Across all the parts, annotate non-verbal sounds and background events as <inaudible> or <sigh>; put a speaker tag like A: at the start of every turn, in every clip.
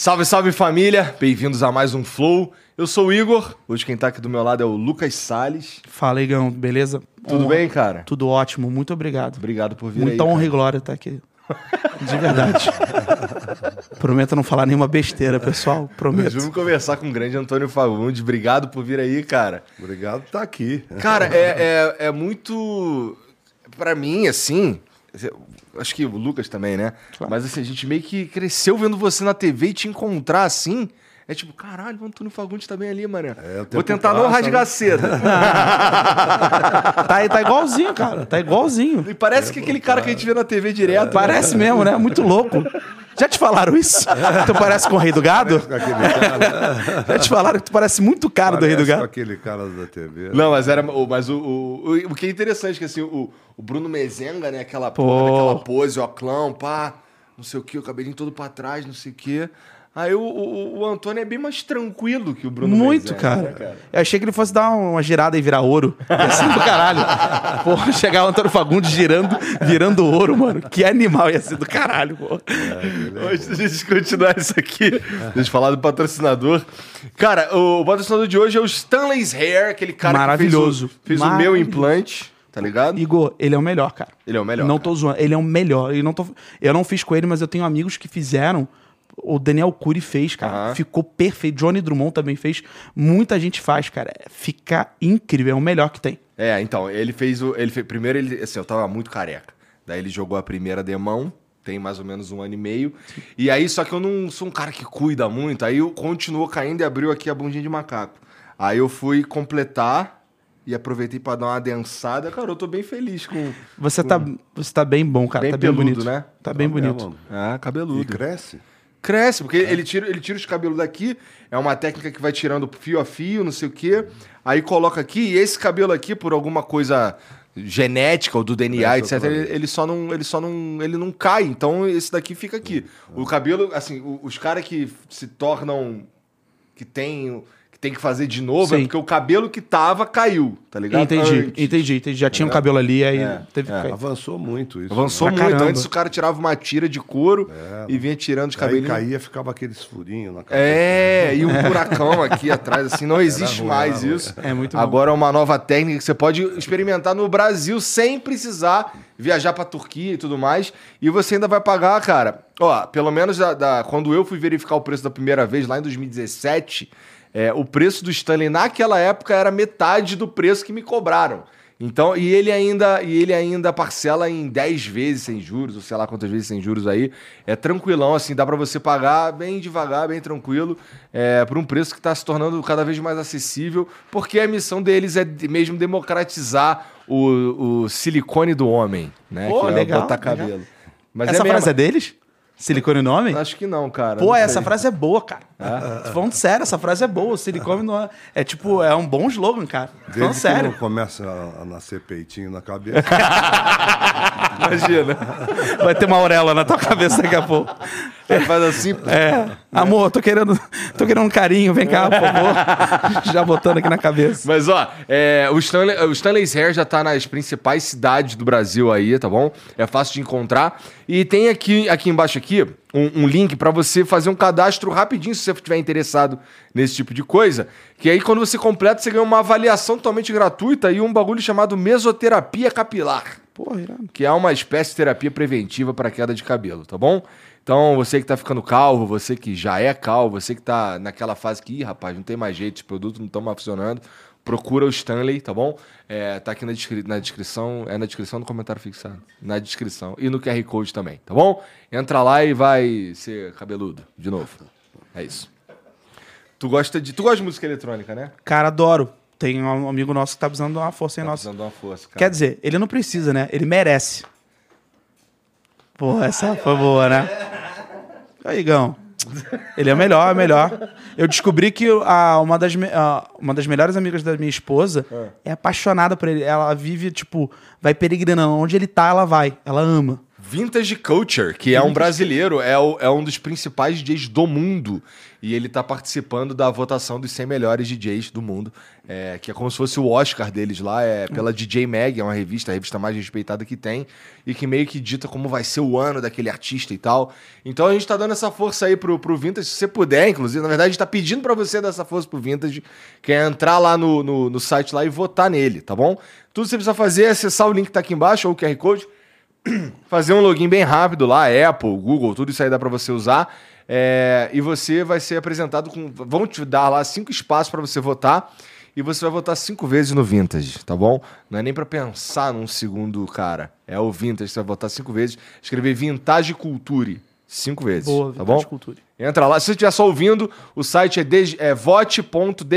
A: Salve, salve família! Bem-vindos a mais um Flow. Eu sou o Igor. Hoje quem tá aqui do meu lado é o Lucas Salles.
B: Fala, Igão, beleza?
A: Tudo honra. bem, cara?
B: Tudo ótimo, muito obrigado.
A: Obrigado por vir
B: Muita
A: aí,
B: honra
A: cara.
B: e glória estar aqui. De verdade. <laughs> Prometo não falar nenhuma besteira, pessoal. Prometo.
A: vamos conversar com o grande Antônio Fagundes. Obrigado por vir aí, cara.
C: Obrigado por estar aqui.
A: Cara, é, é, é muito. Para mim, assim, Acho que o Lucas também, né? Claro. Mas assim, a gente meio que cresceu vendo você na TV e te encontrar assim. É tipo, caralho, o Antônio Fagundes tá bem ali, mano. É, Vou tentar passa, não rasgar né? cedo. <laughs>
B: tá, tá igualzinho, cara. Tá igualzinho.
A: E parece que aquele cara que a gente vê na TV direto. É.
B: Parece mesmo, né? Muito louco. <laughs> Já te falaram isso? <laughs> Tu parece com o Rei do Gado? <laughs> Já te falaram que tu parece muito caro parece do Rei do Gado?
C: com aquele cara da TV.
A: Não, mas era. Mas o, o, o, que é interessante, que assim, o, o Bruno Mezenga, né? Aquela, porra, aquela pose, ó, clã, pá, não sei o que, o cabelinho todo pra trás, não sei o que. Aí o, o, o, Antônio é bem mais tranquilo que o Bruno
B: Muito, cara. Né, cara. Eu achei que ele fosse dar uma girada e virar ouro. Assim do caralho. <laughs> Porra, chegar o Antônio Fagundes girando, virando ouro, mano. Que animal ia ser do caralho, pô.
A: É, Antes da gente continuar isso aqui, deixa eu falar do patrocinador. Cara, o patrocinador de hoje é o Stanley's Hair, aquele cara
B: Maravilhoso.
A: que fez, o, fez o meu implante. Tá ligado?
B: Igor, ele é o melhor, cara.
A: Ele é o melhor.
B: Não cara. tô zoando. Ele é o melhor. Eu não, tô... eu não fiz com ele, mas eu tenho amigos que fizeram o Daniel Cury fez, cara. Uhum. Ficou perfeito. Johnny Drummond também fez. Muita gente faz, cara. Fica incrível. É o melhor que tem.
A: É, então, ele fez o. Ele fez, primeiro, ele, assim, eu tava muito careca. Daí ele jogou a primeira demão. Tem mais ou menos um ano e meio. E aí, só que eu não sou um cara que cuida muito. Aí eu continuou caindo e abriu aqui a bundinha de macaco. Aí eu fui completar e aproveitei para dar uma densada. Cara, eu tô bem feliz com.
B: Você, tá, com... Tá, você tá bem bom, cara.
A: Bem
B: tá
A: bem
B: peludo,
A: bonito. né?
B: Tá bem bonito.
A: É, cabeludo.
C: E cresce?
A: Cresce, porque é. ele, tira, ele tira os cabelos daqui, é uma técnica que vai tirando fio a fio, não sei o quê. Aí coloca aqui, e esse cabelo aqui, por alguma coisa genética ou do DNA, é, etc, ele, ele, só não, ele só não, ele não cai. Então esse daqui fica aqui. O cabelo, assim, os caras que se tornam que tem tem que fazer de novo, é Sim. é porque o cabelo que tava caiu, tá ligado?
B: Entendi, Antes. entendi, entendi. Já tinha um cabelo ali, aí é, teve
C: é. Avançou muito isso.
A: Avançou né? muito. Antes o cara tirava uma tira de couro é, e vinha tirando os cabelos.
C: Aí caía, ficava aqueles furinhos na
A: cabeça. É, e um <laughs> furacão aqui atrás, assim, não existe ruim, mais isso.
B: É muito
A: bom. Agora é uma nova técnica que você pode experimentar no Brasil sem precisar viajar pra Turquia e tudo mais. E você ainda vai pagar, cara. Ó, pelo menos da, da quando eu fui verificar o preço da primeira vez, lá em 2017 é, o preço do Stanley naquela época era metade do preço que me cobraram. Então, e ele ainda, e ele ainda parcela em 10 vezes sem juros, ou sei lá quantas vezes sem juros aí. É tranquilão, assim, dá para você pagar bem devagar, bem tranquilo, é, por um preço que está se tornando cada vez mais acessível, porque a missão deles é mesmo democratizar o, o silicone do homem, né?
B: Pô,
A: que
B: legal,
A: é botar cabelo.
B: Mas Essa é frase é deles? Silicone no homem?
A: Acho que não, cara.
B: Pô,
A: não
B: essa
A: sei.
B: frase é boa, cara. Tô falando sério, essa frase é boa. Silicone no homem. É tipo, é um bom slogan, cara. Tô falando
C: Desde que
B: sério.
C: não começa a, a nascer peitinho na cabeça. <laughs>
A: Imagina.
B: Vai ter uma auréola na tua cabeça daqui a pouco.
A: Ele faz assim.
B: É. Amor, tô querendo, tô querendo um carinho, vem cá, por favor. <laughs> Já botando aqui na cabeça.
A: Mas, ó, é, o, Stanley, o Stanley's Hair já tá nas principais cidades do Brasil aí, tá bom? É fácil de encontrar. E tem aqui, aqui embaixo aqui um, um link pra você fazer um cadastro rapidinho, se você estiver interessado nesse tipo de coisa. Que aí, quando você completa, você ganha uma avaliação totalmente gratuita e um bagulho chamado mesoterapia capilar.
B: Porra, irado.
A: que é uma espécie de terapia preventiva para queda de cabelo, tá bom? Então, você que tá ficando calvo, você que já é calvo, você que tá naquela fase que, ih, rapaz, não tem mais jeito, os produtos não estão mais funcionando, procura o Stanley, tá bom? É, tá aqui na, descri- na descrição, é na descrição do comentário fixado, na descrição e no QR Code também, tá bom? Entra lá e vai ser cabeludo, de novo. É isso. Tu gosta de, tu gosta de música eletrônica, né?
B: Cara, adoro. Tem um amigo nosso que tá precisando de uma força em
A: Tá
B: nossa.
A: precisando de uma força, cara.
B: Quer dizer, ele não precisa, né? Ele merece. Porra, essa foi boa, né? Aí, Igão. Ele é o melhor, é o melhor. Eu descobri que a, uma, das, a- uma das melhores amigas da minha esposa é apaixonada por ele. Ela vive, tipo, vai peregrinando. Onde ele tá, ela vai. Ela ama.
A: Vintage Culture, que é um brasileiro, é, o- é um dos principais DJs do mundo. E ele tá participando da votação dos 100 melhores DJs do mundo. é, que é como se fosse o Oscar deles lá, é pela DJ Mag, é uma revista, a revista mais respeitada que tem. E que meio que dita como vai ser o ano daquele artista e tal. Então a gente tá dando essa força aí pro, pro Vintage, se você puder, inclusive. Na verdade, a gente tá pedindo pra você dar essa força pro Vintage, que é entrar lá no, no, no site lá e votar nele, tá bom? Tudo que você precisa fazer é acessar o link que tá aqui embaixo, ou o QR Code <clears throat> fazer um login bem rápido lá, Apple, Google, tudo isso aí dá para você usar. É, e você vai ser apresentado com. Vão te dar lá cinco espaços para você votar. E você vai votar cinco vezes no Vintage, tá bom? Não é nem para pensar num segundo, cara. É o Vintage, você vai votar cinco vezes. Escrever Vintage Culture. Cinco vezes.
B: Boa,
A: tá bom?
B: Culture.
A: Entra lá. Se você estiver só ouvindo, o site é, dj- é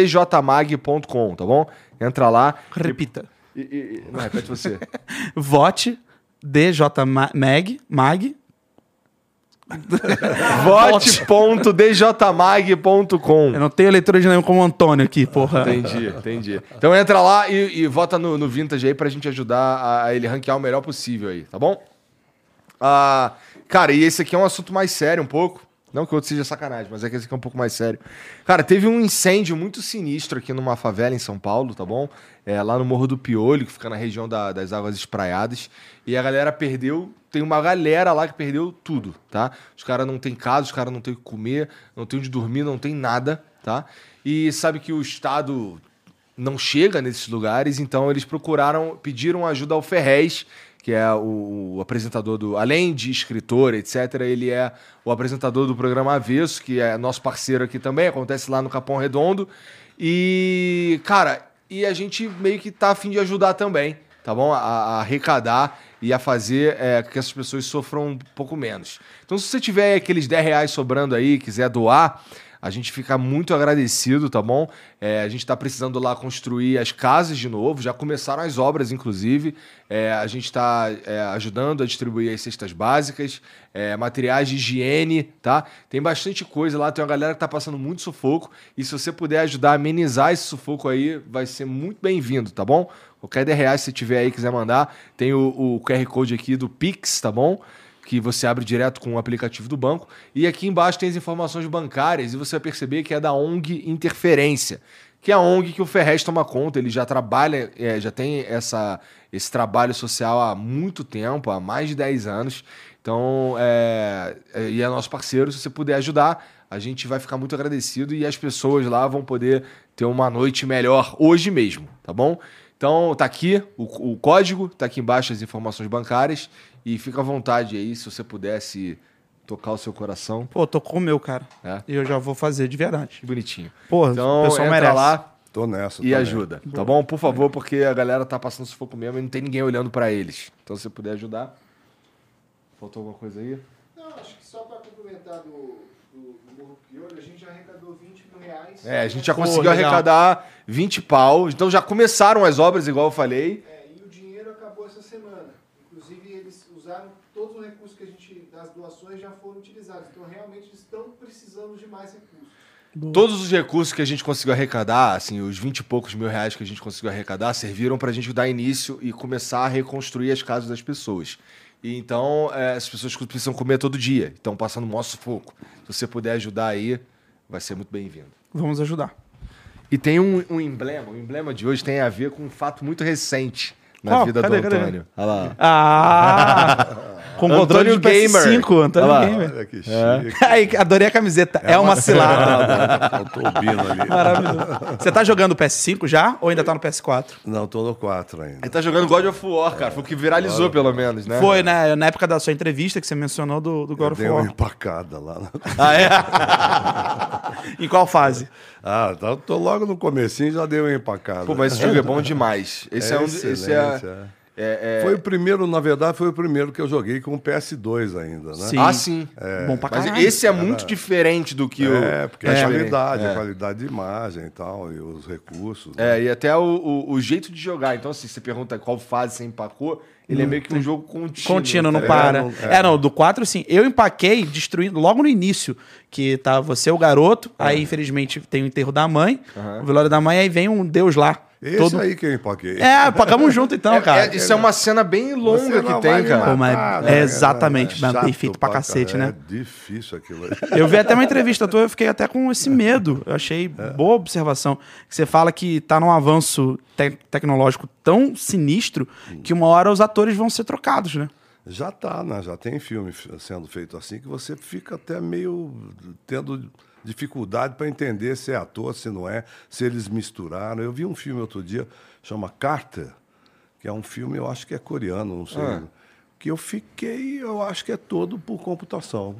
A: vote.djmag.com, tá bom? Entra lá.
B: Repita.
A: E, e- e- não, repete você. <laughs>
B: Vote DJ Mag, Mag. <laughs>
A: vote.djmag.com.
B: Eu não tenho leitura de nenhum como o Antônio aqui, porra.
A: Entendi, entendi. Então entra lá e, e vota no, no Vintage aí pra gente ajudar a, ele ranquear o melhor possível aí, tá bom? Ah, cara, e esse aqui é um assunto mais sério um pouco. Não que o outro seja sacanagem, mas é que esse aqui é um pouco mais sério. Cara, teve um incêndio muito sinistro aqui numa favela em São Paulo, tá bom? É, lá no Morro do Piolho, que fica na região da- das Águas Espraiadas. E a galera perdeu. Tem uma galera lá que perdeu tudo, tá? Os caras não têm casa, os caras não têm o que comer, não tem onde dormir, não tem nada, tá? E sabe que o Estado não chega nesses lugares, então eles procuraram, pediram ajuda ao Ferrez, que é o, o apresentador do. Além de escritor, etc., ele é o apresentador do programa Avesso, que é nosso parceiro aqui também, acontece lá no Capão Redondo. E, cara, e a gente meio que tá afim de ajudar também, tá bom? A, a arrecadar e a fazer é, que essas pessoas sofram um pouco menos. Então, se você tiver aqueles 10 reais sobrando aí, quiser doar. A gente fica muito agradecido, tá bom? É, a gente está precisando lá construir as casas de novo, já começaram as obras, inclusive. É, a gente está ajudando a distribuir as cestas básicas, é, materiais de higiene, tá? Tem bastante coisa lá, tem uma galera que tá passando muito sufoco. E se você puder ajudar a amenizar esse sufoco aí, vai ser muito bem-vindo, tá bom? Qualquer 10 reais, se tiver aí quiser mandar, tem o, o QR Code aqui do Pix, tá bom? Que você abre direto com o aplicativo do banco. E aqui embaixo tem as informações bancárias e você vai perceber que é da ONG Interferência, que é a ONG que o Ferrez toma conta. Ele já trabalha, é, já tem essa, esse trabalho social há muito tempo, há mais de 10 anos. Então, é, é, e é nosso parceiro. Se você puder ajudar, a gente vai ficar muito agradecido e as pessoas lá vão poder ter uma noite melhor hoje mesmo, tá bom? Então, tá aqui o, o código, tá aqui embaixo as informações bancárias. E fica à vontade aí, se você pudesse tocar o seu coração.
B: Pô, tocou o meu, cara.
A: É.
B: E eu já vou fazer de verdade.
A: Que bonitinho.
B: Porra,
A: Então,
B: o pessoal
A: entra
B: merece.
A: lá
C: Tô nessa.
A: e
C: também.
A: ajuda, tá bom? Por favor, porque a galera tá passando sufoco mesmo e não tem ninguém olhando pra eles. Então, se você puder ajudar. Faltou alguma coisa aí?
D: Não, acho que só para complementar do, do, do Morro Piolho, a gente já arrecadou 20 mil reais.
A: É, a gente já
B: Pô,
A: conseguiu
B: legal.
A: arrecadar 20 pau. Então já começaram as obras, igual eu falei.
D: É, e o dinheiro acabou essa semana. Inclusive, eles usaram todos os recursos que a gente da as doações já foram utilizadas. Então, realmente, estão precisando de mais recursos.
A: Todos os recursos que a gente conseguiu arrecadar, assim, os 20 e poucos mil reais que a gente conseguiu arrecadar, serviram para a gente dar início e começar a reconstruir as casas das pessoas. E então, é, as pessoas precisam comer todo dia, estão passando maior sufoco. Se você puder ajudar aí, vai ser muito bem-vindo.
B: Vamos ajudar.
A: E tem um, um emblema, o emblema de hoje tem a ver com um fato muito recente na
B: Qual?
A: vida
B: Cadê,
A: do
B: cadê?
A: Antônio. Olha lá.
B: Ah! <laughs> Com
A: Antônio
B: controle de
A: Gamer.
B: PS5, Antônio
A: Olha lá.
B: Gamer.
C: Olha que chique. <laughs>
B: Aí, adorei a camiseta. É, uma cilada.
C: Faltou o Bino ali.
B: Maravilhoso. Você tá jogando PS5 já ou ainda tá no PS4?
C: Não, tô no 4 ainda.
A: Ele tá jogando God of War, cara. Foi o que viralizou, pelo menos, né?
B: Foi, né? Na época da sua entrevista que você mencionou do, do God
C: Eu
B: of
C: dei uma
B: War.
C: empacada lá. na-
A: Ah, é? <laughs>
B: Em qual fase?
C: Ah, tá, tô logo no comecinho já dei uma empacada.
A: Pô, mas esse jogo é bom demais. Esse é, um. Esse é,
C: é.
A: é- é-
C: Foi o primeiro, na verdade, foi o primeiro que eu joguei com o PS2 ainda, né?
B: Sim.
A: Ah, sim.
B: Bom pra
A: Mas
B: caralho.
A: esse é muito diferente do que o.
C: É, porque
A: a
C: a
A: diferente.
C: qualidade,
A: É.
C: a qualidade de imagem e tal, e os recursos. né?
A: É, e até o, o, o jeito de jogar. Então, assim, você pergunta qual fase você empacou, ele é meio que um jogo contínuo.
B: Contínuo, não
A: tá
B: para.
C: não-
B: É, não, do 4, sim. Eu empaquei destruindo logo no início, que tá você, o garoto, aí infelizmente tem o enterro da mãe, o velório da mãe, aí vem um deus lá.
C: Esse
B: todo...
C: aí que eu empaquei.
B: É, empacamos junto então,
A: É,
B: cara.
A: é, isso é uma cena bem longa que tem, cara.
B: Pô, mas é exatamente, mas bem feito pra cacete,
C: caralho,
B: né?
C: É difícil aquilo aí.
B: Eu vi até uma entrevista tua, eu fiquei até com esse medo. Eu achei boa observação. Que você fala que tá num avanço te- tecnológico tão sinistro que uma hora os atores vão ser trocados, né?
C: Já tá, né? Já tem filme sendo feito assim que você fica até meio tendo dificuldade para entender se é ator, se não é, se eles misturaram. Eu vi um filme outro dia, chama Carter, que é um filme, eu acho que é coreano, não sei.
A: Ah.
C: Que eu fiquei, eu acho que é todo por computação.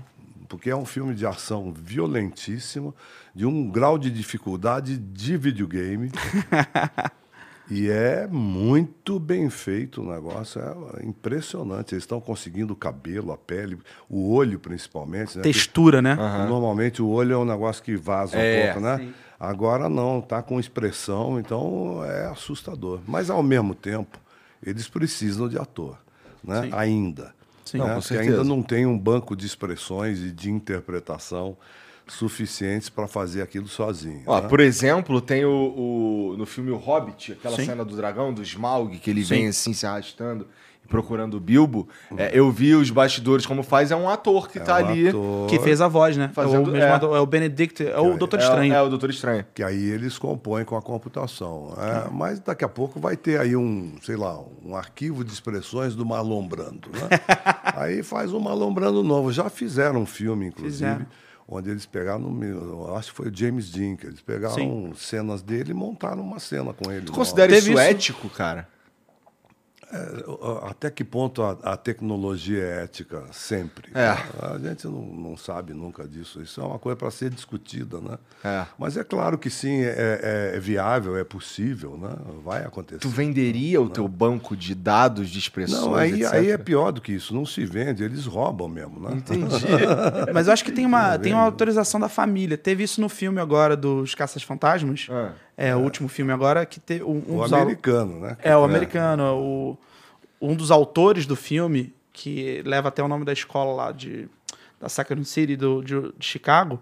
C: Porque é um filme de ação violentíssimo, de um grau de dificuldade de videogame. <laughs> E é muito bem feito o negócio, é impressionante. Eles estão conseguindo o cabelo, a pele, o olho principalmente. Né?
B: Textura, né?
C: Porque Normalmente o olho é um negócio que vaza um
A: É,
C: pouco, né? Agora não, tá com expressão, então é assustador. Mas ao mesmo tempo, eles precisam de ator, né? Ainda.
B: Sim.
C: né?
A: Não,
C: ainda não tem um banco de expressões e de interpretação suficientes para fazer aquilo sozinho.
A: Ó,
C: né?
A: por exemplo, tem o, o- no filme O Hobbit, aquela
B: Sim.
A: cena do dragão, do Smaug, que ele vem assim se arrastando e procurando o Bilbo. É, eu vi os bastidores como faz, é um ator que tá
C: um
A: ali.
C: ator
B: Que fez a voz, né?
A: Fazendo-
B: é, o mesmo
A: é.
B: ator- é o Benedict, é o Doutor
A: É,
B: Estranho.
A: É, o Doutor Estranho.
C: que aí eles compõem com a computação. É, Mas daqui a pouco vai ter aí um, sei lá, um arquivo de expressões do Marlon Brando. Né? <laughs> aí faz um Marlon Brando novo. Já fizeram um filme, inclusive,
B: Fizeram.
C: Onde eles pegaram, eu acho que foi o James Dean, que eles pegaram
B: Sim.
C: cenas dele e montaram uma cena com ele.
A: Tu considera isso- ético, cara?
C: Até que ponto a, a tecnologia é ética sempre?
A: É.
C: A gente não, não sabe nunca disso. Isso é uma coisa para ser discutida, né?
A: É.
C: Mas é claro que sim, é, é- é viável, é possível, né? Vai acontecer.
A: Tu venderia o teu banco de dados, de expressões,
C: Não, aí,
A: etc?
C: aí é pior do que isso. Não se vende, eles roubam mesmo, né?
A: Entendi. <laughs>
B: Mas eu acho que tem uma, tem uma autorização da família. Teve isso no filme agora dos Caças-Fantasmas.
A: Ah.
B: É, o último filme agora que teve um, um
C: O
B: dos
C: americano, né?
B: É, o americano. O, um dos autores do filme, que leva até o nome da escola lá de, da Sacred City do, de, de Chicago,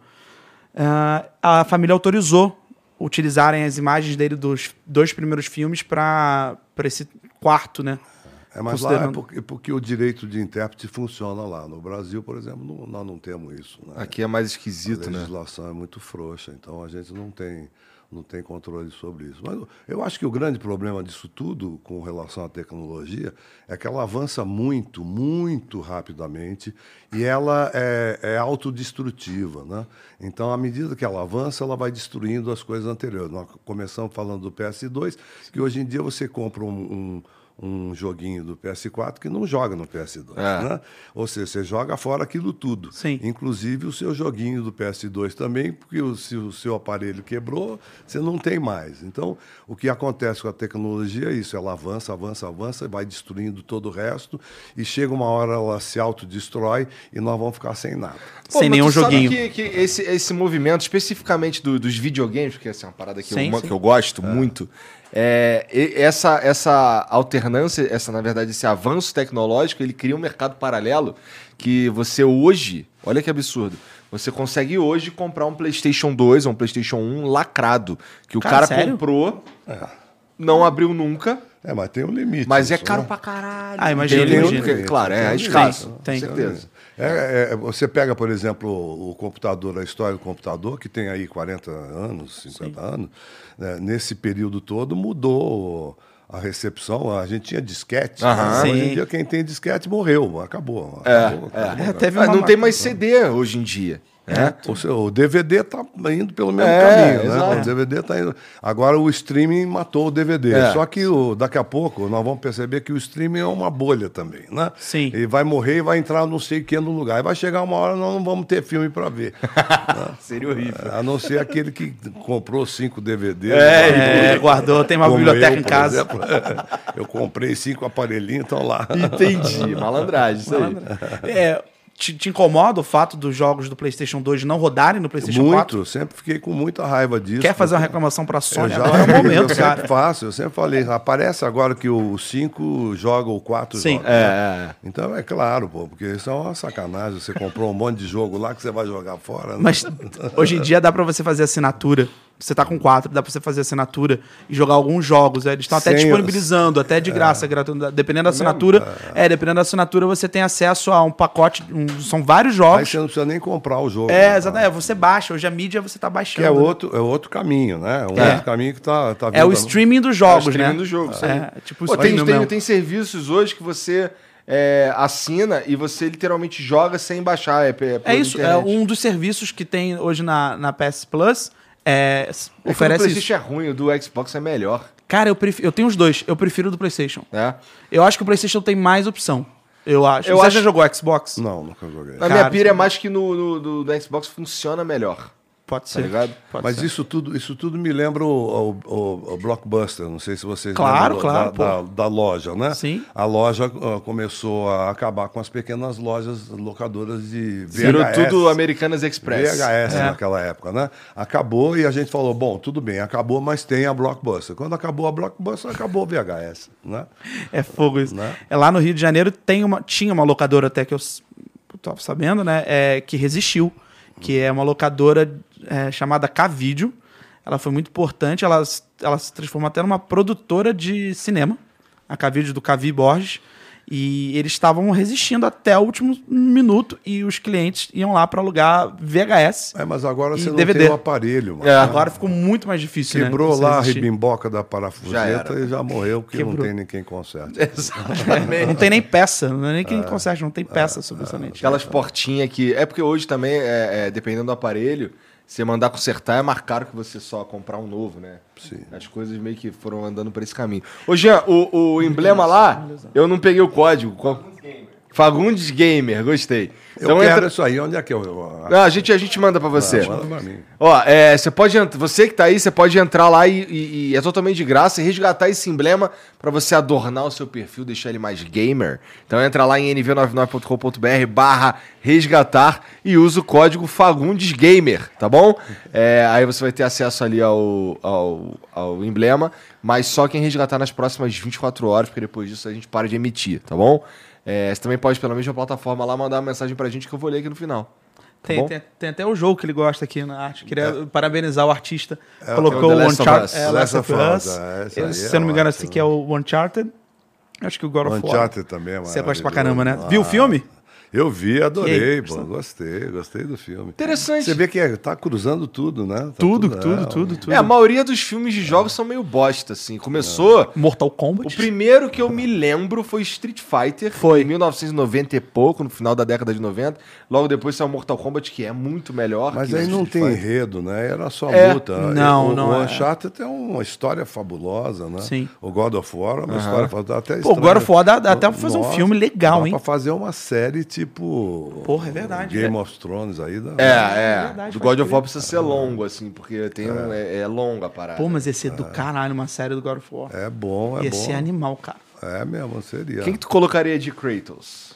B: ah, a família autorizou utilizarem as imagens dele dos dois primeiros filmes para esse quarto, né?
C: É, mas lá é
B: Considerando-
C: porque, porque o direito de intérprete funciona lá. No Brasil, por exemplo, não- nós não temos isso. Né?
A: Aqui é mais
C: A
A: esquisito, né?
C: legislação é muito frouxa, então a gente não tem, não tem controle sobre isso. Mas eu acho que o grande problema disso tudo, com relação à tecnologia, é que ela avança muito, muito rapidamente e ela é, é autodestrutiva. Né? Então, à medida que ela avança, ela vai destruindo as coisas anteriores. Nós começamos falando do PS2, que hoje em dia você compra um- um um joguinho do PS4 que não joga no PS2.
A: É.
C: Né? Ou seja, você joga fora aquilo tudo.
B: Sim.
C: Inclusive o seu joguinho do PS2 também, porque o- se o seu aparelho quebrou, você não tem mais. Então, o que acontece com a tecnologia é isso: ela avança, avança, avança, vai destruindo todo o resto, e chega uma hora ela se autodestrói e nós vamos ficar sem nada.
A: Pô,
B: Sem
A: mas
B: nenhum
A: tu sabe
B: joguinho.
A: que, que esse, esse movimento, especificamente do- dos videogames, porque essa é uma parada que,
B: Sim,
A: eu,
B: sim.
A: que eu gosto muito, é, essa, essa alternância, essa, na verdade, esse avanço tecnológico, ele cria um mercado paralelo que você hoje, olha que absurdo, você consegue hoje comprar um PlayStation 2 ou um PlayStation 1 lacrado, que o
B: Cara,
A: cara, comprou, não abriu nunca,
C: É, mas tem um limite.
A: mas é
C: isso,
A: caro
C: né?
A: pra caralho.
B: Ah, imagina,
A: Tem
B: imagina.
A: limite, Claro, é, é escasso,
B: tem.
A: com certeza.
C: É, é, você pega, por exemplo, o computador, a história do computador, que tem aí 40 anos, 50 anos, né, nesse período todo mudou a recepção. A gente tinha disquete.
A: Aham.
C: né? Hoje em dia, quem tem disquete morreu, acabou.
A: É,
C: acabou, acabou.
B: É, teve
A: Ah,
B: uma
A: não tem
B: ma-
A: mais CD hoje em dia. Né?
C: O, DVD está indo pelo mesmo
A: É,
C: caminho, né? O DVD está indo. Agora o streaming matou o DVD.
A: É.
C: Só que o- daqui a pouco nós vamos perceber que o streaming é uma bolha também, né?
B: Sim.
C: E vai morrer e vai entrar não sei o que no lugar. E vai chegar uma hora nós não vamos ter filme para ver. <laughs>
A: Seria horrível.
C: A não ser aquele que comprou cinco DVDs.
B: É, guardou, tem uma
C: Como
B: biblioteca
C: eu,
B: em casa.
C: exemplo. <laughs> eu comprei cinco aparelhinhos, estão lá.
A: Entendi, <laughs> malandragem, isso aí.
B: É, te, te incomoda o fato dos jogos do PlayStation 2 não rodarem no PlayStation 4?
C: Muito, sempre fiquei com muita raiva disso.
B: Quer fazer uma reclamação pra
C: Eu
B: Sony?
C: já
B: Agora é o momento,
C: eu
B: cara.
C: sempre faço, eu sempre falei, aparece agora que o 5 joga o 4
B: Sim.
C: joga.
A: É, é.
C: Então é claro, pô, porque isso é uma sacanagem. Você comprou um monte de jogo lá que você vai jogar fora. né?
B: Mas hoje em dia dá pra você fazer assinatura. Você tá com quatro, dá pra você fazer assinatura e jogar alguns jogos. é, Eles estão até disponibilizando, até de graça, gratuito. Dependendo da assinatura. É, dependendo da assinatura, você tem acesso a um pacote. um- são vários
C: Aí
B: jogos.
C: você não precisa nem comprar o jogo.
B: É,
C: né?
B: exatamente. É, você baixa. Hoje a mídia você tá
C: Que
B: baixando.
C: é
B: né?
C: outro, é outro caminho, né? Um
B: É.
C: outro caminho que tá, tá
B: É o streaming dos
A: É o
B: jogos,
A: streaming
B: né?
A: do jogo, isso aí.
B: É, tipo
A: Pô, tem,
B: streaming
A: tem, tem serviços hoje que você é, assina e você literalmente joga sem baixar. É,
B: É isso, é
A: internet.
B: um dos serviços que tem hoje na, na PS Plus. É,
A: É que o
B: oferece isso.
A: PlayStation é ruim, o do Xbox é melhor.
B: Cara, eu, prefiro, eu tenho os dois. Eu prefiro o do PlayStation.
A: Né?
B: Eu acho que o PlayStation tem mais opção. Eu acho.
A: Eu
B: Você
A: acho-
B: já jogou Xbox?
C: Não, nunca joguei.
A: Na
B: Cara,
A: minha pira é mais que no, no- do, do Xbox funciona melhor.
B: Pode
A: Tá
B: ser.
A: ligado?
B: Pode
C: Mas
B: ser.
C: isso tudo, isso tudo me lembra o, o- o- o Blockbuster. Não sei se vocês
B: Claro,
C: lembram
B: claro,
C: da, da, da loja, né?
B: Sim.
C: A loja ah, começou a acabar com as pequenas lojas locadoras de VHS.
A: Virou tudo Americanas Express.
C: VHS
B: É.
C: naquela época, né? Acabou e a gente falou, bom, tudo bem, acabou, mas tem a Blockbuster. Quando acabou a Blockbuster, acabou o VHS, né? <laughs>
B: É fogo isso.
C: Né?
B: É, lá no Rio de Janeiro tem uma, tinha uma locadora até que eu tô sabendo, né? É, que resistiu. Que é uma locadora é, chamada K-Video. Ela foi muito importante. Ela, ela se transformou até numa produtora de cinema. A K-Video do Cavi Borges. E eles estavam resistindo até o último minuto. E os clientes iam lá para alugar VHS.
C: É, mas agora
B: E
C: você não
B: DVD.
C: tem o aparelho, mano.
A: É.
B: Agora ficou muito mais difícil, né?
C: Quebrou
B: você
C: lá a ribimboca da
A: Já
C: parafuseta
A: era.
C: e já morreu, porque não
B: Quebrou.
C: tem ninguém conserta. <laughs>
B: Não tem nem peça, não é nem quem conserte, não tem peça sobre essa lente.
A: Aquelas portinhas que. É porque hoje também, é, é, dependendo do aparelho, você mandar consertar é mais caro que você só comprar um novo, né?
C: Sim.
A: As coisas meio que foram andando por esse caminho. Ô, Jean, o, o emblema lá, eu não peguei o código. Qual- Fagundes Gamer, gostei.
C: Eu quero isso aí, onde é que eu...
A: Não, a gente, a gente manda pra você.
C: manda pra mim.
A: Ó, é, você pode você que tá aí, você pode entrar lá e, e- e é totalmente de graça e resgatar esse emblema pra você adornar o seu perfil, deixar ele mais gamer. Então entra lá em nv99.com.br barra resgatar e usa o código Fagundes Gamer, tá bom? É, aí você vai ter acesso ali ao, ao, ao emblema, mas só quem resgatar nas próximas 24 horas, porque depois disso a gente para de emitir, tá bom? É, você também pode, pela mesma plataforma lá, mandar uma mensagem pra gente que eu vou ler aqui no final. Tá
B: Tem, tem, tem até o jogo que ele gosta aqui na arte. Queria parabenizar o artista.
A: é
B: Colocou
A: o
B: Uncharted.
A: Us.
B: É,
C: Last of Us, é,
B: Se
C: é
B: eu não me engano, esse aqui é o Uncharted. Acho que o God of War.
C: Uncharted também é
B: Você gosta pra caramba, né?
C: Ah,
B: Viu o filme?
C: Eu vi, adorei, pô,
B: aí,
C: gostei, gostei do filme.
A: Interessante.
C: Você vê que é, tá cruzando tudo, né? Tá
B: Tudo, tudo,
C: é,
B: tudo, tudo.
A: É, a maioria dos filmes de jogos são meio bosta, assim. Começou.
B: Mortal
A: O
B: Kombat.
A: primeiro que eu me lembro foi Street Fighter.
B: Foi.
A: Em 1990 e pouco, no final da década de 90. Logo depois saiu Mortal Kombat, que é muito melhor.
C: Mas
A: que
C: aí não
A: Street
C: tem
A: Fighter.
C: enredo, né? Era só
A: É,
C: luta.
B: não,
C: o,
B: não
C: O
B: é.
C: Uncharted é uma história fabulosa, né?
B: Sim.
C: O God of War é uma história fabulosa. Até
B: Pô, o God of War dá- dá até pra fazer um filme legal,
C: dá
B: hein?
C: pra fazer uma série tipo...
B: Porra, é verdade,
C: Game
B: né?
C: of Thrones aí. Dá,
A: É, é.
B: verdade,
A: do God of. War precisa ser longo, assim, porque tem um, é, é longa a parada.
B: Pô, mas ia ser do caralho uma série do God of War.
C: É bom, é
B: ia
C: bom.
B: ser animal, cara.
C: É mesmo, seria.
A: Quem que tu colocaria de Kratos?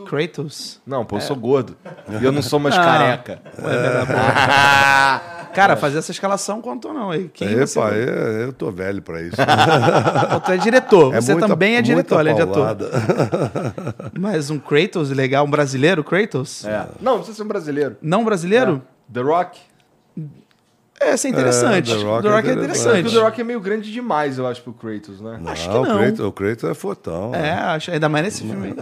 B: Kratos.
A: Não, pô, eu sou gordo. E eu não sou mais
B: Não.
A: careca. <laughs>
B: Cara, fazer essa escalação contou não. aí. Quem você...
C: Epa, eu, eu tô velho pra isso. <laughs>
B: Pô, tu é diretor. Você
C: muita-
B: também é diretor, ele é diretor.
C: paulada. <laughs>
B: Mas um Kratos legal, um brasileiro, Kratos?
A: É. Não, não precisa ser um brasileiro.
B: Não brasileiro?
A: The Rock.
B: É, isso é interessante.
C: É,
B: The
C: The
B: Rock,
C: Rock
B: é
C: é
A: Porque
B: interessante.
A: o The Rock é meio grande demais, eu acho, pro Kratos, né?
B: Acho que
C: Não,
B: não.
C: O Kratos, o Kratos é fortão.
B: É, acho, ainda mais nesse filme aí.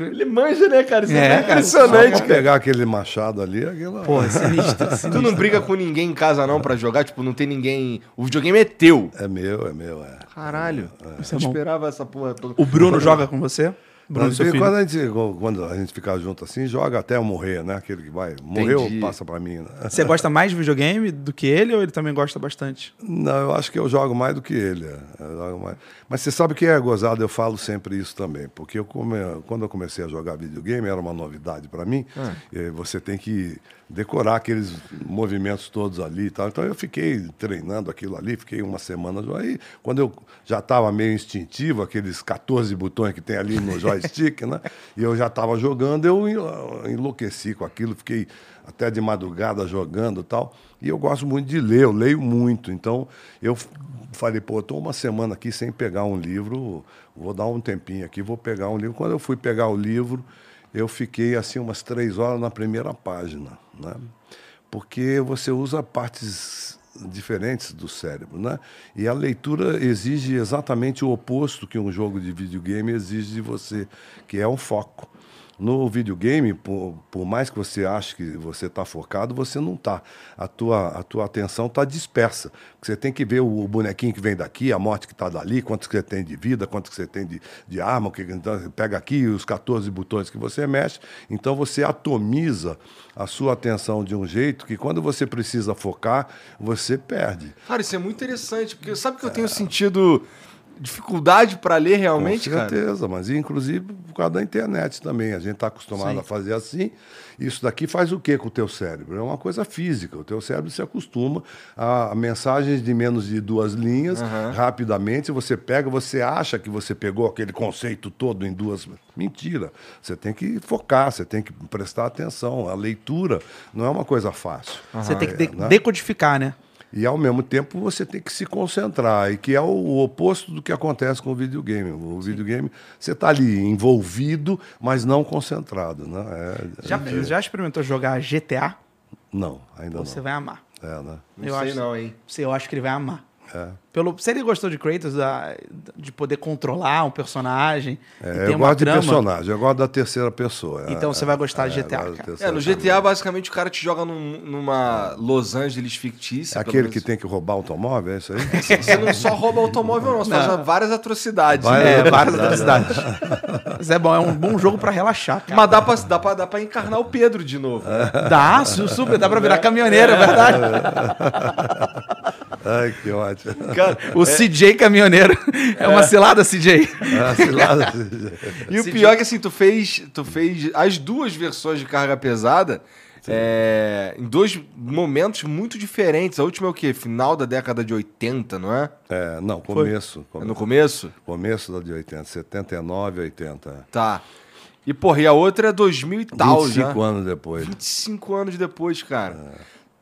B: <laughs>
A: Ele manja, né, cara? Isso é,
B: É,
A: impressionante, cara.
C: pegar aquele machado ali, aquilo...
B: Porra, <laughs> sinistro,
A: Tu
B: sinistro.
A: não briga com ninguém em casa, não, pra jogar? Tipo, não tem ninguém... O videogame é teu.
C: É meu, é meu, é.
A: Caralho.
B: É
A: Eu esperava essa porra toda.
B: O Bruno joga com você? Bruno,
C: quando, a gente, quando a gente fica junto assim, joga até eu morrer, né? Aquele que vai. Morreu,
A: Entendi.
C: passa pra mim. Né?
B: Você gosta mais de videogame do que ele ou ele também gosta bastante?
C: Não, eu acho que eu jogo mais do que ele. é. Mas você sabe que é gozado, eu falo sempre isso também. Porque eu come... quando eu comecei a jogar videogame, era uma novidade para mim. E você tem que decorar aqueles movimentos todos ali e tal. Então eu fiquei treinando aquilo ali, fiquei uma semana. Aí, quando eu já estava meio instintivo, aqueles 14 botões que tem ali no <laughs> joystick, né? E eu já estava jogando, eu enlo- enlouqueci com aquilo, fiquei até de madrugada jogando e tal. E eu gosto muito de ler, eu leio muito. Então eu falei, pô, estou uma semana aqui sem pegar um livro, vou dar um tempinho aqui, vou pegar um livro. Quando eu fui pegar o livro, eu fiquei assim umas três horas na primeira página, né? Porque você usa partes diferentes do cérebro, né? E a leitura exige exatamente o oposto que um jogo de videogame exige de você, que é um foco. No videogame, por, por mais que você ache que você está focado, você não está. A tua, a tua atenção está dispersa. Você tem que ver o bonequinho que vem daqui, a morte que está dali, quanto que você tem de vida, quanto que você tem de, de arma, o que, então, você pega aqui os 14 botões que você mexe. Então você atomiza a sua atenção de um jeito que quando você precisa focar, você perde.
A: Cara, isso é muito interessante, porque sabe que eu tenho sentido dificuldade pra ler realmente,
C: Com
A: cara?
C: certeza, mas inclusive por causa da internet também. A gente está acostumado
B: Sim.
C: a fazer assim. Isso daqui faz o que com o teu cérebro? É uma coisa física. O teu cérebro se acostuma a mensagens de menos de duas linhas. Rapidamente você pega, você acha que você pegou aquele conceito todo em duas. Mentira. Você tem que focar, você tem que prestar atenção. A leitura não é uma coisa fácil.
B: Você tem que de-
C: né?
B: decodificar, né?
C: E ao mesmo tempo você tem que se concentrar, e que é o oposto do que acontece com o videogame. O videogame, você está ali envolvido, mas não concentrado. Né? É-
B: Já, já experimentou jogar GTA?
C: Não, ainda
B: Você
C: não.
B: vai amar.
C: É, né?
A: Não
B: Eu
A: sei
B: acho-
A: não, hein?
B: Você, eu acho que ele vai amar.
C: É.
B: Pelo, se ele gostou de Kratos, da- de poder controlar um personagem, e
C: É, eu
B: uma
C: gosto de
B: trama,
C: personagem, eu gosto da terceira pessoa. É,
B: Então você vai gostar de
C: é,
B: GTA,
C: da
B: cara.
A: É, no. GTA, basicamente, o cara te joga num- numa Los Angeles fictícia.
C: É aquele que tem que roubar automóvel, é isso aí? <laughs>
A: Você não só rouba automóvel, não. Você faz várias atrocidades. Né?
B: É, várias atrocidades. <laughs> Mas é bom, é um bom jogo pra relaxar, cara.
A: Mas dá pra, dá, pra, dá pra encarnar o Pedro de novo.
B: Dá, su- super, dá pra virar caminhoneiro, é verdade.
C: Ai, que ótimo.
A: Cara,
B: O CJ caminhoneiro. É uma cilada, CJ.
C: Ah, sei lá.
A: E o pior é que assim, tu fez, tu fez as duas versões de carga pesada é, em dois momentos muito diferentes. A última é o quê? Final da década de 80, não é?
C: É, não, começo.
A: É no começo?
C: Começo da de 80, 79, 80.
A: Tá. E, porra, e a outra é 2000 e tal
C: 25
A: já.
C: anos depois.
A: 25 anos depois, cara.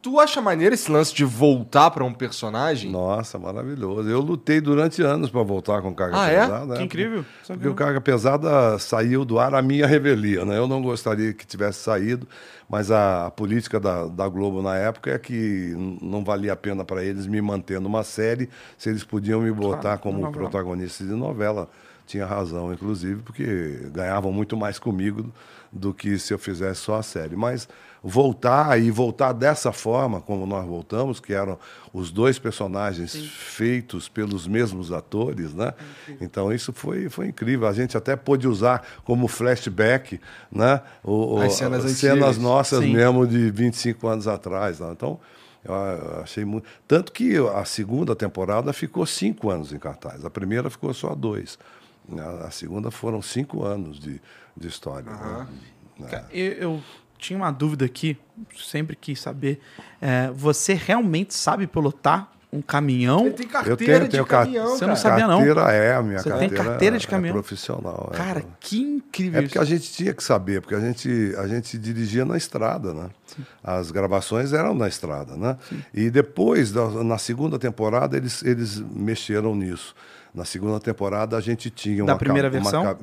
A: Tu acha maneiro esse lance de voltar pra um personagem?
C: Nossa, maravilhoso. Eu lutei durante anos para voltar com carga
A: Ah, é?
C: pesada.
B: Que
C: né?
B: incrível.
C: Porque o carga pesada saiu do ar a minha revelia, né? Eu não gostaria que tivesse saído, mas a, a política da, da Globo na época é que não valia a pena para eles me manter numa série se eles podiam me botar
B: Claro,
C: como
B: novela.
C: protagonista de novela. Tinha razão, inclusive, porque ganhavam muito mais comigo do que se eu fizesse só a série. Mas voltar e voltar dessa forma, como nós voltamos, que eram os dois personagens feitos pelos mesmos atores, né? Então isso foi, foi incrível. A gente até pôde usar como flashback, né? O,
A: As cenas
C: cenas nossas
B: Sim.
C: mesmo de 25 anos atrás. né? Então eu achei muito. Tanto que a segunda temporada ficou cinco anos em cartaz. A primeira ficou só dois. A a segunda foram cinco anos de, de história. né?
B: Cara, Eu, eu tinha uma dúvida aqui, sempre quis saber. É, você realmente sabe pilotar um caminhão.
A: Ele tem carteira
C: Eu tenho,
A: de
C: tenho car-
A: caminhão,
B: Você não sabia, não?
C: Carteira é, a minha
B: Você tem
C: carteira.
B: carteira de
C: é
B: caminhão?
C: profissional. é.
B: Cara, que incrível
C: É porque a gente tinha que saber, porque a gente, a gente dirigia na estrada, né? As gravações eram na estrada, né? E depois, na segunda temporada, eles, eles mexeram nisso. Na segunda temporada, a gente tinha uma...
B: Da primeira
C: uma
B: versão?
C: ca-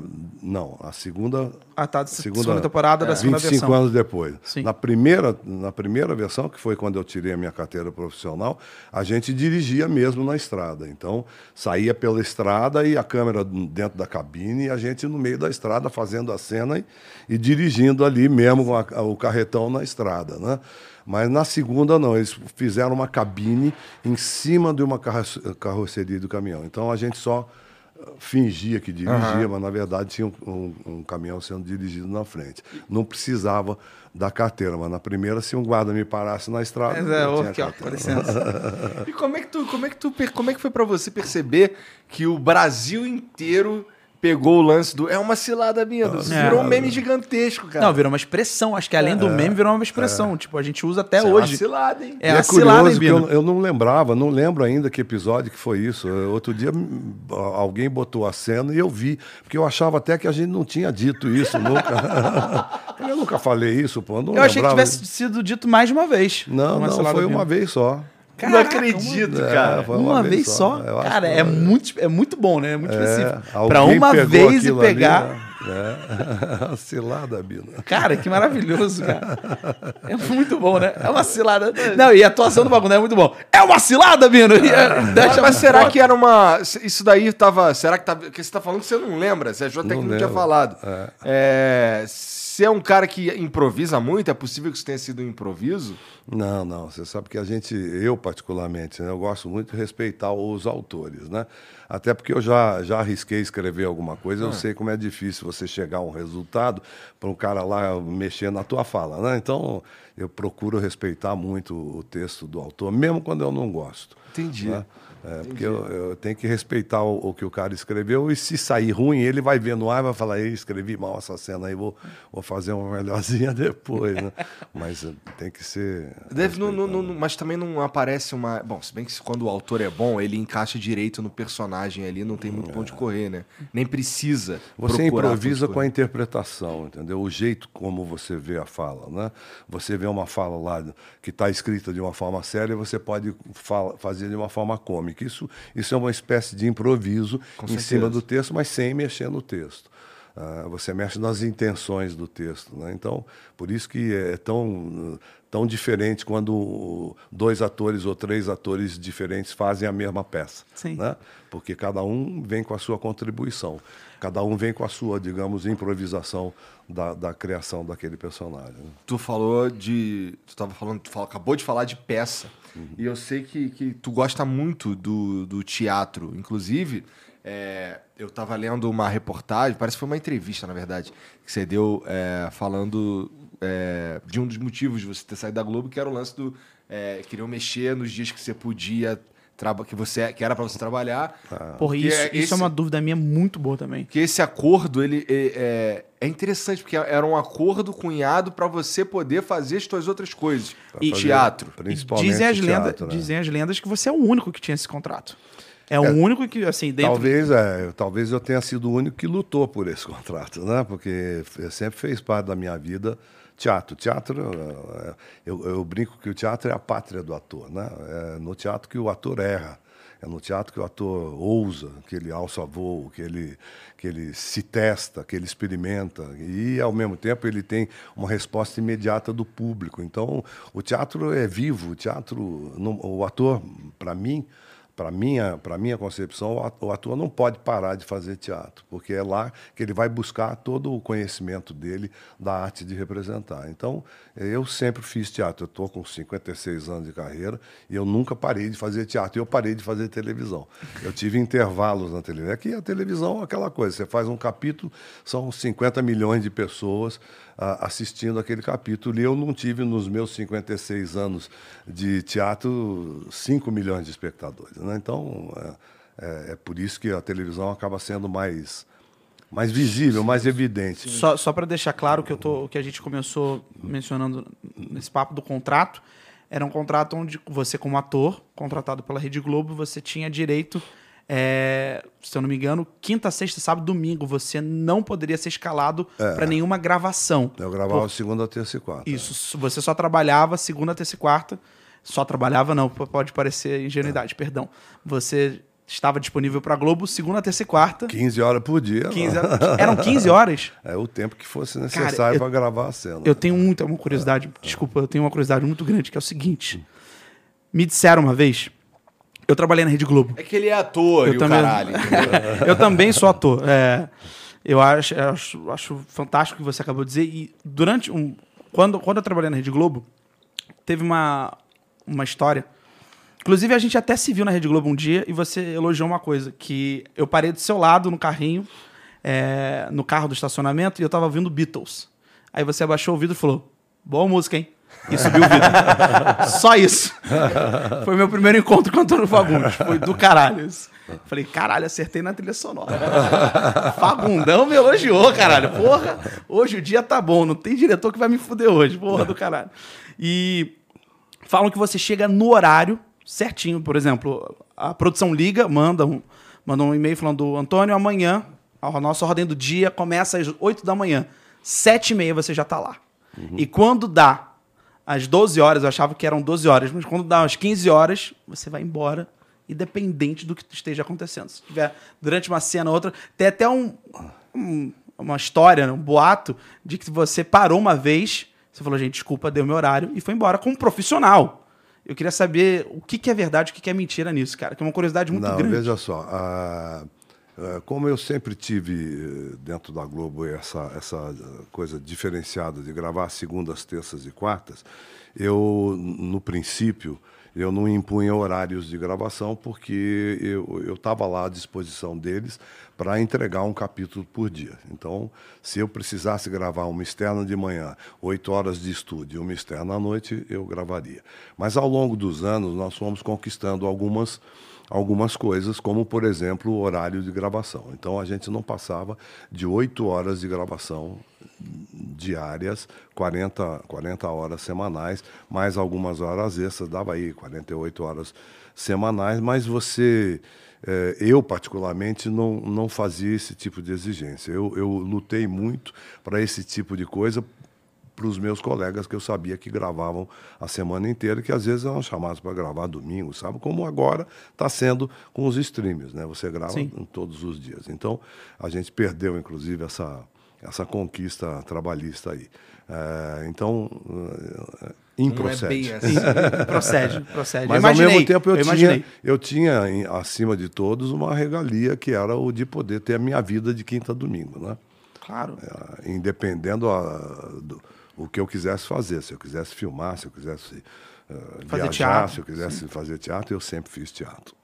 C: Não, a segunda...
B: Ah, tá. Segunda, temporada da segunda
C: 25
B: versão.
C: anos depois.
B: Sim.
C: Na primeira, na primeira versão, que foi quando eu tirei a minha carteira profissional, a gente dirigia mesmo na estrada. Então, saía pela estrada e a câmera dentro da cabine e a gente no meio da estrada fazendo a cena e, e dirigindo ali mesmo com a- o carretão na estrada, né? Mas na segunda não, eles fizeram uma cabine em cima de uma carroce- carroceria do caminhão. Então a gente só eh, fingia que dirigia, mas na verdade tinha um, um- um caminhão sendo dirigido na frente. Não precisava da carteira, mas na primeira, se um guarda me parasse na estrada.
B: Mas é,
C: eu
B: aqui, ó, com licença. <laughs>
A: E como é que tu, como é que tu, como é que foi pra você perceber que o Brasil inteiro pegou o lance do é uma cilada minha, isso
B: É.
A: virou um meme gigantesco, cara.
B: Não, virou uma expressão. Acho que além do meme, virou uma expressão. Tipo, a gente usa até
A: Isso é uma
B: hoje.
A: cilada, hein?
B: É uma
C: é
B: cilada,
C: curioso eu, eu não lembrava, não lembro ainda que episódio que foi isso. Outro dia hum, alguém botou a cena e eu vi, porque eu achava até que a gente não tinha dito isso nunca. <laughs> eu nunca falei isso, pô. Eu, não
B: Eu achei que tivesse sido dito mais de uma vez.
C: Não,
B: Uma
C: não, foi uma vez só.
A: Não acredito,
C: É,
A: cara.
C: foi
B: Uma, vez só.
C: Eu acho
B: Cara,
C: que
B: é
C: foi.
B: muito, é muito bom, né? É muito específico. Pra
C: alguém
B: uma
C: pegou
B: vez e
C: aquilo ali,
B: pegar.
C: né? É. <laughs> Cilada, Bino.
B: Cara, que maravilhoso, cara. <laughs> É muito bom, né? É uma cilada. Não, e a atuação do bagulho é muito bom. É uma cilada, Bino! É,
A: Mas,
B: deixa
A: mas será que era uma. Isso daí tava. Será que tava. Porque você tá falando que você não lembra. Você achou até
C: Não
A: que não tinha falado. É, se é um cara que improvisa muito, é possível que isso tenha sido um improviso?
C: Não, não. Você sabe que a gente, eu particularmente, né, eu gosto muito de respeitar os autores, né? Até porque eu já, já arrisquei escrever alguma coisa, eu sei como é difícil você chegar a um resultado para um cara lá mexer na tua fala, né? Então, eu procuro respeitar muito o texto do autor, mesmo quando eu não gosto.
A: Entendi.
C: né? É, porque eu, eu tenho que respeitar o, o que o cara escreveu e se sair ruim, ele vai ver no ar e vai falar, Ei, escrevi mal essa cena aí, vou, vou fazer uma melhorzinha <laughs> depois, né? Mas eh, tem que ser...
A: Deve, não- não- não- mas também não aparece uma. Bom, se bem que quando o autor é bom, ele encaixa direito no personagem ali, não tem muito ponto de correr, né? Nem precisa.
C: Você improvisa com a interpretação, entendeu? O jeito como você vê a fala, né? Você vê uma fala lá que está escrita de uma forma séria, você pode fala- fazer de uma forma cômica. Isso, isso é uma espécie de improviso em
A: certeza.
C: cima do texto, mas sem mexer no texto. Ah, você mexe nas intenções do texto, né? Então, por isso que é tão tão diferente quando dois atores ou três atores diferentes fazem a mesma peça,
B: Sim.
C: né? Porque cada um vem com a sua contribuição, cada um vem com a sua, digamos, improvisação da, da criação daquele personagem. né?
A: Tu falou de. Tu tava falando, tu fala- acabou de falar de peça. E eu sei que, que tu gosta muito do, do teatro. Inclusive, é, eu tava lendo uma reportagem, parece que foi uma entrevista, na verdade, que você deu é, falando é, de um dos motivos de você ter saído da Globo, que era o lance do. É, queriam mexer nos dias que você podia. Que, você, que era para você trabalhar.
B: Porra,
A: Porque
B: isso,
A: é-
B: isso
A: esse-
B: é uma dúvida minha muito boa também.
A: que esse acordo ele é, é- é interessante porque era um acordo cunhado para você poder fazer as suas outras coisas
C: Pra
A: e
C: fazer
A: teatro
C: Principalmente
B: dizem as,
C: teatro,
B: lendas,
C: né?
B: dizem as lendas que você é o único que tinha esse contrato. É, o único que, assim, dentro.
C: Talvez, é, talvez eu tenha sido o único que lutou por esse <laughs> contrato, né? Porque sempre fez parte da minha vida teatro. Teatro, é, eu, eu brinco que o teatro é a pátria do ator, né? É no teatro que o ator erra. É no teatro que o ator ousa, que ele alça voo, que ele, que ele se testa, que ele experimenta. E, ao mesmo tempo, ele tem uma resposta imediata do público. Então, o teatro é vivo. O teatro, o ator, para mim, para minha para minha concepção o at- o ator não pode parar de fazer teatro porque é lá que ele vai buscar todo o conhecimento dele da arte de representar. Então eu sempre fiz teatro. Eu estou com 56 anos de carreira e eu nunca parei de fazer teatro. Eu parei de fazer televisão. Eu tive intervalos na televisão aqui a televisão é aquela coisa você faz um capítulo são 50 milhões de pessoas assistindo aquele capítulo e eu não tive nos meus 56 anos de teatro 5 milhões de espectadores. Né? Então, é, é- é por isso que a televisão acaba sendo mais, mais visível, mais evidente.
B: Só, só para deixar claro que, eu tô, que a gente começou mencionando nesse papo do contrato, era um contrato onde você, como ator, contratado pela Rede Globo, você tinha direito, é, se eu não me engano, quinta, sexta, sábado, domingo. Você não poderia ser escalado
C: É.
B: para nenhuma gravação.
C: Eu gravava
B: Por-
C: segunda, terça e quarta.
B: Isso, você só trabalhava segunda, terça e quarta. Só trabalhava, não, pode parecer ingenuidade, perdão. Você estava disponível para Globo segunda, terça e quarta.
C: 15 horas por dia.
B: 15,
C: né? <laughs>
B: eram 15 horas.
C: É o tempo que fosse necessário para gravar a cena.
B: Eu tenho muita uma curiosidade, desculpa, eu tenho uma curiosidade muito grande, que é o seguinte. Me disseram uma vez, eu trabalhei na Rede Globo.
A: É que ele é ator
B: Eu
A: e
B: também-
A: o caralho. <laughs>
B: eu também sou ator. É, eu acho, eu acho, acho fantástico o que você acabou de dizer. E durante um. Quando, quando eu trabalhei na Rede Globo, teve uma, uma história. Inclusive, a gente até se viu na Rede Globo um dia e você elogiou uma coisa: que eu parei do seu lado no carrinho, é, no carro do estacionamento, e eu tava ouvindo Beatles. Aí você abaixou o vidro e falou: Boa música, hein? E subiu o vidro. Só isso. Foi meu primeiro encontro com o Antônio Fagundes. Foi do caralho. isso. Falei, caralho, acertei na trilha sonora. Fagundão me elogiou, caralho. Porra, hoje o dia tá bom. Não tem diretor que vai me fuder hoje. Porra do caralho. E falam que você chega no horário certinho. Por exemplo, a produção liga, manda um, manda um e-mail falando, Antônio, amanhã, a nossa ordem do dia começa às 8 da manhã. 7 e meia você já tá lá. E quando dá às 12 horas, eu achava que eram 12 horas, mas quando dá às 15 horas, você vai embora, independente do que esteja acontecendo. Se tiver durante uma cena ou outra, tem até um, um- uma história, né, um boato, de que você parou uma vez, você falou, gente, desculpa, deu meu horário, e foi embora como um profissional. Eu queria saber o que, que é verdade, o que, que é mentira nisso, cara, que é uma curiosidade muito
C: Não,
B: grande.
C: veja só. a- a- como eu sempre tive eh, dentro da Globo essa, essa coisa diferenciada de gravar segundas, terças e quartas, eu, no princípio, eu não impunha horários de gravação porque eu estava lá à disposição deles para entregar um capítulo por dia. Então, se eu precisasse gravar uma externa de manhã, oito horas de estúdio, e uma externa à noite, eu gravaria. Mas ao longo dos anos, nós fomos conquistando algumas algumas coisas, como, por exemplo, o horário de gravação. Então, a gente não passava de oito horas de gravação diárias, 40, 40 horas semanais, mais algumas horas extras, dava aí 48 horas semanais, mas você, eh, eu particularmente, não, não fazia esse tipo de exigência. Eu, eu lutei muito para esse tipo de coisa, para os meus colegas que eu sabia que gravavam a semana inteira, que às vezes eram chamados para gravar domingo, sabe? Como agora está sendo com os streams, né? Você grava
B: Sim.
C: todos os dias. Então, a gente perdeu, inclusive, essa, essa conquista trabalhista aí. Eh, então, eh,
A: Não é
C: improcede.
A: bem assim.
B: procede, procede.
C: Mas
B: eu imaginei,
C: ao mesmo tempo eu, tinha,
B: imaginei.
C: eu tinha, em- acima de todos, uma regalia que era o de poder ter a minha vida de quinta a domingo, né?
B: Claro.
C: Eh, Independendo a- do o que eu quisesse fazer. Se eu quisesse filmar, se eu quisesse eh,
B: Fazer
C: viajar,
B: teatro,
C: se eu quisesse fazer teatro, eu sempre fiz teatro.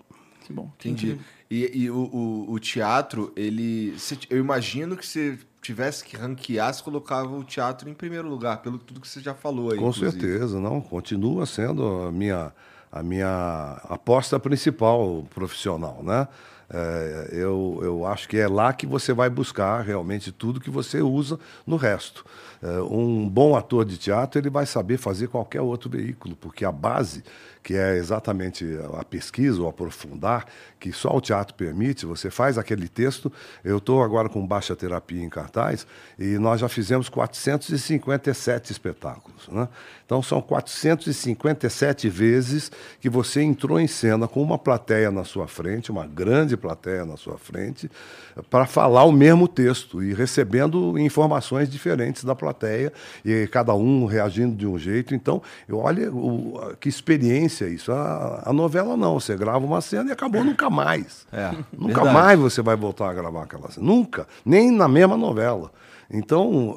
B: Que bom.
A: Entendi. E, e o, o- o teatro, ele. se- eu imagino que se tivesse que ranquear, você colocava o teatro em primeiro lugar, pelo tudo que você já falou aí.
C: Com
A: inclusive.
C: certeza, não. Continua sendo a minha, a minha aposta principal profissional, né? É, eu, eu acho que é lá que você vai buscar realmente tudo que você usa no resto. É, um bom ator de teatro ele vai saber fazer qualquer outro veículo, porque a base, que é exatamente a pesquisa, o aprofundar, que só o teatro permite, você faz aquele texto. Eu estou agora com baixa terapia em cartaz e nós já fizemos 457 espetáculos. Né? Então são 457 vezes que você entrou em cena com uma plateia na sua frente, uma grande plateia na sua frente, para falar o mesmo texto e recebendo informações diferentes da plateia e cada um reagindo de um jeito. Então, eu olha o- que experiência isso. A, a novela não, você grava uma cena e acabou nunca mais.
A: É,
C: nunca
A: verdade.
C: mais você vai voltar a gravar aquela cena. Nunca, nem na mesma novela. Então,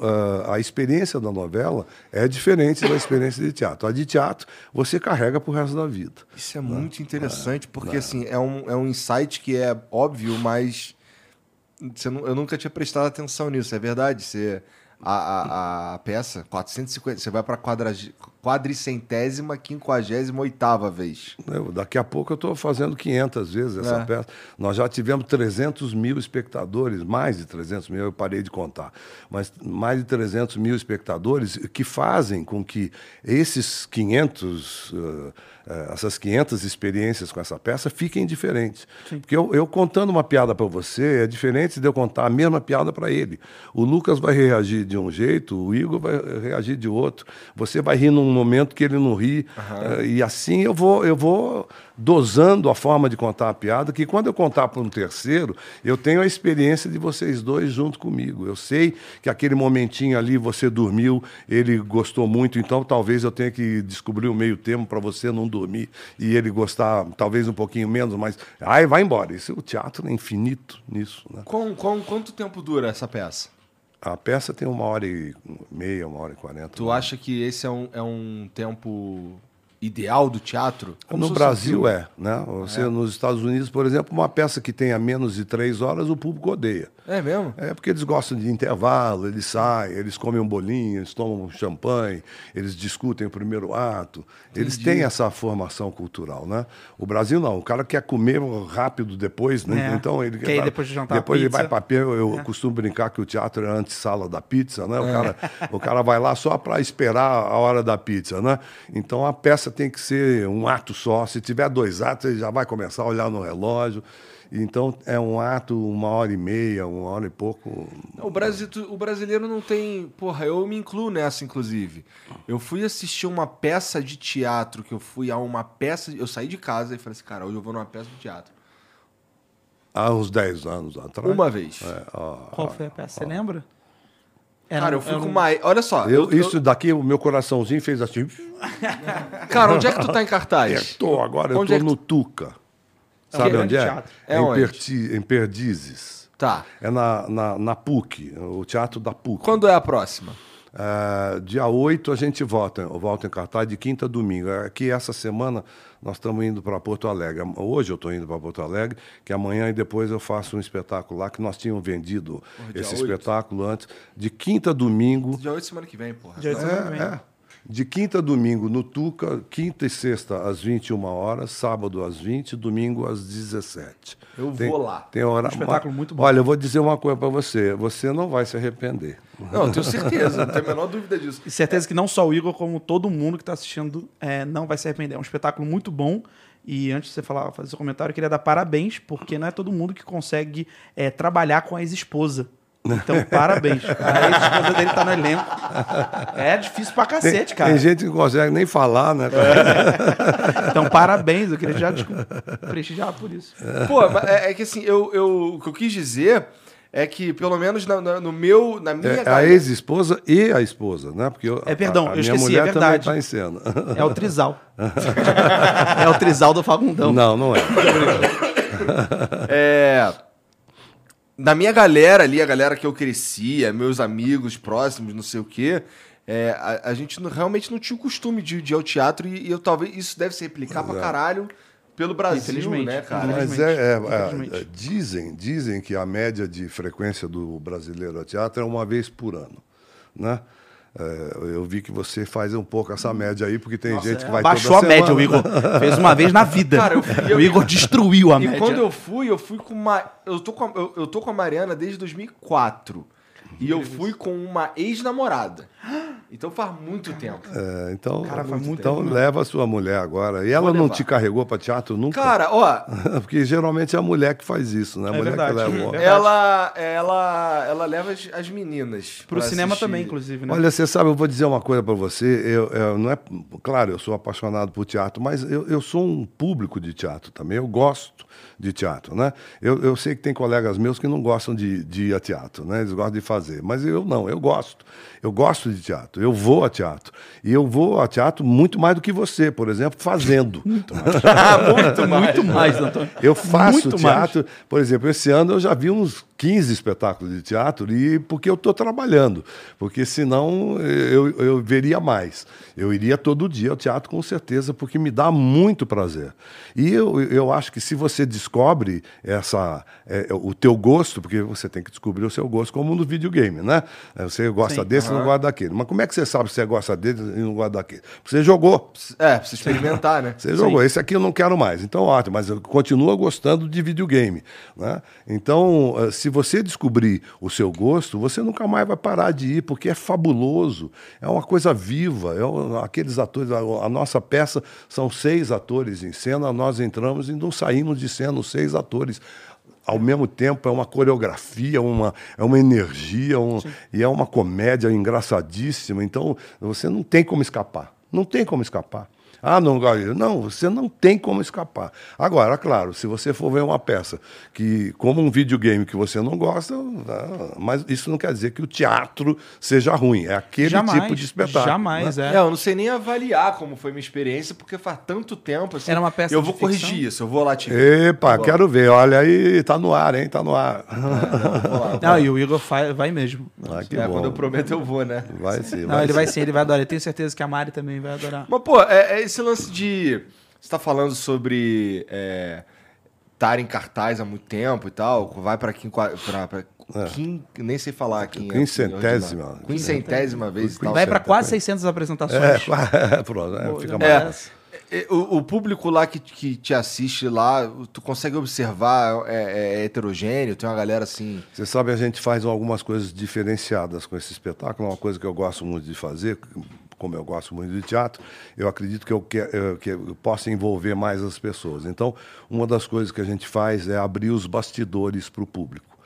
C: a experiência da novela é diferente da experiência de teatro. A de teatro, você carrega pro resto da vida.
A: Isso é muito interessante, porque assim, é um, é um insight que é óbvio, mas você eu nunca tinha prestado atenção nisso, é verdade? Você, a, a, a peça, 450, você vai para quadricentésima, quinquagésima oitava vez.
C: Eu, daqui a pouco eu estou fazendo 500 vezes essa
A: É.
C: peça. Nós já tivemos 300 mil espectadores, mais de 300 mil, eu parei de contar, mas mais de 300 mil espectadores que fazem com que esses 500, eh, eh, essas 500 experiências com essa peça fiquem diferentes. Porque eu, eu contando uma piada para você é diferente de eu contar a mesma piada para ele. O Lucas vai reagir de um jeito, o Igor vai reagir de outro. Você vai rir num momento que ele não ri. eh, e assim eu vou, eu vou dosando a forma de contar a piada, que quando eu contar para um terceiro, eu tenho a experiência de vocês dois junto comigo. Eu sei que aquele momentinho ali você dormiu, ele gostou muito, então talvez eu tenha que descobrir o meio termo para você não dormir e ele gostar talvez um pouquinho menos, mas aí vai embora. Isso, o teatro é infinito nisso. Né?
A: Com, com, quanto tempo dura essa peça?
C: A peça tem uma hora e meia, uma hora e quarenta.
A: Tu acha que esse é um, é um tempo ideal do teatro? Como
C: No Brasil é, né? Você, Nos Estados Unidos, por exemplo, uma peça que tenha menos de três horas, o público odeia.
A: É mesmo?
C: É porque eles gostam de intervalo, eles saem, eles comem um bolinho, eles tomam um champanhe, eles discutem o primeiro ato. Eles têm essa formação cultural, né? O Brasil não, o cara quer comer rápido depois, né?
B: É.
C: Então ele
B: Quer depois de jantar
C: Depois ele
B: pizza. É.
C: vai para eu, eu costumo brincar que o teatro é a antessala da pizza, né? O, cara, o cara vai lá só para esperar a hora da pizza, né? Então a peça tem que ser um ato só. Se tiver dois atos, ele já vai começar a olhar no relógio. Então é um ato, uma hora e meia, uma hora e pouco.
A: O, Brasil, o brasileiro não tem. Porra, eu me incluo nessa, inclusive. Eu fui assistir uma peça de teatro, que eu fui a uma peça. Eu saí de casa e falei assim, cara, hoje eu vou numa peça de teatro.
C: Há uns 10 anos atrás.
A: Uma vez.
C: É, ó,
B: Qual foi a peça? Você lembra? Era
A: Cara, eu fui com
B: um-
A: uma. Olha só.
C: eu,
A: eu-
C: isso daqui, o meu coraçãozinho fez assim. <laughs>
A: Cara, onde é que tu tá em cartaz?
C: Apertou, agora eu
A: Onde
C: tô
A: é
C: no Tuca. Sabe
B: Que
C: onde é?
B: teatro?
A: É
C: em,
A: onde?
C: Perti- em Perdizes.
A: Tá.
C: É na, na, na PUC, o teatro da PUC.
A: Quando é a próxima?
C: É, dia 8 a gente volta, volta em cartaz de quinta a domingo. Aqui essa semana nós estamos indo para Porto Alegre. Hoje eu estou indo para Porto Alegre, que amanhã e depois eu faço um espetáculo lá, que nós tínhamos vendido
A: dia
C: esse
A: 8?
C: espetáculo antes. De quinta a domingo.
A: Dia 8 semana que vem, porra.
B: Dia oito semana que vem.
C: É, é. De quinta a domingo no Tuca, quinta e sexta às 21 horas, sábado às 20, domingo às 17.
A: Eu vou lá.
C: Tem hora...
B: Um espetáculo muito bom.
C: Olha, eu vou dizer uma coisa para você, você não vai se arrepender.
A: Não, eu tenho certeza, não tenho a menor dúvida disso.
B: E certeza que não só o Igor, como todo mundo que está assistindo, é, não vai se arrepender. É um espetáculo muito bom. E antes de você falar, fazer seu comentário, eu queria dar parabéns, porque não é todo mundo que consegue é, trabalhar com a ex-esposa. Então, parabéns. <laughs> A ex-esposa dele tá no elenco. É difícil pra cacete, cara.
C: Tem gente que não consegue nem falar, né? cara?
B: Então, parabéns. Eu queria já te prestigiar por isso.
A: Pô, mas é, é que assim, eu, eu, o que eu quis dizer é que, pelo menos na- na- no meu, na minha.
C: É, a ex-esposa e a esposa, né? Porque eu-
B: É, perdão,
C: a, a
B: eu
C: minha
B: esqueci,
C: mulher
B: é verdade.
C: também está em cena.
B: É o Trisal. <laughs> é o Trisal do Fagundão.
C: Não, não é.
A: É. Da minha galera ali, a galera que eu crescia, meus amigos próximos, não sei o quê, é, a, a gente não- realmente não tinha o costume de, de ir ao teatro e, e eu talvez isso deve se replicar pra caralho pelo Brasil,
B: Infelizmente.
A: né, cara?
C: Mas é, é, é,
B: Infelizmente.
C: é, dizem, dizem que a média de frequência do brasileiro ao teatro é uma vez por ano, né? É, eu vi que você faz um pouco essa média aí, porque tem gente que vai
B: Baixou
C: toda
B: a média,
C: semana.
B: o Igor. Fez uma vez na vida.
A: Cara, eu fui- eu-
B: o Igor destruiu a
A: E
B: média.
A: quando eu fui, eu fui com uma. Eu tô com a, eu, eu tô com a Mariana desde 2004. E eu fui com uma ex-namorada. Então faz muito tempo.
C: É, então,
B: Cara, faz muito
C: então
B: tempo, né?
C: leva a sua mulher agora. E ela não te carregou para teatro nunca?
A: Cara, ó, <laughs>
C: Porque geralmente é a mulher que faz isso, né? A
B: É
C: mulher
B: verdade.
C: que leva.
B: É
C: o-
B: verdade.
A: ela, ela, ela leva as, as meninas.
B: Pro
A: pra
B: cinema
A: assistir.
B: também, inclusive, né?
C: Olha, você sabe, eu vou dizer uma coisa para você. Eu, eu- não é, claro, eu sou apaixonado por teatro, mas eu, eu sou um público de teatro também. Eu gosto de teatro, né? Eu, eu sei que tem colegas meus que não gostam de, de ir a teatro, né? Eles gostam de fazer, mas eu não. Eu gosto. Eu gosto de teatro. Eu vou a teatro e eu vou a teatro muito mais do que você, por exemplo, fazendo. <laughs>
B: muito mais. <laughs> muito mais, Antônio.
C: Eu faço
B: Muito
C: teatro, por exemplo, esse ano eu já vi uns 15 espetáculos de teatro e porque eu estou trabalhando. Porque senão eu, eu veria mais. Eu iria todo dia ao teatro com certeza, porque me dá muito prazer. E eu, eu acho que se você descobre essa, é, o teu gosto, porque você tem que descobrir o seu gosto, como no videogame, né? Você gosta
B: Sim.
C: desse e não gosta daquele. Mas como é que você sabe se você gosta dele e não gosta daquele? Você jogou.
A: É, precisa experimentar, né?
C: Você jogou, esse aqui eu não quero mais. Então, ótimo, mas eu continuo gostando de videogame. Né? Então, eh, se você descobrir o seu gosto, você nunca mais vai parar de ir, porque é fabuloso, é uma coisa viva. É aqueles atores, a, a nossa peça são seis atores em cena, nós entramos e não saímos de cena, os seis atores. Ao mesmo tempo, é uma coreografia, uma, é uma energia, um- e é uma comédia engraçadíssima. Então, você não tem como escapar. Não tem como escapar. Ah, não, Gabriel, não, você não tem como escapar. Agora, claro, se você for ver uma peça que, como um videogame que você não gosta, ah, mas isso não quer dizer que o teatro seja ruim. É aquele
B: jamais,
C: tipo de espetáculo.
B: Jamais,
C: né?
B: é.
A: É, eu não sei nem avaliar como foi minha experiência, porque faz tanto tempo. Assim,
B: Era uma peça
A: Eu
B: de
A: vou
B: ficção?
A: corrigir isso, eu vou lá te ver.
C: Epa,
A: lá.
C: quero ver. Olha aí, tá no ar, hein? Tá no ar.
A: Vou lá, vou
B: Não, e o Igor vai, vai mesmo.
C: Ah, que
A: É,
C: bom.
A: quando eu prometo, eu vou, né?
C: Vai sim.
B: Não, ele vai
C: sim.
B: sim, ele vai adorar. Eu tenho certeza que a Mari também vai adorar.
A: Mas, pô, é, é esse lance de. Você tá falando sobre é, estar em cartaz há muito tempo e tal. Vai pra quem. Pra, pra,
C: É.
A: nem sei falar aqui.
C: Quincentésima.
A: Quincentésima vez e tal.
B: Vai pra
C: certo,
B: quase
C: é.
B: 600 apresentações.
C: É, <laughs> pronto, é, fica mais.
B: merece.
A: É, O, o público lá que, que te assiste lá, tu consegue observar, é, é heterogêneo? Tem uma galera assim.
C: Você sabe, a gente faz algumas coisas diferenciadas com esse espetáculo, é uma coisa que eu gosto muito de fazer, como eu gosto muito de teatro, eu acredito que eu, que, eu- que eu possa envolver mais as pessoas. Então, uma das coisas que a gente faz é abrir os bastidores para o público.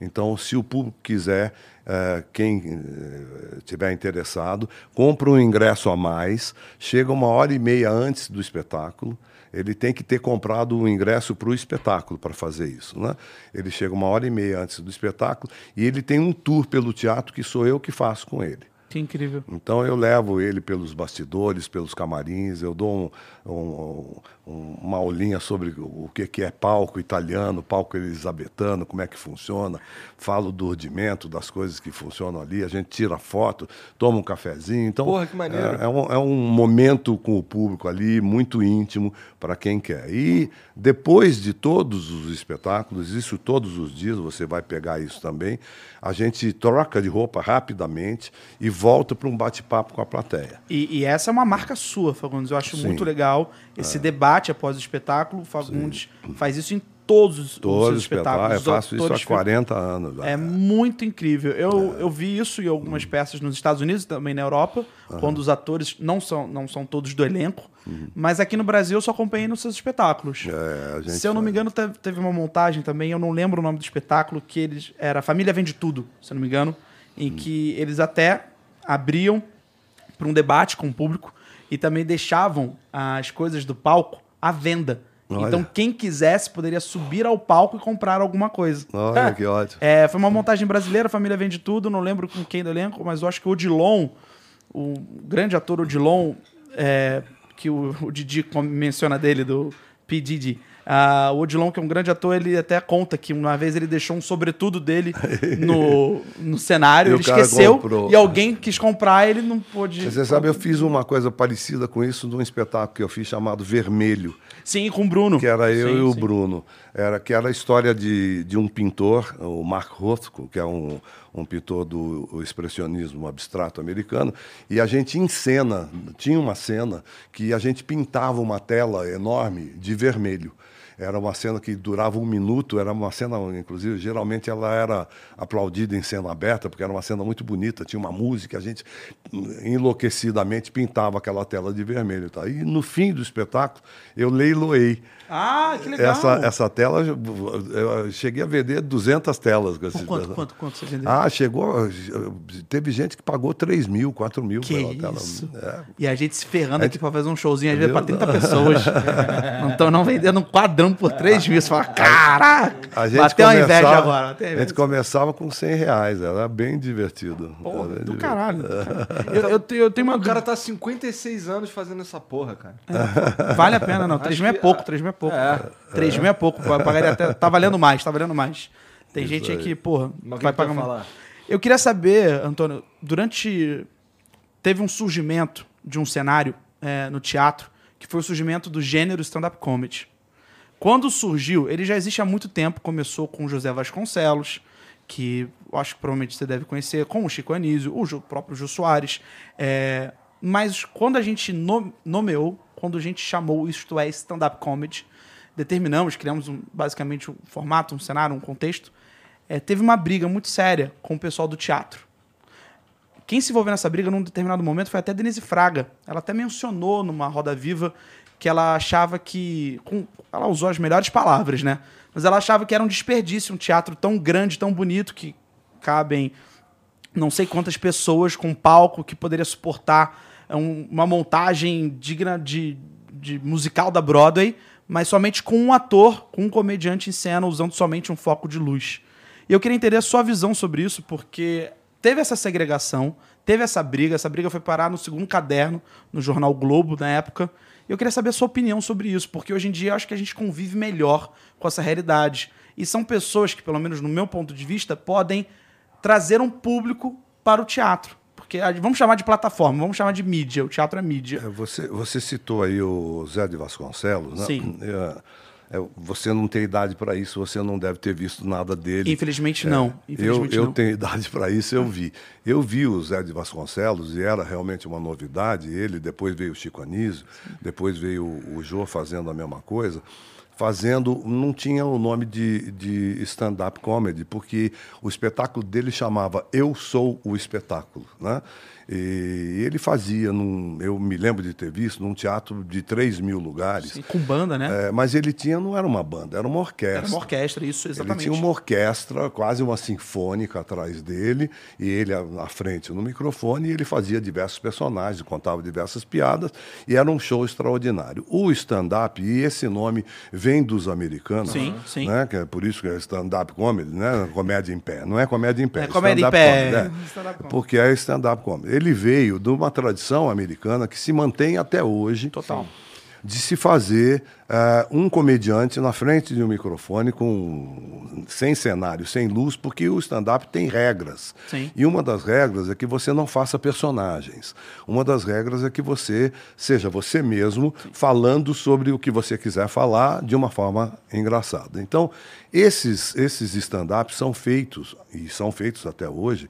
C: Então, se o público quiser, eh, quem eh, tiver interessado, compra um ingresso a mais, chega uma hora e meia antes do espetáculo, ele tem que ter comprado o ingresso para o espetáculo para fazer isso. Né? Ele chega uma hora e meia antes do espetáculo e ele tem um tour pelo teatro que sou eu que faço com ele.
B: Que incrível.
C: Então eu levo ele pelos bastidores, pelos camarins, eu dou um- um- uma aulinha sobre o que, que é palco italiano, palco elisabetano, como é que funciona, falo do rudimento, das coisas que funcionam ali, a gente tira foto, toma um cafezinho. Então,
A: Porra, que maneiro.
C: É, é um, é um momento com o público ali, muito íntimo para quem quer. E depois de todos os espetáculos, isso todos os dias, você vai pegar isso também, a gente troca de roupa rapidamente e volta para um bate-papo com a plateia.
B: E, e essa é uma marca sua, Fagundes. Eu acho
C: Sim. É.
B: muito legal esse debate após o espetáculo. O Fagundes faz isso em todos os, os
C: Todos
B: seus
C: os espetáculos, eu faço isso há
B: Todos
C: 40 anos. já.
B: É muito incrível. Eu, eu vi isso em algumas peças nos Estados Unidos e também na Europa, quando os atores não são, não são todos do elenco, mas aqui no Brasil eu só acompanhei nos seus espetáculos.
C: É, gente
B: se eu não me engano, te- teve uma montagem também, eu não lembro o nome do espetáculo, que eles. Era Família Vende Tudo, se eu não me engano, em
C: Hum.
B: que eles até abriam para um debate com o público e também deixavam as coisas do palco à venda.
C: Olha.
B: Então, quem quisesse poderia subir ao palco e comprar alguma coisa.
C: Olha <laughs> que ótimo.
B: É, foi uma montagem brasileira, a família vende tudo, não lembro com quem do elenco, mas eu acho que o Odilon, o grande ator Odilon, é, que o, o Didi menciona dele, do P. Didi, ah, o Odilon, que é um grande ator, ele até conta que uma vez ele deixou um sobretudo dele <laughs> no, no cenário, ele esqueceu,
C: comprou.
B: e alguém quis comprar, ele não pôde...
C: Você sabe, eu fiz uma coisa parecida com isso num espetáculo que eu fiz chamado Vermelho.
B: Sim, com o Bruno.
C: que era eu
B: Sim,
C: e o
B: sim.
C: Bruno. Era que era a história de, de um pintor, o Mark Rothko, que é um, um pintor do expressionismo abstrato americano, e a gente em cena, tinha uma cena que a gente pintava uma tela enorme de vermelho. Era uma cena que durava um minuto, era uma cena, inclusive, geralmente ela era aplaudida em cena aberta, porque era uma cena muito bonita, tinha uma música, a gente enlouquecidamente pintava aquela tela de vermelho. Tá? E no fim do espetáculo, eu leiloei
B: Ah, que legal.
C: essa, essa tela, eu cheguei a vender 200 telas. Com esse-
B: Quanto, quanto, quanto você vendeu?
C: Ah, chegou. Teve gente que pagou 3 mil, 4 mil
B: Que
C: pela tela.
B: isso?
C: É.
B: E a gente se ferrando
C: A
B: aqui pra fazer um showzinho, às vezes, pra
C: Entendeu?
B: 30 pessoas. <laughs> não estão não vendendo um quadrão por 3 mil. Você fala, caraca!
C: A gente
B: Bateu uma inveja agora.
C: A gente começava com 100 reais, era bem divertido.
B: Porra,
C: Era bem
B: do
C: divertido.
B: caralho. <laughs> Eu, eu tenho- eu tenho uma
A: O cara tá há 56 anos fazendo essa porra, cara.
B: Vale a pena, não. 3 mil é pouco, 3 mil é pouco.
A: É.
B: 3 mil é pouco. Pagaria até, tá valendo mais, tá valendo mais. Tem
C: Isso
B: gente
C: aí.
B: aqui, porra,
A: Mas que
B: vai
A: que
B: pagar mais.
A: falar?
B: Eu queria saber, Antônio, durante. Teve um surgimento de um cenário é, no teatro, que foi o surgimento do gênero stand-up comedy. Quando surgiu, ele já existe há muito tempo, começou com o José Vasconcelos, que eu acho que provavelmente você deve conhecer, com o Chico Anísio, o próprio Jô Soares. é, mas quando a gente no- nomeou, quando a gente chamou Isto é Stand-up Comedy, determinamos, criamos um- basicamente um formato, um cenário, um contexto, é, teve uma briga muito séria com o pessoal do teatro. Quem se envolveu nessa briga num determinado momento foi até Denise Fraga. Ela até mencionou numa roda viva que ela achava que. com- ela usou as melhores palavras, né? Mas ela achava que era um desperdício um teatro tão grande, tão bonito, que cabem não sei quantas pessoas com palco que poderia suportar é, um- uma montagem digna de, de musical da Broadway, mas somente com um ator, com um comediante em cena, usando somente um foco de luz. E eu queria entender a sua visão sobre isso, porque teve essa segregação, teve essa briga, essa briga foi parar no segundo caderno, no jornal Globo, na época. E eu queria saber a sua opinião sobre isso, porque hoje em dia eu acho que a gente convive melhor com essa realidade. E são pessoas que, pelo menos no meu ponto de vista, podem trazer um público para o teatro. Porque vamos chamar de plataforma, vamos chamar de mídia. O teatro é mídia.
C: É, Você, você citou aí o Zé de Vasconcelos, né?
B: Sim.
C: É, é, você não tem idade para isso, você não deve ter visto nada dele.
B: Infelizmente não.
C: É,
B: Infelizmente
C: eu, eu
B: não.
C: tenho idade para isso, eu vi. Eu vi o Zé de Vasconcelos e era realmente uma novidade. Ele, depois veio o Chico Anísio, depois veio o, o Jô fazendo a mesma coisa. Fazendo, não tinha o nome de, de stand-up comedy, porque o espetáculo dele chamava Eu Sou o Espetáculo. Né? E ele fazia, num, eu me lembro de ter visto, num teatro de 3 mil lugares.
B: Sim, com banda, né?
C: É, mas ele tinha, não era uma banda, era uma orquestra.
B: Era uma orquestra, isso, exatamente.
C: Ele tinha uma orquestra, quase uma sinfônica atrás dele, e ele à frente no microfone, e ele fazia diversos personagens, contava diversas piadas, e era um show extraordinário. O stand-up, e esse nome vem dos americanos,
B: Sim, sim.
C: Né? Que é por isso que é stand-up comedy, né? comédia em pé. Não é comédia em pé,
B: É comédia em
C: stand-up
B: pé,
C: comedy,
B: é.
C: é.
B: Comedy.
C: Porque é stand-up comedy. Ele veio de uma tradição americana que se mantém até hoje
B: Total.
C: de se fazer eh, um comediante na frente de um microfone com sem cenário, sem luz, porque o stand-up tem regras.
B: Sim.
C: E uma das regras é que você não faça personagens. Uma das regras é que você seja você mesmo falando sobre o que você quiser falar de uma forma engraçada. Então, esses esses stand-ups são feitos e são feitos até hoje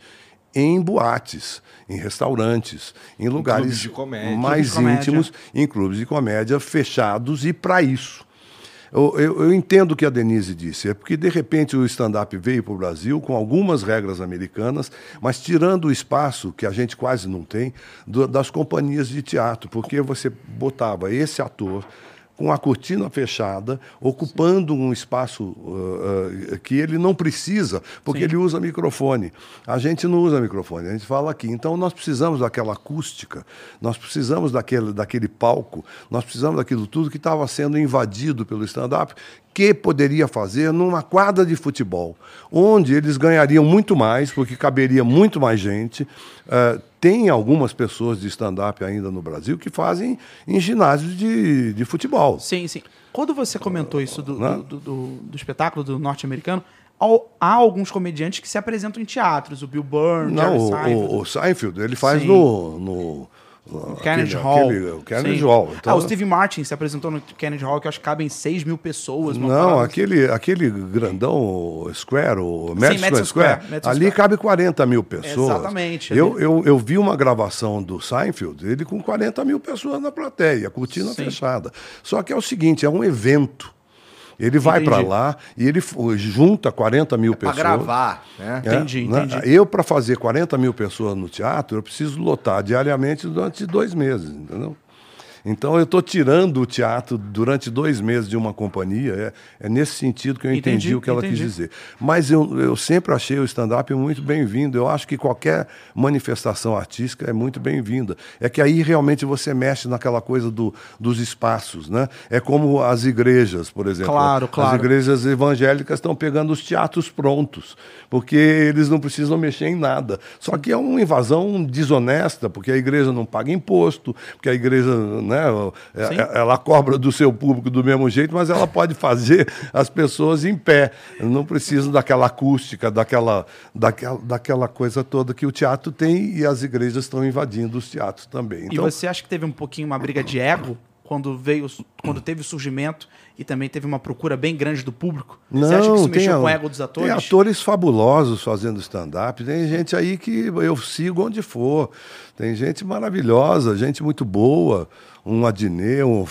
C: em boates, em restaurantes, em lugares
A: de comédia.
C: mais íntimos, em clubes de comédia fechados e para isso. Eu, eu- eu entendo o que a Denise disse, é porque de repente o stand-up veio para o Brasil com algumas regras americanas, mas tirando o espaço, que a gente quase não tem, do- das companhias de teatro, porque você botava esse ator com a cortina fechada, ocupando um espaço uh, uh, que ele não precisa, porque ele usa microfone. A gente não usa microfone, a gente fala aqui. Então nós precisamos daquela acústica, nós precisamos daquele, daquele palco, nós precisamos daquilo tudo que estava sendo invadido pelo stand-up, que poderia fazer numa quadra de futebol, onde eles ganhariam muito mais, porque caberia muito mais gente. Uh, tem algumas pessoas de stand-up ainda no Brasil que fazem em ginásios de, de futebol.
B: Sim, sim. Quando você comentou isso do,
C: Né?
B: do, do- do- espetáculo do norte-americano, há alguns comediantes que se apresentam em teatros. O Bill
C: Não,
B: Jerry
C: o,
B: Seinfeld.
C: o, o Seinfeld, ele faz
B: Sim.
C: no, no
B: Carnegie
C: aquele-
B: Hall.
C: aquele- o Carnegie
B: Sim.
C: Hall.
B: ah,
C: Então,
B: o Steve Martin se apresentou no Carnegie Hall, que eu acho que cabem 6 mil pessoas.
C: Não, aquele, aquele grandão Square, o Madison
B: Madison
C: Square,
B: Square, Madison
C: ali
B: Square.
C: cabe 40 mil pessoas.
B: Exatamente,
C: Eu,
B: ali.
C: eu, eu vi uma gravação do Seinfeld, ele com 40 mil pessoas na plateia, a
B: Sim.
C: fechada. Só que é o seguinte, é um evento. Ele vai para lá e ele junta 40 mil
A: Pra
C: pessoas.
A: gravar, né?
C: É,
B: Entendi,
C: né?
B: entendi.
C: Eu, para fazer 40 mil pessoas no teatro, eu preciso lotar diariamente durante dois meses, entendeu? Então, eu estou tirando o teatro durante dois meses de uma companhia. É, é nesse sentido que eu entendi,
B: Entendi,
C: o que ela
B: entendi.
C: quis dizer. Mas eu, eu sempre achei o stand-up muito bem-vindo. Eu acho que qualquer manifestação artística é muito bem-vinda. É que aí realmente você mexe naquela coisa do, dos espaços. Né? É como as igrejas, por exemplo.
B: Claro,
C: As
B: claro.
C: igrejas evangélicas estão pegando os teatros prontos, porque eles não precisam mexer em nada. Só que é uma invasão desonesta, porque a igreja não paga imposto, porque a igreja, né, né? É, ela cobra do seu público do mesmo jeito, mas ela pode fazer as pessoas em pé. Não precisam daquela acústica, daquela, daquela, daquela coisa toda que o teatro tem e as igrejas estão invadindo os teatros também.
B: Então, e você acha que teve um pouquinho uma briga de ego quando veio, quando teve o surgimento e também teve uma procura bem grande do público?
C: Não,
B: Você acha
C: que
B: isso mexeu com o ego dos atores?
C: Tem atores fabulosos fazendo stand-up. Tem gente aí que eu sigo onde for. Tem gente maravilhosa, gente muito boa um Adnet, um, um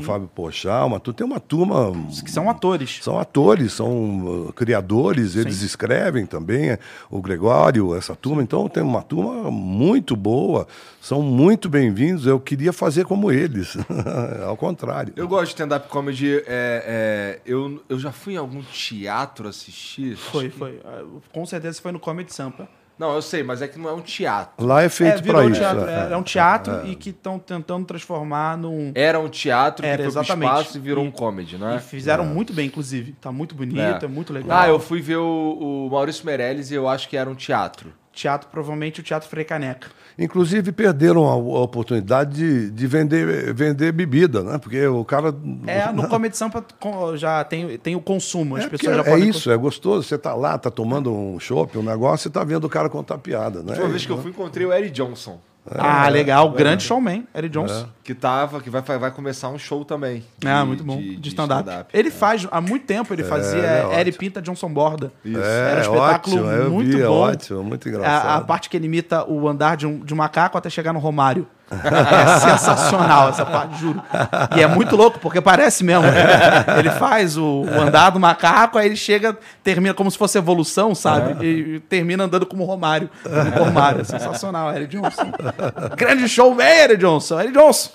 C: Fábio Pochá, uma, tem uma turma.
B: Que são atores.
C: São atores, são uh, criadores, eles Sim. escrevem também, é, o Gregório, essa turma. Então tem uma turma muito boa, são muito bem-vindos. Eu queria fazer como eles, <laughs> ao contrário.
A: Eu gosto de stand-up comedy. É, é, eu, eu já fui em algum teatro assistir?
B: Foi, foi. Ah, com certeza foi no Comedy Sampa.
A: Não, eu sei, mas é que não é um teatro.
C: Lá é feito é, para isso.
B: Teatro, é, é, um teatro é. e que estão tentando transformar num.
A: Era um teatro Era, que foi exatamente. pro espaço e virou e, um comedy, né?
B: E fizeram
A: é.
B: muito bem, inclusive. Tá muito bonito, é, é muito legal.
A: Ah, eu fui ver o, o Maurício Meirelles e eu acho que era um teatro
B: teatro, provavelmente o Teatro Frei Caneca.
C: Inclusive perderam a, oportunidade de, de vender, vender bebida, né? Porque o cara.
B: É, no Comedy Sampa já tem, tem o consumo, as
C: é
B: pessoas já
C: é podem. É isso, é gostoso. Você tá lá, tá tomando um chopp, um negócio, você tá vendo o cara contar piada, né? A
A: última vez que eu fui, encontrei o Eric Johnson.
B: Ah, legal. Grande showman, Eric Johnson. É.
A: Que tava, que vai, vai começar um show também.
B: De, ah, muito bom. De, de stand-up. Stand ele faz, há muito tempo ele fazia é, Eric Pinta Johnson Borda.
C: Isso. É, Era um espetáculo ótimo, muito vi, bom. ótimo, muito engraçado.
B: A, a, parte que ele imita o andar de um, de um macaco até chegar no Romário. É sensacional essa parte, juro. E é muito louco, porque parece mesmo. Ele faz o, o andar do macaco, aí ele chega, termina como se fosse evolução, sabe? E termina andando como Romário. Como Romário. É sensacional, Eric Johnson. Grande show, velho, Eric Johnson. Eric Johnson.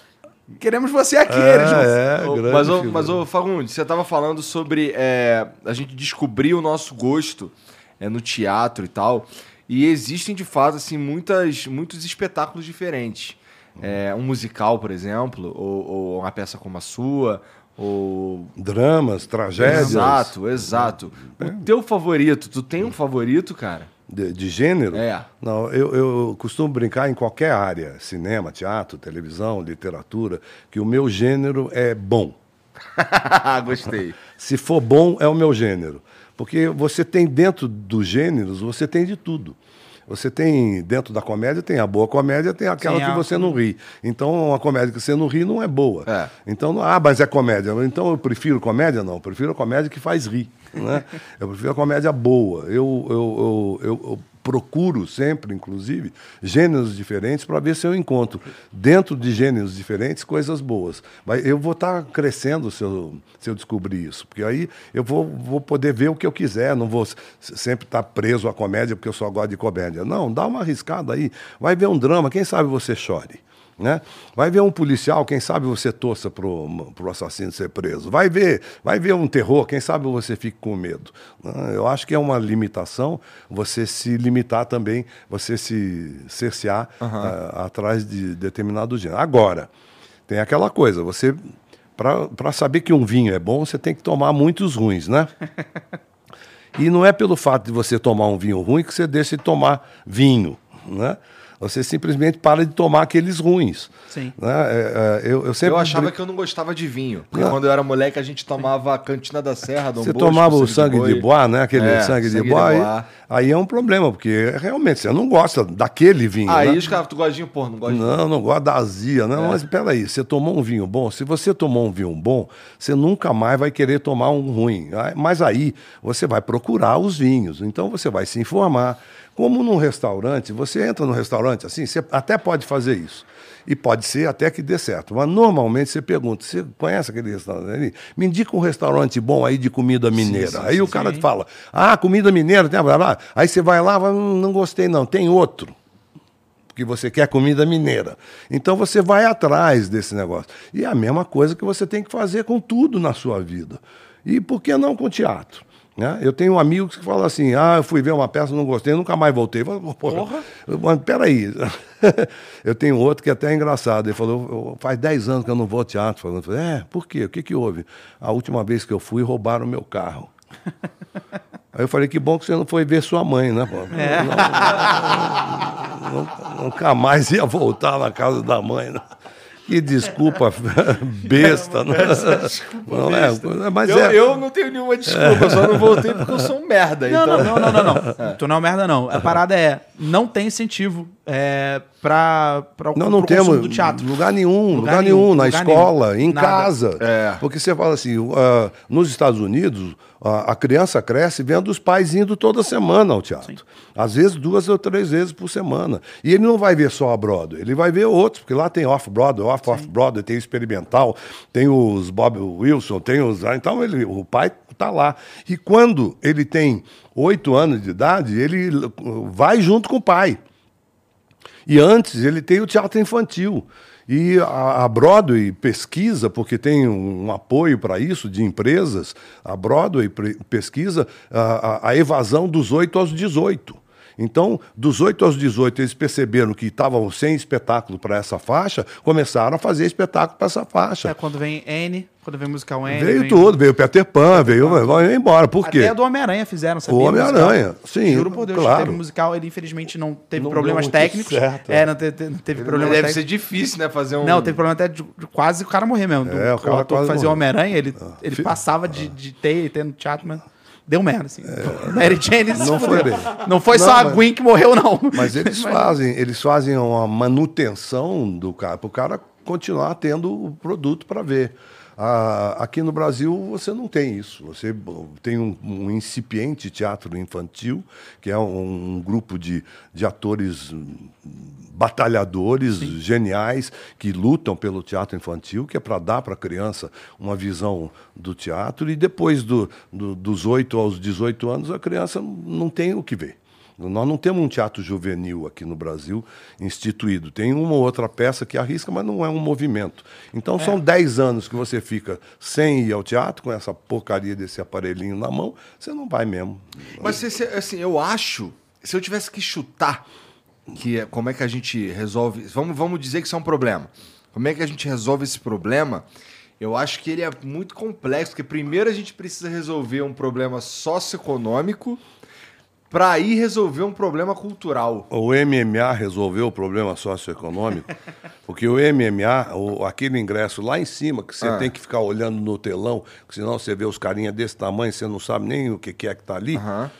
B: Queremos você aqui, é, Eric
A: Johnson. É, mas, ô, mas, ô, Fagundes, você estava falando sobre é, a gente descobrir o nosso gosto é, no teatro e tal. E existem, de fato, assim, muitas, muitos espetáculos diferentes. É, um musical, por exemplo, ou, ou, uma peça como a sua, ou...
C: Dramas, tragédias.
A: Exato, exato. É. O teu favorito, tu tem um favorito, cara?
C: De, de gênero?
A: É.
C: Não, eu, eu costumo brincar em qualquer área, cinema, teatro, televisão, literatura, que o meu gênero é bom. <laughs>
A: Gostei.
C: Se for bom, é o meu gênero. Porque você tem dentro dos gêneros, você tem de tudo. Você tem, dentro da comédia, tem a boa comédia, tem aquela Sim, que você não ri. Então, uma comédia que você não ri não é boa. É. Então, ah, mas é comédia. Então, eu prefiro comédia? Não, eu prefiro a comédia que faz rir. Né? <laughs> eu prefiro a comédia boa. Eu, eu, eu, eu, procuro sempre, inclusive, gêneros diferentes para ver se eu encontro, dentro de gêneros diferentes, coisas boas. Mas eu vou estar tá crescendo se eu, se eu descobrir isso, porque aí eu vou, vou poder ver o que eu quiser, não vou sempre estar tá preso à comédia porque eu só gosto de comédia. Não, dá uma arriscada aí, vai ver um drama, quem sabe você chore. Né? Vai ver um policial, quem sabe você torça para o assassino ser preso. Vai ver, vai ver um terror, quem sabe você fique com medo. Né? Eu acho que é uma limitação você se limitar também, você se cercear uhum. uh, atrás de determinado gênero. Agora, tem aquela coisa, você para saber que um vinho é bom, você tem que tomar muitos ruins, né? <laughs> E não é pelo fato de você tomar um vinho ruim que você deixa de tomar vinho, né? Você simplesmente para de tomar aqueles ruins.
B: Sim.
C: Né? É, é, eu, eu, sempre...
A: eu achava que eu não gostava de vinho. Porque não. quando eu era moleque, a gente tomava a cantina da Serra, Dom
C: Você
A: Bosco,
C: tomava o sangue de, de bois, né? Aquele é, sangue, sangue de bois. Aí, aí, é um problema, porque realmente você não gosta daquele vinho.
A: Aí
C: né?
A: os caras, tu gosta de pô, não gosta
C: Não, não gosta da azia. Não, é. mas peraí, você tomou um vinho bom. Se você tomou um vinho bom, você nunca mais vai querer tomar um ruim. Mas aí você vai procurar os vinhos. Então você vai se informar. Como num restaurante, você entra no restaurante assim, você até pode fazer isso. E pode ser até que dê certo. Mas normalmente você pergunta: você conhece aquele restaurante ali? Me indica um restaurante bom aí de comida mineira. Sim, sim, aí sim, o cara fala: ah, comida mineira, tem blá, Aí você vai lá, hum, não gostei não, tem outro porque você quer comida mineira. Então você vai atrás desse negócio. E é a mesma coisa que você tem que fazer com tudo na sua vida. E por que não com teatro? Né? Eu tenho amigos que falam assim: ah, eu fui ver uma peça, não gostei, nunca mais voltei. falo, Porra. Mas peraí. <laughs> eu tenho outro que é até engraçado. Ele falou: faz 10 anos que eu não vou ao teatro. Eu falei, é, por quê? O que, que houve? A última vez que eu fui, roubaram o meu carro. <laughs> Aí eu falei, que bom que você não foi ver sua mãe, né? Pô? É. Não, não, nunca mais ia voltar na casa da mãe. Né? Que desculpa <laughs> besta, né? Não é, mas
A: eu,
C: é.
A: eu não tenho nenhuma desculpa, só não voltei porque eu sou um merda.
B: Não,
A: então...
B: não, não, não, não, não. <laughs> Tu não é uma merda, não. A parada é, não tem incentivo é, pra
C: Não, não temos
B: do teatro.
C: lugar nenhum, lugar,
B: Lugar
C: nenhum,
B: nenhum,
C: na
B: lugar
C: escola,
B: nenhum.
C: em
B: Nada.
C: casa.
A: É.
C: Porque você fala assim, ah, nos Estados Unidos, a, a criança cresce vendo os pais indo toda semana ao teatro. Às vezes duas ou três vezes por semana. E ele não vai ver só a Broadway, ele vai ver outros, porque lá tem off-Broadway, off-off-Broadway, tem experimental, tem os Bob Wilson, tem os... ah, Então ele, o pai está lá. E quando ele tem oito anos de idade, ele uh, vai junto com o pai. E antes ele tem o teatro infantil. E a, Broadway pesquisa, porque tem um, apoio para isso de empresas, a Broadway pesquisa a- a evasão dos 8 aos 18. Então, dos 8 aos 18, eles perceberam que estavam sem espetáculo para essa faixa, começaram a fazer espetáculo para essa faixa.
B: É, quando vem N, quando vem musical N.
C: veio
B: vem-
C: tudo, veio Peter Pan, veio, vai embora. Por quê?
B: Até a do Homem-Aranha fizeram, sabia?
C: O Homem-Aranha, sim,
B: Juro por Deus,
C: claro.
B: teve musical, ele infelizmente não teve
C: Não
B: problemas técnicos.
C: certo,
B: é,
C: é.
B: não teve, teve, teve problemas
A: Deve
B: técnicos.
A: ser difícil, né? Fazer um.
B: Não, teve problema até de, de quase o cara morrer mesmo. Do,
C: É, o cara
B: ator que fazia o. Homem-Aranha, ele, ele
C: Fi-
B: passava de, de teia e teia no teatro, mas deu merda, assim. <laughs> Mary Jane
C: Não foi bem.
B: Não foi
C: Não,
B: só a
C: mas-
B: Gwen que morreu, não.
C: Mas eles <laughs> fazem, eles fazem uma manutenção do cara, para o cara continuar tendo o produto para ver. Ah, aqui no Brasil você não tem isso. Você tem um, um incipiente teatro infantil, que é um, um grupo de, de atores batalhadores geniais que lutam pelo teatro infantil, que é para dar para a criança uma visão do teatro, e depois do, do- dos 8 aos 18 anos a criança não tem o que ver. Nós não temos um teatro juvenil aqui no Brasil instituído. Tem uma ou outra peça que arrisca, mas não é um movimento. Então são 10 anos que você fica sem ir ao teatro, com essa porcaria desse aparelhinho na mão, você não vai mesmo.
A: Mas se- se- assim, eu acho, se eu tivesse que chutar, que é, como é que a gente resolve. Vamos, vamos dizer que isso é um problema. Como é que a gente resolve esse problema? Eu acho que ele é muito complexo, porque primeiro a gente precisa resolver um problema socioeconômico para aí resolver um problema cultural.
C: O MMA resolveu o problema socioeconômico, <laughs> porque o MMA, o- aquele ingresso lá em cima, que você
A: Ah.
C: tem que ficar olhando no telão, que senão você vê os carinhas desse tamanho, você não sabe nem o que que é que está ali.
A: Aham.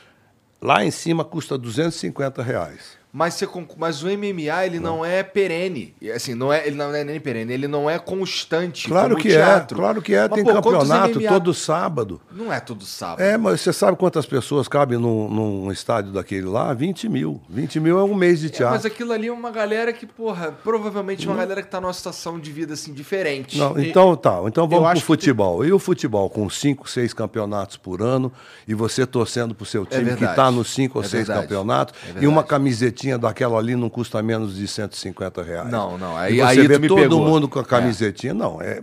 C: Lá em cima custa 250 reais.
A: Mas, você mas o MMA, ele não, é perene. E, Assim, não é, ele não é nem perene, ele não é constante.
C: Claro que é, claro que é.
A: Mas,
C: tem
A: pô,
C: campeonato
A: MMA
C: todo sábado.
A: Não é todo sábado.
C: É, mas você sabe quantas pessoas cabem num, num estádio daquele lá? 20 mil. 20 mil é um mês de
A: É,
C: teatro.
A: mas aquilo ali é uma galera que, porra, provavelmente uma galera que tá numa situação de vida assim diferente.
C: Não, então tá. Então vamos pro
B: que
C: futebol. E o futebol com cinco, seis campeonatos por ano e você torcendo pro seu time que
A: verdade.
C: está nos cinco ou
A: É
C: seis
A: verdade.
C: campeonatos
A: É
C: e uma camisetinha daquela ali não custa menos de 150 reais.
A: Não, não, aí-
C: e você
A: aí
C: vê todo
A: pegou.
C: mundo com a
A: É.
C: camisetinha. Não, é,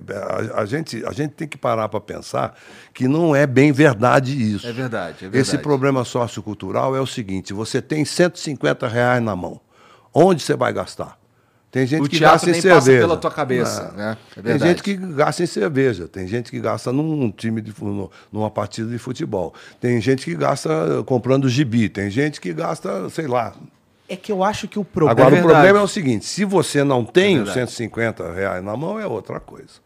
C: a, a gente, a gente tem que parar para pensar que não é bem verdade isso.
A: É verdade, é verdade.
C: Esse problema sociocultural é o seguinte: você tem 150 reais na mão. Onde você vai gastar? Tem gente
A: O
C: que gasta em cerveja.
A: pela tua cabeça, né? É
C: tem gente que gasta em cerveja, tem gente que gasta num time de numa partida de futebol, tem gente que gasta comprando gibi, tem gente que gasta, sei lá.
B: É que eu acho que o problema.
C: Agora
A: É
C: o problema é o seguinte: se você não tem
A: É
C: os
A: verdade.
C: 150 reais na mão, é outra coisa.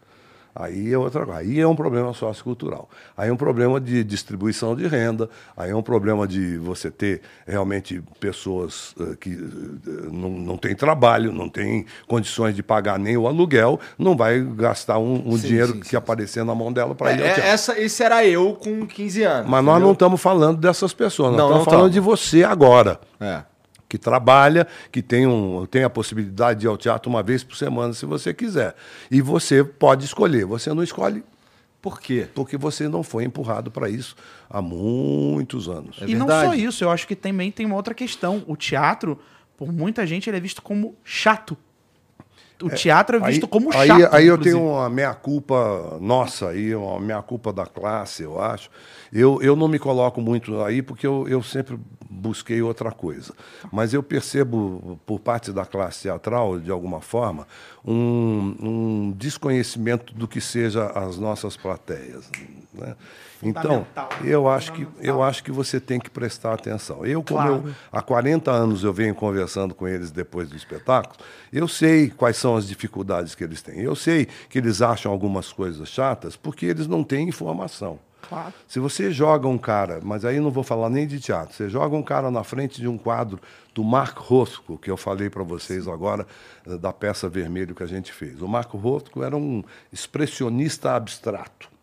C: Aí é outra coisa. Aí é um problema sociocultural. Aí é um problema de distribuição de renda. Aí é um problema de você ter realmente pessoas eh, que eh, não, não têm trabalho, não têm condições de pagar nem o aluguel, não vai gastar um, um
A: Sim,
C: dinheiro
A: sim,
C: que
A: sim,
C: aparecer na mão dela para
A: É,
C: ir ao
A: é,
C: teatro.
A: essa, esse era eu com 15 anos.
C: Mas nós
A: entendeu?
C: não estamos falando dessas pessoas, nós
A: Não,
C: estamos
A: não
C: falando
A: tamo.
C: de você agora
A: É.
C: que trabalha, que tem, um, tem a possibilidade de ir ao teatro uma vez por semana, se você quiser. E você pode escolher. Você não escolhe
A: Por quê?
C: porque você não foi empurrado para isso há muitos anos.
A: É
B: e não só isso, eu acho que também tem uma outra questão. O teatro, por muita gente, ele é visto como chato. O teatro é visto como
C: aí,
B: chato.
C: Aí eu
B: inclusive.
C: tenho uma meia-culpa nossa aí, uma meia-culpa da classe, eu acho. Eu, eu não me coloco muito aí porque eu, eu sempre busquei outra coisa. Mas eu percebo, por parte da classe teatral, de alguma forma, um, um desconhecimento do que seja as nossas plateias. Né? Então, eu acho, que, eu acho que você tem que prestar atenção. Eu, como
B: Claro.
C: eu, há 40 anos eu venho conversando com eles depois do espetáculo, eu sei quais são as dificuldades que eles têm. Eu sei que eles acham algumas coisas chatas porque eles não têm informação.
B: Claro.
C: Se você joga um cara, mas aí não vou falar nem de teatro, você joga um cara na frente de um quadro do Marco Rosco, que eu falei para vocês agora, eh, da peça Vermelho que a gente fez. O Marco Rosco era um expressionista abstrato.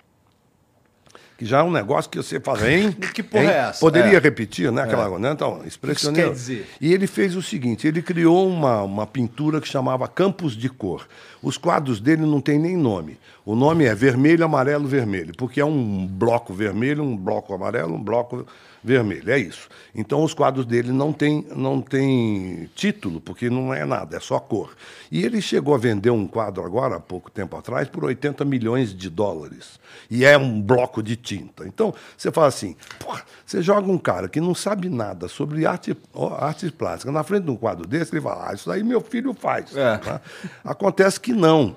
C: Que já é um negócio que você fala, hein? <laughs>
A: Que porra
C: Hein?
A: é essa?
C: Poderia
A: É.
C: repetir, né? Aquela, né? Então, expressionista.
A: quer dizer?
C: E ele fez o seguinte: ele criou uma, uma pintura que chamava Campos de Cor. Os quadros dele não tem nem nome. O nome é vermelho, amarelo, vermelho, porque é um bloco vermelho, um bloco amarelo, um bloco vermelho. É isso. Então os quadros dele não tem, não tem título, porque não é nada, é só cor. E ele chegou a vender um quadro agora, há pouco tempo atrás, por 80 milhões de dólares. E é um bloco de tinta. Então, você fala assim, porra, você joga um cara que não sabe nada sobre arte, ó, artes plásticas na frente de um quadro desse, ele fala, ah, isso aí meu filho faz.
A: É.
C: tá? Acontece que não.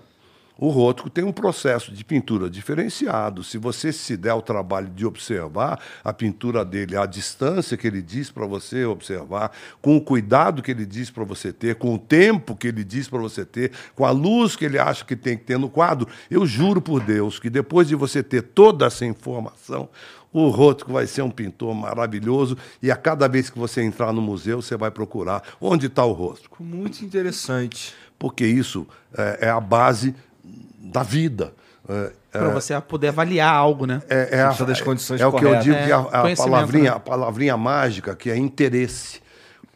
C: O Rótico tem um processo de pintura diferenciado. Se você se der o trabalho de observar a pintura dele, a distância que ele diz para você observar, com o cuidado que ele diz para você ter, com o tempo que ele diz para você ter, com a luz que ele acha que tem que ter no quadro, eu juro por Deus que depois de você ter toda essa informação, o Rótico vai ser um pintor maravilhoso e a cada vez que você entrar no museu, você vai procurar onde está o Rótico
A: Muito interessante.
C: porque isso é, é a base da vida. É,
B: Pra você poder avaliar algo, né?
C: é, é a-
A: das condições
C: é o que eu digo
B: É,
C: que a, a palavrinha,
B: né?
C: a palavrinha mágica que é interesse.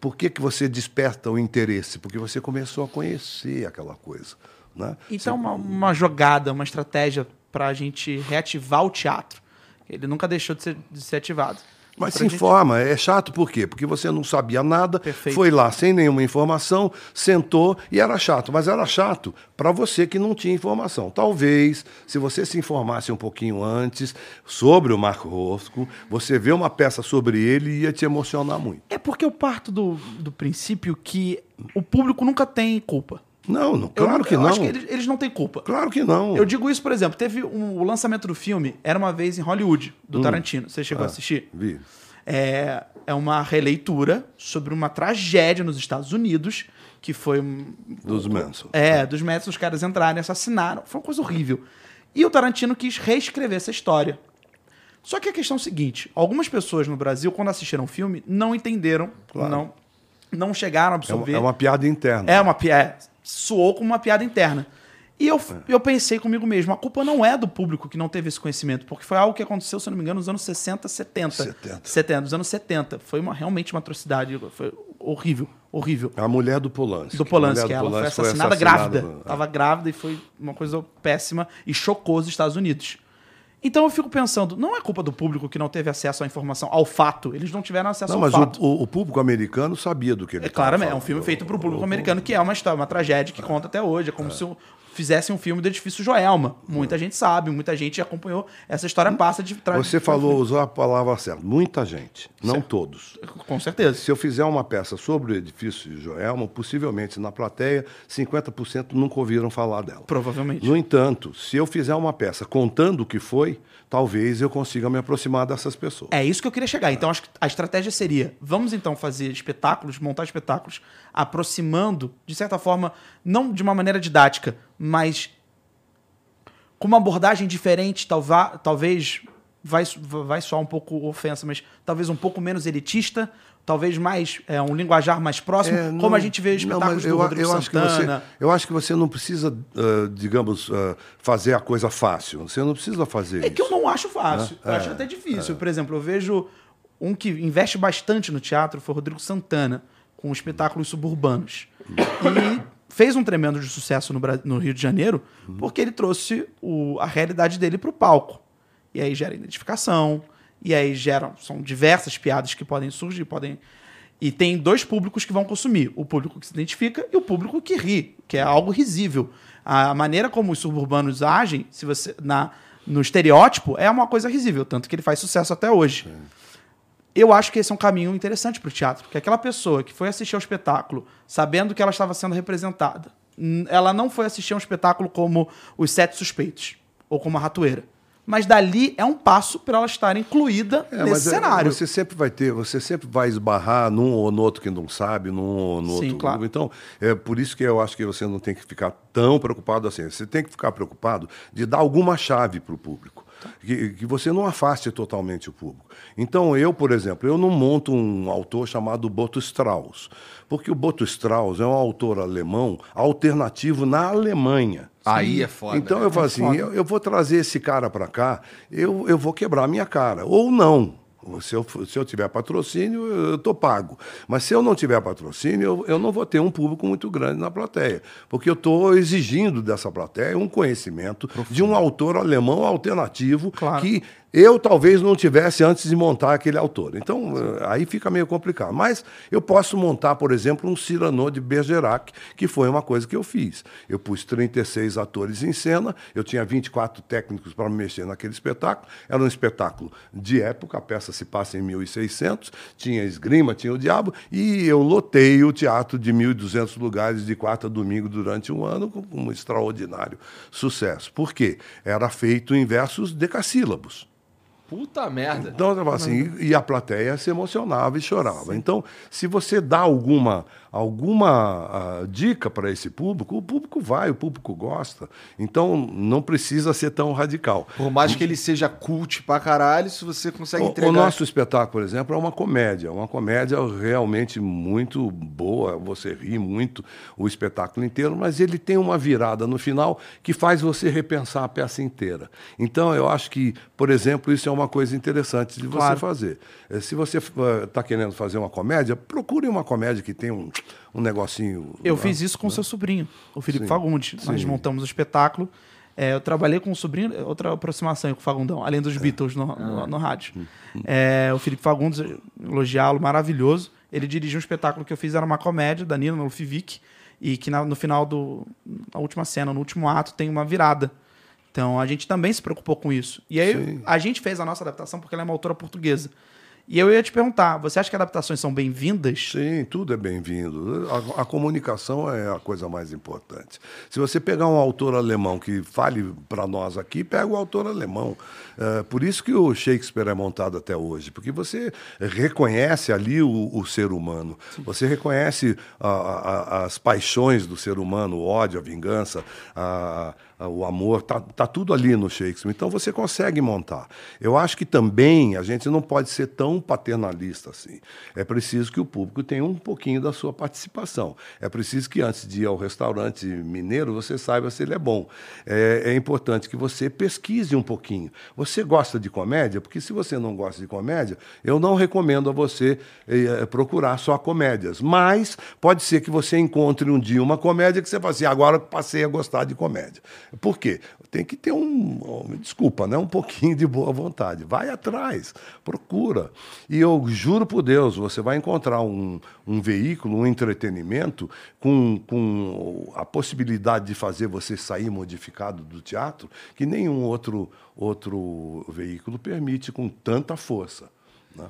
C: Por que, que você desperta o interesse? Porque você começou a conhecer aquela coisa. Né?
B: Então, uma, uma jogada, uma estratégia pra gente reativar o teatro. Ele nunca deixou de ser, de ser ativado.
C: Mas se
B: gente-
C: informa, é chato por quê? Porque você não sabia nada,
B: Perfeito.
C: foi lá sem nenhuma informação, sentou e era chato. Mas era chato para você que não tinha informação. Talvez, se você se informasse um pouquinho antes sobre o Marco Rosco, você vê uma peça sobre ele ia te emocionar muito.
B: É porque eu parto do, do princípio que o público nunca tem culpa.
C: Não, não
B: Eu
C: claro
B: não-
C: que
B: eu
C: não.
B: acho que eles, eles não têm culpa.
C: Claro que não.
B: Eu digo isso, por exemplo, teve um- o lançamento do filme, era uma vez em Hollywood, do Tarantino. Você chegou a assistir?
C: Vi.
B: É, é uma releitura sobre uma tragédia nos Estados Unidos, que foi. um-
C: Dos Manson.
B: É, dos médicos, os caras entraram, assassinaram. Foi uma coisa horrível. E o Tarantino quis reescrever essa história. Só que a questão é o seguinte: algumas pessoas no Brasil, quando assistiram o filme, não entenderam,
C: Claro.
B: não, não chegaram a
C: É, uma-
B: absorver.
C: é uma piada interna.
B: É uma piada. Soou como uma piada interna. E eu, eu pensei comigo mesmo, a culpa não é do público que não teve esse conhecimento, porque foi algo que aconteceu, se eu não me engano, nos anos 60, 70.
C: 70.
B: 70, nos anos 70. Foi uma, realmente uma atrocidade. Foi horrível, horrível.
C: A mulher do Polanski.
B: Do Polanski,
C: do
B: ela foi
C: Polanski
B: assassinada
C: assassinada
B: grávida.
C: no-
B: Tava grávida e foi uma coisa péssima e chocou os Estados Unidos. Então eu fico pensando, não é culpa do público que não teve acesso à informação, ao fato. Eles não tiveram acesso
C: Não,
B: ao
C: mas
B: fato.
C: o, o- o público americano sabia do que ele
B: É
C: estava
B: claramente, é um filme feito para o público americano, que é uma história, uma tragédia que conta até hoje. É como se fizessem um filme do edifício Joelma. Muita gente sabe, muita gente acompanhou. Essa história passa de trás.
C: Você falou, usou a palavra certa. Muita gente, não todos.
B: Com certeza.
C: Se eu fizer uma peça sobre o edifício Joelma, possivelmente na plateia, 50% nunca ouviram falar dela.
B: Provavelmente.
C: No entanto, se eu fizer uma peça contando o que foi, talvez eu consiga me aproximar dessas pessoas.
B: É isso que eu queria chegar. Então, acho que a estratégia seria: vamos então fazer espetáculos, montar espetáculos, aproximando, de certa forma, não de uma maneira didática, mas com uma abordagem diferente, talva- talvez vai, vai soar um pouco ofensa, mas talvez um pouco menos elitista, talvez mais é, um linguajar mais próximo,
C: É,
B: como
C: não-
B: a gente vê
C: não,
B: espetáculos do
C: eu,
B: Rodrigo
C: eu acho que você,
B: Santana.
C: eu acho que você não precisa, ah, digamos, ah, fazer a coisa fácil. Você não precisa fazer
B: É
C: isso.
B: que eu não acho fácil.
C: Né?
B: Eu acho até difícil. Por exemplo, eu vejo um que investe bastante no teatro foi o Rodrigo Santana, com espetáculos suburbanos. E fez um tremendo de sucesso no, no Rio de Janeiro, porque ele trouxe o- a realidade dele para o palco. E aí gera identificação, e aí geram. São diversas piadas que podem surgir, podem. E tem dois públicos que vão consumir: o público que se identifica e o público que ri, que é algo risível. A maneira como os suburbanos agem, se você na no estereótipo, é uma coisa risível, tanto que ele faz sucesso até hoje. Eu acho que esse é um caminho interessante para o teatro, porque aquela pessoa que foi assistir ao espetáculo sabendo que ela estava sendo representada, ela não foi assistir a um espetáculo como Os Sete Suspeitos ou como a Ratoeira. Mas dali é um passo para ela estar incluída
C: É,
B: nesse
C: é,
B: cenário.
C: Você sempre vai ter, você sempre vai esbarrar num ou no outro que não sabe, num ou no
B: Sim,
C: outro.
B: claro.
C: Então, é por isso que eu acho que você não tem que ficar tão preocupado assim. Você tem que ficar preocupado de dar alguma chave para o público. Que, que você não afaste totalmente o público. Então, eu, por exemplo, eu não monto um autor chamado Boto Strauss, porque o Boto Strauss é um autor alemão alternativo na Alemanha.
A: Aí é foda.
C: Então
A: né?
C: eu falo assim, eu, eu vou trazer esse cara para cá, eu, eu vou quebrar a minha cara. Ou não. Se eu, se eu tiver patrocínio, eu estou pago. Mas se eu não tiver patrocínio, eu, eu não vou ter um público muito grande na plateia. Porque eu estou exigindo dessa plateia um conhecimento de um autor alemão alternativo
B: Claro.
C: que eu talvez não tivesse antes de montar aquele autor. Então, eh, aí fica meio complicado. Mas eu posso montar, por exemplo, um Cyrano de Bergerac, que foi uma coisa que eu fiz. Eu pus 36 atores em cena, eu tinha 24 técnicos para mexer naquele espetáculo. Era um espetáculo de época, a peça se passa em 1600, tinha esgrima, tinha o diabo, e eu lotei o teatro de 1.200 lugares de quarta a domingo durante um ano com um extraordinário sucesso. Por quê? Era feito em versos decassílabos.
A: Puta merda.
C: Então, assim, e a plateia se emocionava e chorava. Então, se você dá alguma, alguma ah, dica para esse público, o público vai, o público gosta. Então, não precisa ser tão radical.
A: Por mais que ele seja cult pra caralho, se você consegue
C: O,
A: entregar...
C: o nosso espetáculo, por exemplo, é uma comédia. Uma comédia realmente muito boa. Você ri muito o espetáculo inteiro, mas ele tem uma virada no final que faz você repensar a peça inteira. Então, eu acho que, por exemplo, isso é uma coisa interessante de você
B: Claro.
C: fazer. Eh, Se você está querendo fazer uma comédia, procure uma comédia que tenha um, um negocinho.
B: Eu
C: né?
B: fiz isso com seu sobrinho, o Felipe
C: Sim,
B: Fagundes. Nós
C: sim.
B: montamos o espetáculo. É, eu trabalhei com o sobrinho, outra aproximação com o Fagundão, além
C: É.
B: dos Beatles no,
C: Ah.
B: no, no rádio.
C: Hum,
B: É, o Felipe Fagundes, elogiá-lo, maravilhoso. Ele dirigiu um espetáculo que eu fiz, era uma comédia da Nina, no Fivic, e que na- no final do. Na última cena, no último ato, tem uma virada. Então a gente também se preocupou com isso. E aí
C: Sim.
B: a gente fez a nossa adaptação porque ela é uma autora portuguesa. E eu ia te perguntar, você acha que adaptações são bem-vindas?
C: Sim, tudo é bem-vindo. A, a comunicação é a coisa mais importante. Se você pegar um autor alemão que fale para nós aqui, pega o autor alemão. É, por isso que o Shakespeare é montado até hoje, porque você reconhece ali o, o ser humano, você reconhece a- a- as paixões do ser humano, o ódio, a vingança, a- o amor, tá, tá tudo ali no Shakespeare. Então você consegue montar. Eu acho que também a gente não pode ser tão paternalista assim. É preciso que o público tenha um pouquinho da sua participação. É preciso que antes de ir ao restaurante mineiro você saiba se ele é bom. É, é importante que você pesquise um pouquinho. Você gosta de comédia? Porque se você não gosta de comédia, eu não recomendo a você eh, procurar só comédias. Mas pode ser que você encontre um dia uma comédia que você fala assim, agora eu passei a gostar de comédia. Por quê? Tem que ter um, desculpa, né? um pouquinho de boa vontade. Vai atrás, procura. E eu juro por Deus, você vai encontrar um, um veículo, um entretenimento com, com a possibilidade de fazer você sair modificado do teatro que nenhum outro, outro veículo permite com tanta força. Né?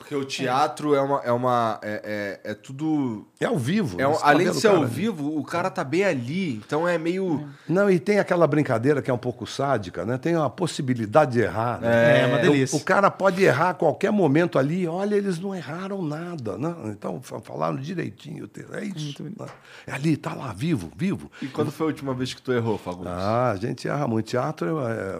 A: Porque o teatro é uma. É, uma, é, é, é tudo.
C: É ao vivo.
A: é um- além de
C: o
A: ser ao vivo, o cara tá bem ali. Então é meio.
C: Não, e tem aquela brincadeira que é um pouco sádica, né? Tem uma possibilidade de errar. né?
B: É, uma
C: Então,
B: delícia.
C: O cara pode errar a qualquer momento ali. Olha, eles não erraram nada. Né? Então, fa- falaram direitinho. o. É isso. né? É ali, tá lá, vivo, vivo.
A: E quando foi a última vez que tu errou, Fagundes?
C: Ah, a gente erra muito. Teatro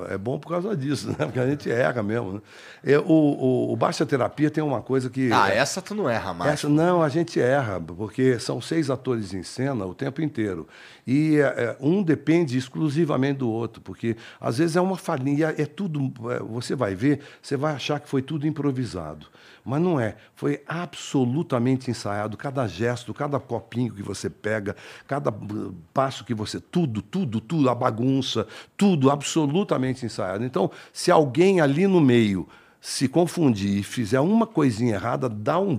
C: é, é bom por causa disso, né? Porque a gente erra mesmo. Né? É, o, o, o Baixa Terapia tem uma coisa que.
A: Ah, essa tu não erra mais.
C: Essa, não, a gente erra, porque são seis atores em cena o tempo inteiro. E é, é, um depende exclusivamente do outro, porque às vezes é uma falinha, é tudo. é, você vai ver, você vai achar que foi tudo improvisado. Mas não é. Foi absolutamente ensaiado. Cada gesto, cada copinho que você pega, cada uh, passo que você. Tudo, tudo, tudo, a bagunça, tudo absolutamente ensaiado. Então, se alguém ali no meio se confundir e fizer uma coisinha errada, dá um.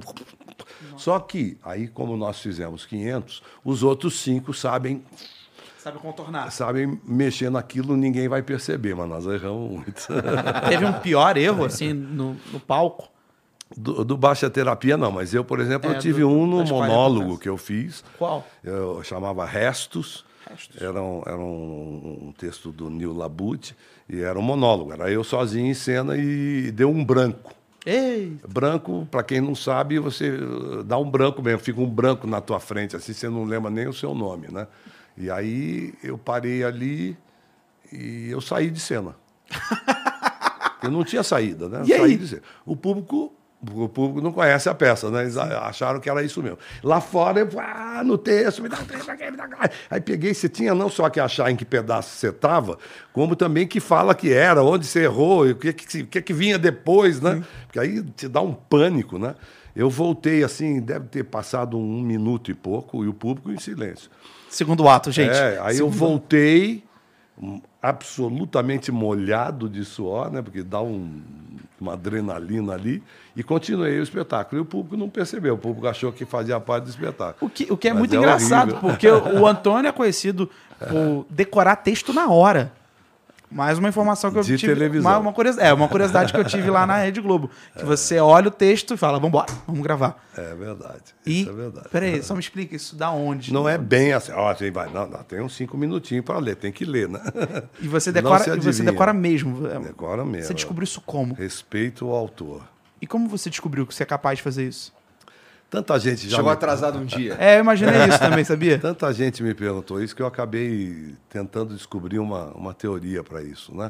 C: Só que, aí, como nós fizemos 500, os outros cinco sabem,
B: Sabe contornar.
C: sabem mexer naquilo, ninguém vai perceber, mas nós erramos muito. <laughs>
B: Teve um pior erro, assim, no, no palco.
C: Do, do Baixa Terapia, não, mas eu, por exemplo,
B: É,
C: eu tive
B: do-
C: um no
B: das 40
C: monólogo que eu fiz.
B: Qual?
C: Eu chamava Restos.
B: Restos.
C: Era, um, era um, um texto do Neil Labute e era um monólogo. Era eu sozinho em cena e deu um branco.
B: Ei!
C: Branco, para quem não sabe, você uh, dá um branco mesmo, fica um branco na tua frente, assim você não lembra nem o seu nome, né? E aí eu parei ali e eu saí de cena. <laughs> Eu não tinha saída, né?
B: E aí?
C: saí de cena. O público, o público não conhece a peça, né? Eles acharam que era isso mesmo. Lá fora, eu, ah, no texto, me dá um texto aqui, me dá. Aí peguei, você tinha não só que achar em que pedaço você estava, como também que fala que era, onde você errou, o que, que, que, que vinha depois, né? Porque aí te dá um pânico, né? Eu voltei assim, deve ter passado um minuto e pouco, e o público em silêncio.
B: Segundo ato, gente.
C: É, aí eu
B: Segundo-
C: voltei hum, absolutamente molhado de suor, né? Porque dá um- uma adrenalina ali e continuei o espetáculo. E o público não percebeu, o público achou que fazia parte do espetáculo.
B: O que, o que é
C: Mas
B: muito
C: é
B: engraçado,
C: horrível.
B: porque o, o Antônio é conhecido por decorar texto na hora. Mais uma informação que eu
C: De
B: tive.
C: televisão.
B: Uma, uma curiosidade, é, uma curiosidade que eu tive lá na Rede Globo. Que você olha o texto e fala, vambora, vamos gravar.
C: É verdade.
B: E.
C: Isso é verdade.
B: Peraí, só me explica isso da onde?
C: Não é bem assim, ó, você vai, não, não, tem uns cinco minutinhos para ler, tem que ler, né?
B: E você decora, e você decora mesmo. É,
C: Decora mesmo.
B: Você descobriu isso como?
C: Respeito ao autor.
B: E como você descobriu que você é capaz de fazer isso?
C: Tanta gente já.
A: Chegou
C: me-
A: atrasado um dia.
B: É, eu imaginei isso também, sabia? <laughs>
C: Tanta gente me perguntou isso que eu acabei tentando descobrir uma, uma teoria para isso, né?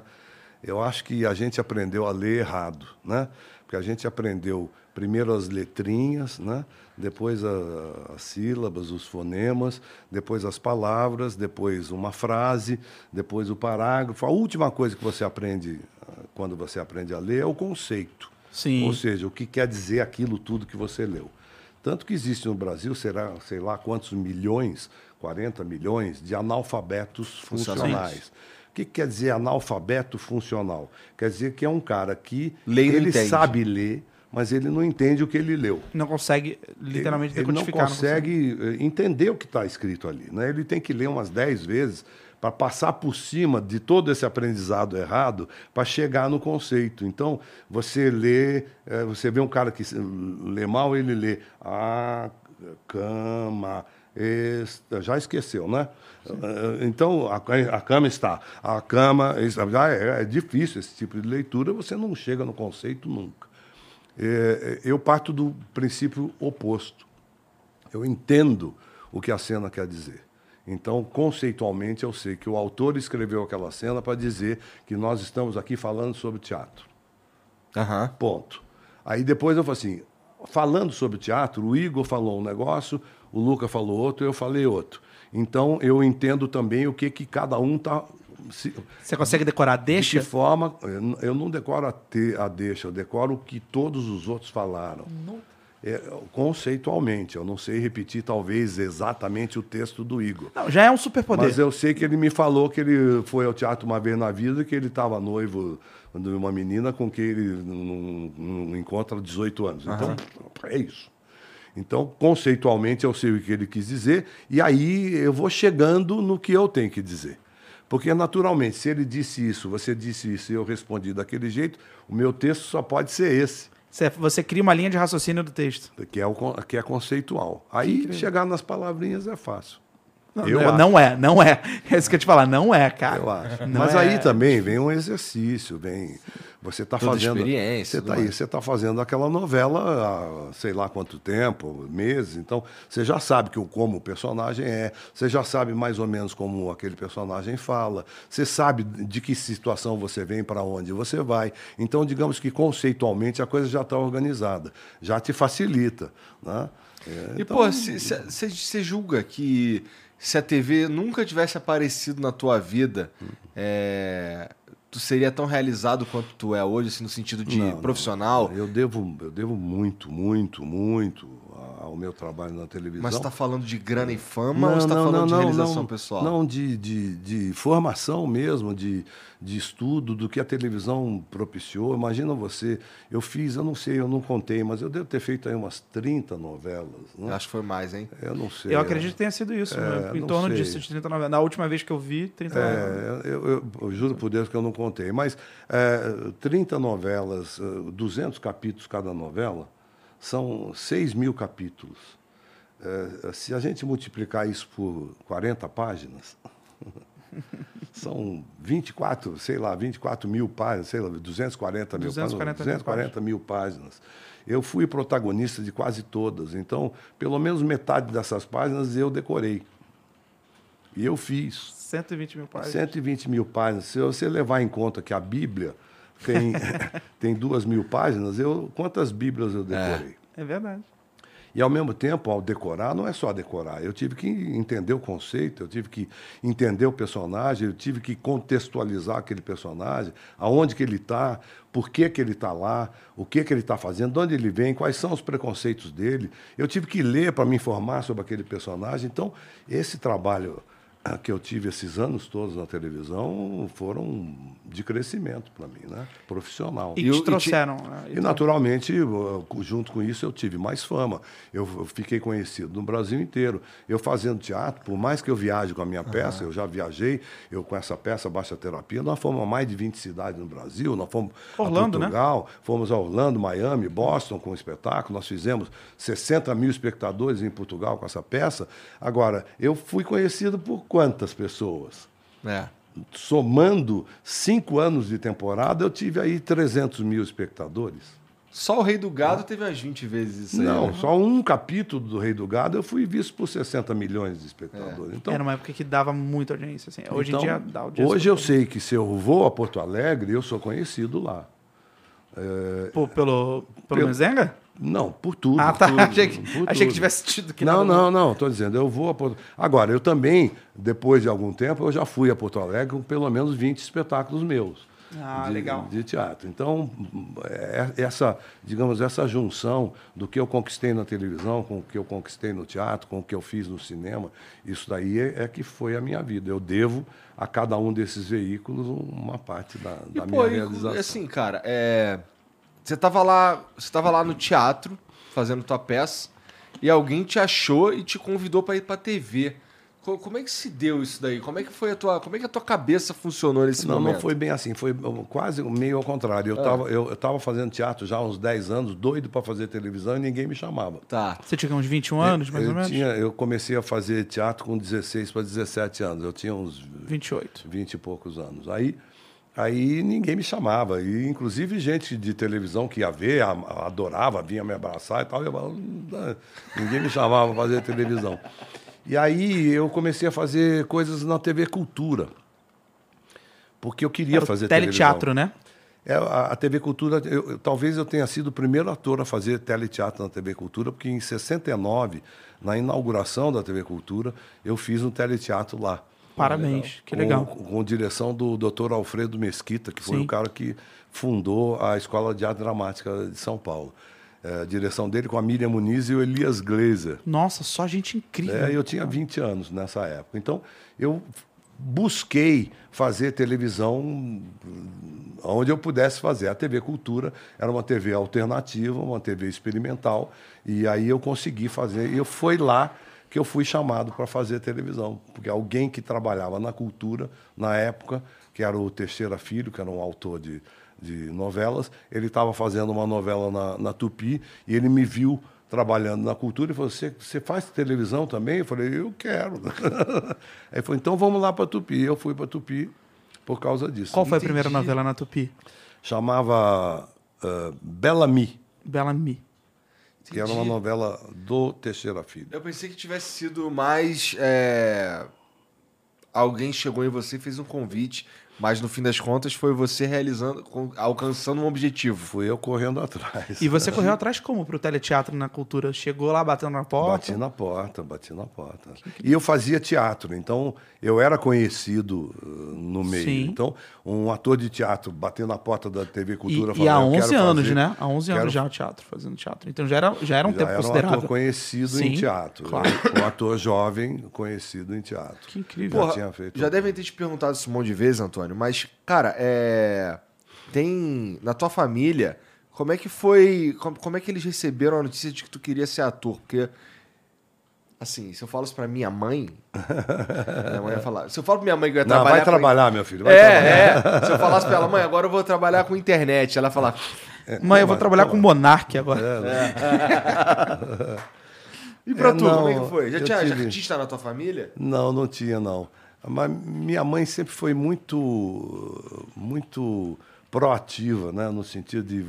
C: Eu acho que a gente aprendeu a ler errado, né? Porque a gente aprendeu primeiro as letrinhas, né? Depois a- as sílabas, os fonemas, depois as palavras, depois uma frase, depois o parágrafo. A última coisa que você aprende ah, quando você aprende a ler é o conceito.
B: Sim.
C: Ou seja, o que quer dizer aquilo tudo que você leu. Tanto que existe no Brasil, será, sei lá quantos milhões, 40 milhões, de analfabetos funcionais. O que quer dizer analfabeto funcional? Quer dizer que é um cara que
A: Lê não
C: ele
A: entende.
C: sabe ler, mas ele não entende o que ele leu.
B: Não consegue literalmente
C: ele, ele não
B: decodificar.
C: consegue eh, entender o que está escrito ali. Né? Ele tem que ler umas 10 vezes para passar por cima de todo esse aprendizado errado para chegar no conceito. Então, você lê, eh, você vê um cara que lê mal, ele lê a cama, esta, já esqueceu, né? Eh, Então, a, a cama está. A cama. já é, é difícil esse tipo de leitura, você não chega no conceito nunca. Eh, eu parto do princípio oposto. Eu entendo o que a cena quer dizer. Então, conceitualmente, eu sei que o autor escreveu aquela cena para dizer que nós estamos aqui falando sobre teatro.
A: Aham.
C: Ponto. Aí depois eu falo assim, falando sobre teatro, o Igor falou um negócio, o Luca falou outro, eu falei outro. Então, eu entendo também o que, que cada um está...
B: Você consegue decorar
C: De
B: deixa?
C: que forma... eu não- decoro a, te, a deixa, eu decoro o que todos os outros falaram. É, conceitualmente, eu não sei repetir talvez exatamente o texto do Igor.
B: Não, já é um superpoder.
C: Mas eu sei que ele me falou que ele foi ao teatro uma vez na vida, que ele estava noivo de uma menina com quem ele não, não encontra há 18 anos. Então, é isso. Então, conceitualmente, eu sei o que ele quis dizer, e aí eu vou chegando no que eu tenho que dizer. Porque, naturalmente, se ele disse isso, você disse isso e eu respondi daquele jeito, o meu texto só pode ser esse
B: Você, cria uma linha de raciocínio do texto.
C: que é, o, que é conceitual. Aí chegar nas palavrinhas é fácil.
B: Não,
C: Eu
B: não,
C: acho.
B: não é, não é. <laughs> É isso que eu ia te falar, não é, cara.
C: Eu acho.
B: Não
C: Mas
B: é-
C: aí também vem um exercício, vem. Você está fazendo.
A: experiência,
C: Você está aí, você está fazendo aquela novela há sei lá quanto tempo, meses. Então, você já sabe que o, como o personagem é, você já sabe mais ou menos como aquele personagem fala, você sabe de que situação você vem, para onde você vai. Então, digamos que conceitualmente a coisa já está organizada, já te facilita. Né? É,
A: E,
C: então,
A: pô, você julga que se a TV nunca tivesse aparecido na tua vida, é, tu seria tão realizado quanto tu é hoje, assim, no sentido de
C: Não, não.
A: profissional?
C: Eu devo, eu devo muito, muito, muito ao meu trabalho na televisão.
A: Mas você está falando de grana e fama ou você está falando de realização
C: não,
A: pessoal?
C: Não, de, de, de formação mesmo, de, de estudo, do que a televisão propiciou. Imagina você, eu fiz, eu não sei, eu não contei, mas eu devo ter feito aí umas 30 novelas. Né?
A: Acho que foi mais, hein?
C: Eu não sei.
B: Eu acredito que tenha sido isso,
C: É,
B: em
C: não
B: torno
C: sei.
B: disso, de 30 novelas. Na última vez que eu vi, 30 novelas.
C: É, eu, eu- eu juro por Deus que eu não contei. Mas é, 30 novelas, eh, 200 capítulos cada novela, são 6 mil capítulos. É, se a gente multiplicar isso por 40 páginas, <laughs> são 24, sei lá, 24 mil páginas, sei lá, 240 mil
B: 240
C: páginas.
B: mil
C: 240 mil páginas. Eu fui protagonista de quase todas. Então, pelo menos metade dessas páginas eu decorei. E eu fiz.
B: 120 mil páginas.
C: 120 mil páginas. Se você levar em conta que a Bíblia tem, <laughs> tem duas mil páginas, eu, quantas Bíblias eu decorei?
B: É verdade.
C: E, ao mesmo tempo, ao decorar, não é só decorar. Eu tive que entender o conceito, eu tive que entender o personagem, eu tive que contextualizar aquele personagem, aonde que ele está, por que, que ele está lá, o que, que ele está fazendo, de onde ele vem, quais são os preconceitos dele. Eu tive que ler para me informar sobre aquele personagem. Então, esse trabalho que eu tive esses anos todos na televisão foram de crescimento para mim, né? profissional.
B: E
A: E
B: te
A: e te-
B: trouxeram. né?
C: E, naturalmente, junto com isso, eu tive mais fama. Eu fiquei conhecido no Brasil inteiro. Eu fazendo teatro, por mais que eu viaje com a minha peça, eu já viajei, eu com essa peça Baixa Terapia, nós fomos a mais de 20 cidades no Brasil, nós fomos
B: Orlando,
C: a
B: né?
C: Portugal, fomos a Orlando, Miami, Boston com o espetáculo, nós fizemos 60 mil espectadores em Portugal com essa peça. Agora, eu fui conhecido por quantas pessoas?
A: É.
C: Somando cinco anos de temporada, eu tive aí 300 mil espectadores.
A: Só o Rei do Gado teve umas 20 vezes isso aí.
C: Não,
A: né?
C: só um capítulo do Rei do Gado eu fui visto por 60 milhões de espectadores. Então,
B: Era uma época que dava muita audiência. Assim. Hoje
C: então,
B: em dia dá audiência.
C: hoje eu sei que se eu vou a Porto Alegre, eu sou conhecido lá.
B: Pô, pelo, pelo
C: Pelo-
B: Mezenga?
C: Não, por tudo.
B: Ah, tá.
C: tudo,
B: achei que,
C: por
B: achei que tivesse tido que
C: Não, não, não. Estou dizendo, eu vou a Porto Agora, eu também, depois de algum tempo, eu já fui a Porto Alegre com pelo menos 20 espetáculos meus.
B: Ah,
C: de,
B: legal.
C: De teatro. Então, é- essa, digamos, essa junção do que eu conquistei na televisão, com o que eu conquistei no teatro, com o que eu fiz no cinema, isso daí é, é que foi a minha vida. Eu devo a cada um desses veículos uma parte da,
A: E,
C: da
A: pô,
C: minha
A: e,
C: realização.
A: assim, cara, é... você tava lá, você tava lá no teatro fazendo tua peça e alguém te achou e te convidou pra ir pra TV. Co- Como é que se deu isso daí? Como é que foi a tua, como é que a tua cabeça funcionou nesse
C: Não,
A: momento?
C: não foi bem assim, foi quase meio ao contrário. Eu estava eu, eu tava fazendo teatro já há uns 10 anos, doido para fazer televisão e ninguém me chamava.
A: Tá.
B: Você tinha uns 21 anos, mais
C: eu,
B: ou menos?
C: Tinha, eu comecei a fazer teatro com 16 para 17 anos. Eu tinha uns
B: 28.
C: 20 e poucos anos. Aí, aí ninguém me chamava. E, inclusive, gente de televisão que ia ver, adorava, vinha me abraçar e tal. Eu, falava, "Não, ninguém me chamava para fazer televisão. E aí eu comecei a fazer coisas na TV Cultura. Porque eu queria
B: Era
C: fazer
B: teleteatro,
C: televisão.
B: né?
C: É, a, a TV Cultura, eu- talvez eu tenha sido o primeiro ator a fazer teleteatro na TV Cultura, porque em 69, na inauguração da TV Cultura, eu fiz um teleteatro lá.
B: Parabéns, que
C: Com-
B: legal.
C: Com, direção do Dr. Alfredo Mesquita, que foi
B: Sim.
C: o cara que fundou a Escola de Arte Dramática de São Paulo. É, a direção dele com a Miriam Muniz e o Elias Glazer.
B: Nossa, só gente incrível.
C: É, eu tinha 20 anos nessa época. Então, eu busquei fazer televisão hum, onde eu pudesse fazer. A TV Cultura era uma TV alternativa, uma TV experimental, e aí eu consegui fazer. E eu foi lá que eu fui chamado para fazer televisão, porque alguém que trabalhava na cultura na época, que era o Teixeira Filho, que era um autor de, de novelas, ele estava fazendo uma novela na, na Tupi e ele me viu trabalhando na cultura e falou: Você, você faz televisão também? Eu falei: Eu quero. <laughs> Aí ele falou: Então vamos lá para Tupi. Eu fui para Tupi por causa disso.
B: Qual foi
A: Entendi.
B: a primeira novela na Tupi?
C: Chamava uh, Bellamy,
B: Bellamy.
C: Que era uma novela do Teixeira Filho.
A: Eu pensei que tivesse sido mais. é, Alguém chegou em você e fez um convite. Mas no fim das contas foi você realizando, alcançando um objetivo.
C: Fui eu correndo atrás.
B: E você correu atrás como pro teleteatro na cultura? Chegou lá batendo na porta?
C: Bati na porta, bati na porta. E eu fazia teatro, então eu era conhecido uh, no meio.
B: Sim.
C: Então, um ator de teatro batendo na porta da TV
B: E,
C: Cultura
B: e há
C: "Eu quero
B: 11 anos,
C: fazer-
B: né? Há 11
C: quero
B: anos já o teatro, fazendo teatro. Então já era, já era um
C: Já
B: tempo
C: era um
B: considerável.
C: ator conhecido
B: Sim,
C: em teatro.
B: claro.
C: Um ator jovem conhecido em teatro.
B: Que incrível.
A: Porra,
C: tinha feito
A: já
C: um-
A: devem ter te perguntado isso um monte de vezes, Antônio, mas, cara, é. Tem. Na tua família, como é que foi. Como, como é que eles receberam a notícia de que tu queria ser ator? Porque. Assim, se eu falo isso pra minha mãe. <laughs> minha mãe ia falar. Se eu falo pra minha mãe que eu ia
C: Não,
A: trabalhar.
C: vai
A: com-
C: trabalhar, meu filho. Vai trabalhar.
A: É, é. Se eu falasse pra ela, mãe, agora eu vou trabalhar com internet. Ela ia falar.
B: Mãe, eu vou trabalhar com Monark agora.
A: E pra
C: É,
A: tu,
C: não,
A: como é que foi? Já tinha
C: tive-
A: artista na tua família?
C: Não, não tinha, não. Mas minha mãe sempre foi muito, muito proativa, né? no sentido de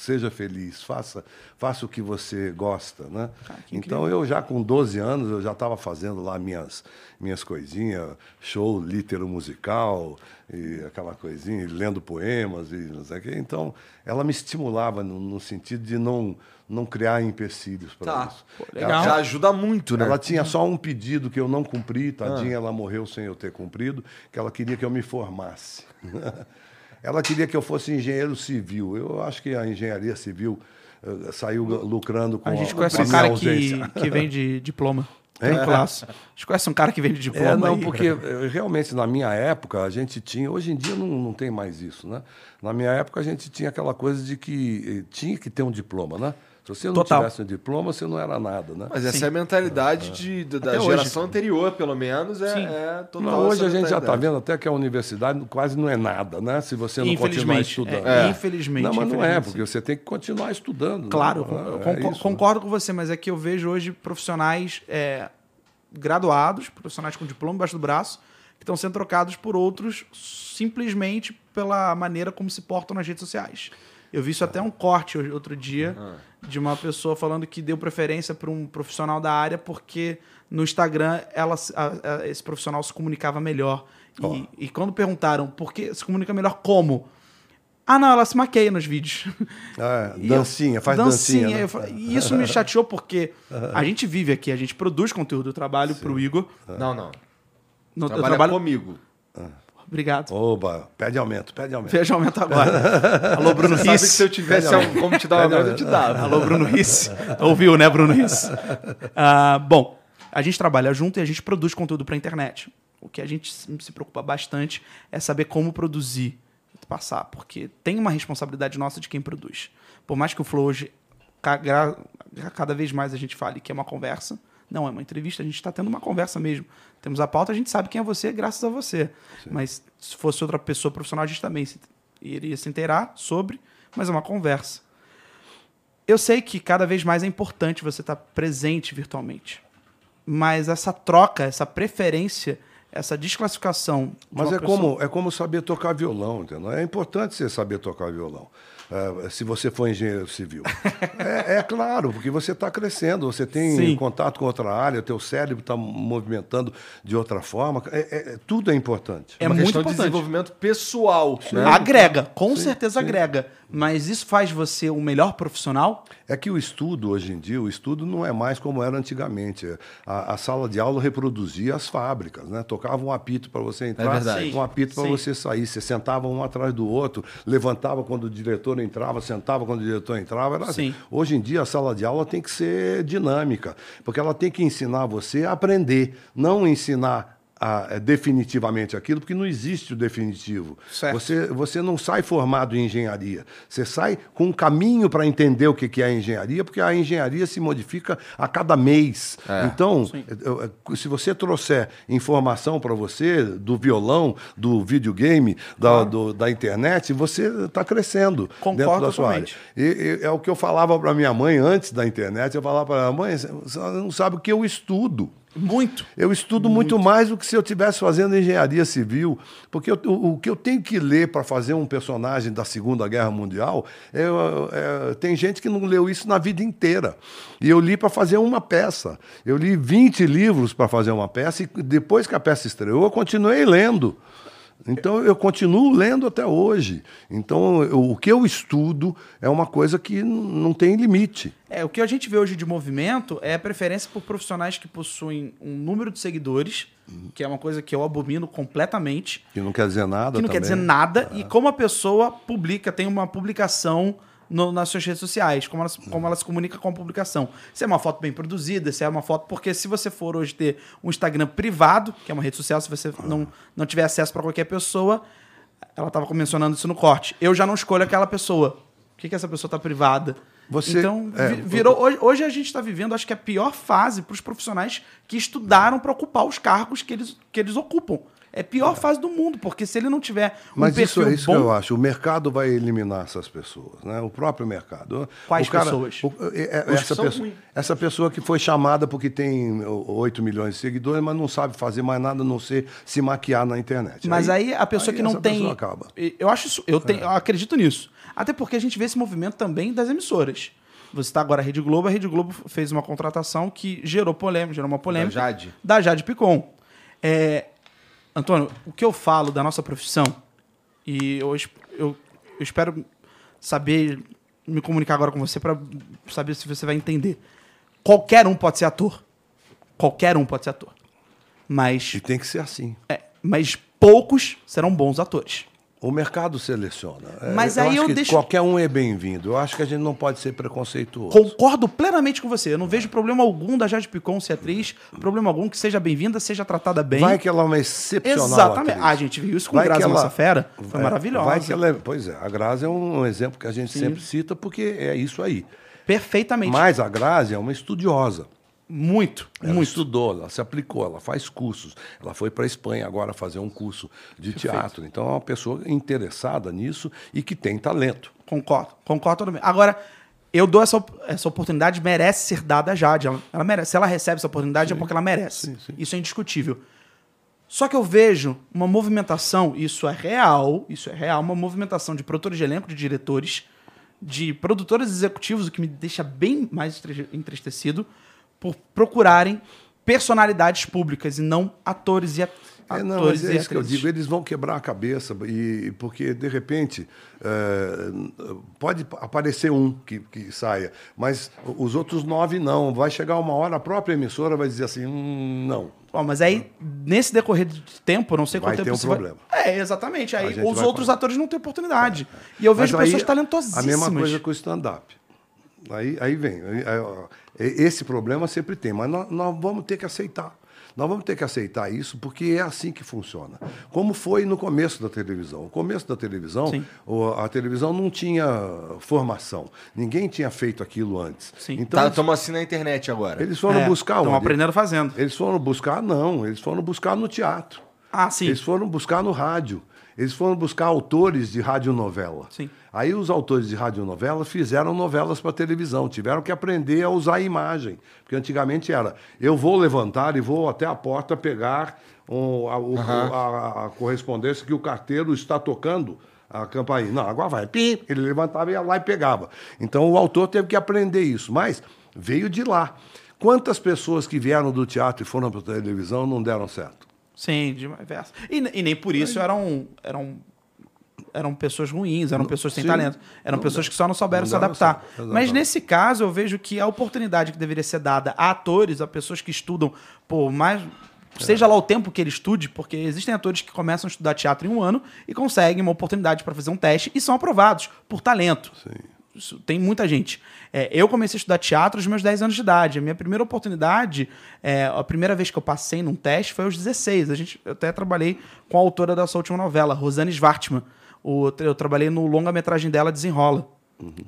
C: seja feliz, faça, faça o que você gosta. Né? então, eu já com 12 anos, eu já estava fazendo lá minhas, minhas coisinhas, show litero musical, e aquela coisinha, e lendo poemas, e não sei o quê. Então, ela me estimulava no, no sentido de não, não criar empecilhos para
A: Tá.
C: isso.
A: Pô,
C: Ela-
B: legal.
A: Já ajuda muito, né?
C: ela tinha só um pedido que eu não cumpri, tadinha, ela morreu sem eu ter cumprido, que ela queria que eu me formasse. <laughs> ela queria que eu fosse engenheiro civil. Eu acho que a engenharia civil eh, saiu lucrando com
B: A gente
C: com
B: conhece
C: a
B: um cara
C: ausência.
B: que, que vende diploma. <laughs> Tranquilaço. A gente conhece um cara que vende diploma.
C: É, não,
B: aí.
C: porque eh, realmente na minha época a gente tinha, hoje em dia não, não tem mais isso, né? Na minha época a gente tinha aquela coisa de que eh, tinha que ter um diploma, né? Se você não
B: Total.
C: tivesse um diploma, você não era nada, né?
A: Mas essa é a mentalidade de, da- da
B: Até hoje.
A: geração anterior, pelo menos, é,
B: Sim.
A: é total.
C: Não, hoje a gente já está vendo até que a universidade quase não é nada, né? Se você não continuar
B: Infelizmente.
C: estudando.
B: é,
A: É.
B: Infelizmente.
C: Não, mas não é,
B: infelizmente,
C: porque você tem que continuar estudando. né?
B: Claro,
C: Ah,
B: eu
C: é
B: concor-
C: isso,
B: concordo com você, mas é que eu vejo hoje profissionais é, graduados, profissionais com diploma embaixo do braço, que estão sendo trocados por outros simplesmente pela maneira como se portam nas redes sociais. Eu vi isso até um corte hoje- outro dia de uma pessoa falando que deu preferência para um profissional da área porque no Instagram ela, a- a- esse profissional se comunicava melhor. E, e quando perguntaram por que se comunica melhor como? Ah, não, ela se maqueia nos vídeos.
C: É, <laughs>
B: E
C: dancinha,
B: eu-
C: faz dancinha. né?
B: eu fa- E isso me chateou porque a gente vive aqui, a gente produz conteúdo, eu trabalho pro Igor.
A: Não, não.
B: No, eu
A: Trabalha
B: trabalho...
A: comigo.
B: Obrigado.
C: Oba, pede aumento, pede aumento.
B: Veja aumento agora. <laughs> Alô, Bruno
A: Sabe que se eu tivesse algum como te dar uma merda, eu te dava.
B: Alô, Bruno Risse. Ouviu, né, Bruno Risse? <laughs> Ah, bom, a gente trabalha junto e a gente produz conteúdo pra internet. O que a gente se preocupa bastante é saber como produzir, passar, porque tem uma responsabilidade nossa de quem produz. Por mais que o Flow hoje, cada vez mais a gente fale que é uma conversa, não é uma entrevista, a gente está tendo uma conversa mesmo. Temos a pauta, a gente sabe quem é você graças a você. Mas se fosse outra pessoa profissional, a gente também se- iria se inteirar sobre, mas é uma conversa. Eu sei que cada vez mais é importante você estar presente virtualmente. Mas essa troca, essa preferência, essa desclassificação. de
C: Mas é
B: pessoa-
C: como, é como saber tocar violão, entendeu? É importante você saber tocar violão. Eh, se você for engenheiro civil. <laughs> é, é claro, porque você está crescendo, você tem
B: Sim.
C: contato com outra área, teu cérebro está movimentando de outra forma. É, é- tudo é importante.
B: É
A: uma
B: muito
A: questão de
B: importante.
A: desenvolvimento pessoal, né?
B: Agrega, com certeza agrega. Mas isso faz você um melhor profissional?
C: É que o estudo, hoje em dia, o estudo não é mais como era antigamente. A, a sala de aula reproduzia as fábricas, né? Tocava um apito para você entrar,
A: verdade.
C: um apito para
B: Sim.
C: você sair. Você sentava um atrás do outro, levantava quando o diretor entrava, sentava quando o diretor entrava. Era assim.
B: Sim.
C: Hoje em dia, a sala de aula tem que ser dinâmica, porque ela tem que ensinar você a aprender, não ensinar a- é, definitivamente aquilo, porque não existe o definitivo.
B: Certo.
C: Você, você não sai formado em engenharia. Você sai com um caminho para entender o que que é a engenharia, porque a engenharia se modifica a cada mês. Então, eu- eu- se você trouxer informação para você do violão, do videogame, da, do- da internet, você está crescendo
B: Concordo
C: dentro da sua área.
B: totalmente.
C: E- e- é o que eu falava para minha mãe antes da internet. Eu falava para ela, mãe, você não sabe o que eu estudo.
B: Muito.
C: Eu estudo muito. mais do que se eu estivesse fazendo engenharia civil, porque eu- o, o que eu tenho que ler para fazer um personagem da Segunda Guerra Mundial, é, é, tem gente que não leu isso na vida inteira. E eu li para fazer uma peça. Eu li 20 livros para fazer uma peça e depois que a peça estreou, eu continuei lendo. Então eu continuo lendo até hoje. Então eu- o que eu estudo é uma coisa que não tem limite.
B: É, o que a gente vê hoje de movimento é a preferência por profissionais que possuem um número de seguidores, que é uma coisa que eu abomino completamente,
C: Que não quer dizer nada.
B: que não quer
C: também.
B: dizer nada, e como a pessoa publica, tem uma publicação no- nas suas redes sociais, como ela, se- como ela se comunica com a publicação. Se é uma foto bem produzida, se é uma foto. Porque se você for hoje ter um Instagram privado, que é uma rede social, se você não, não tiver acesso para qualquer pessoa, ela estava mencionando isso no corte. Eu já não escolho aquela pessoa. Por que, que essa pessoa está privada?
C: Você-
B: então,
C: é,
B: vi- virou. Hoje, hoje a gente está vivendo, acho que a pior fase para os profissionais que estudaram para ocupar os cargos que eles, que eles ocupam. É a pior fase do mundo, porque se ele não tiver um
C: Mas isso é isso
B: bom,
C: que eu acho. O mercado vai eliminar essas pessoas, né? O próprio mercado.
B: Quais
C: O cara-
B: pessoas?
C: o- é- é- essa, pessoa, essa pessoa que foi chamada porque tem 8 milhões de seguidores, mas não sabe fazer mais nada a não ser se maquiar na internet.
B: Mas aí, a pessoa
C: aí
B: que não
C: essa
B: tem.
C: pessoa acaba. É.
B: Eu acho isso. Eu, tenho, eu acredito nisso. Até porque a gente vê esse movimento também das emissoras. Você está agora a Rede Globo, a Rede Globo fez uma contratação que gerou polêmica, gerou uma polêmica.
A: Da Jade?
B: Da Jade Picon. É, Antônio, o que eu falo da nossa profissão, e eu, eu, eu espero saber me comunicar agora com você para saber se você vai entender. Qualquer um pode ser ator. Qualquer um pode ser ator. Mas
C: E tem que ser assim.
B: é, mas poucos serão bons atores.
C: O mercado seleciona. É,
B: Mas aí
C: acho
B: eu
C: que
B: deixo-
C: Qualquer um é bem-vindo. Eu acho que a gente não pode ser preconceituoso.
B: Concordo plenamente com você. Eu não vejo problema algum da Jade Picon ser atriz, problema algum que seja bem-vinda, seja tratada bem.
C: Vai que ela é uma excepcional
B: Exatamente.
C: atriz.
B: Ah, a gente viu isso com
C: Vai
B: Grazi
C: ela-
B: Massafera. Foi
C: É,
B: maravilhosa.
C: Vai que ela é- pois é, a Grazi é um exemplo que a gente sempre cita porque é isso aí.
B: Perfeitamente.
C: Mas a Grazi é uma estudiosa.
B: Muito,
C: Ela
B: muito.
C: estudou, ela se aplicou, ela faz cursos. Ela foi para a Espanha agora fazer um curso de teatro. Então é uma pessoa interessada nisso e que tem talento.
B: Concordo, concordo totalmente. Agora, eu dou essa, essa oportunidade, merece ser dada a Jade. Ela, ela merece. Se ela recebe essa oportunidade, é porque ela merece.
C: sim, sim.
B: Isso é indiscutível. Só que eu vejo uma movimentação, isso é real, isso é real, uma movimentação de produtores de elenco, de diretores, de produtores executivos, o que me deixa bem mais entristecido, por procurarem personalidades públicas e não atores e at
C: É,
B: atores
C: não, é isso que eu digo, eles vão quebrar a cabeça, e, porque, de repente, é, pode aparecer um que, que saia, mas os outros nove não. Vai chegar uma hora, a própria emissora vai dizer assim, hum, não.
B: Ó, mas aí, nesse decorrer de tempo, eu não sei quanto
C: Vai
B: tempo
C: ter um
B: isso
C: problema.
B: É, exatamente. Aí os
C: vai
B: outros atores não têm oportunidade. E eu vejo
C: Mas aí,
B: pessoas talentosíssimas.
C: A mesma coisa com o stand-up. Aí, aí vem. aí- aí, esse problema sempre tem, mas nós, nós vamos ter que aceitar. Nós vamos ter que aceitar isso porque é assim que funciona. Como foi no começo da televisão. O começo da televisão,
B: Sim.
C: a televisão não tinha formação. Ninguém tinha feito aquilo antes.
B: Sim.
C: Então,
A: Tá,
C: eles,
A: estamos assim na internet agora.
C: eles foram
B: É,
C: buscar
B: Estão aprendendo fazendo.
C: Eles foram buscar, não. Eles foram buscar no teatro.
B: Ah, sim.
C: Eles foram buscar no rádio. Eles foram buscar autores de radionovela.
B: Sim.
C: Aí os autores de radionovela fizeram novelas para televisão, tiveram que aprender a usar a imagem. Porque antigamente era, eu vou levantar e vou até a porta pegar um, a, o- a- a correspondência que o carteiro está tocando a campainha. Não, agora vai. Pim, ele levantava e ia lá e pegava. Então o autor teve que aprender isso, mas veio de lá. Quantas pessoas que vieram do teatro e foram para a televisão não deram certo?
B: Sim, diversas. E, e nem por isso eram, eram, eram pessoas ruins, eram pessoas sem
C: sim.
B: talento. Eram
C: Não
B: pessoas
C: dá-
B: que só não souberam
C: não
B: se adaptar. Mas nesse caso, eu vejo que a oportunidade que deveria ser dada a atores, a pessoas que estudam por mais. Seja lá o tempo que ele estude, porque existem atores que começam a estudar teatro em um ano e conseguem uma oportunidade para fazer um teste e são aprovados por talento. Isso tem muita gente. É, eu comecei a estudar teatro aos meus 10 anos de idade. A minha primeira oportunidade, é, a primeira vez que eu passei num teste foi aos 16. A gente, eu até trabalhei com a autora dessa última novela, Rosane Svartman. O- eu trabalhei no longa-metragem dela, Desenrola.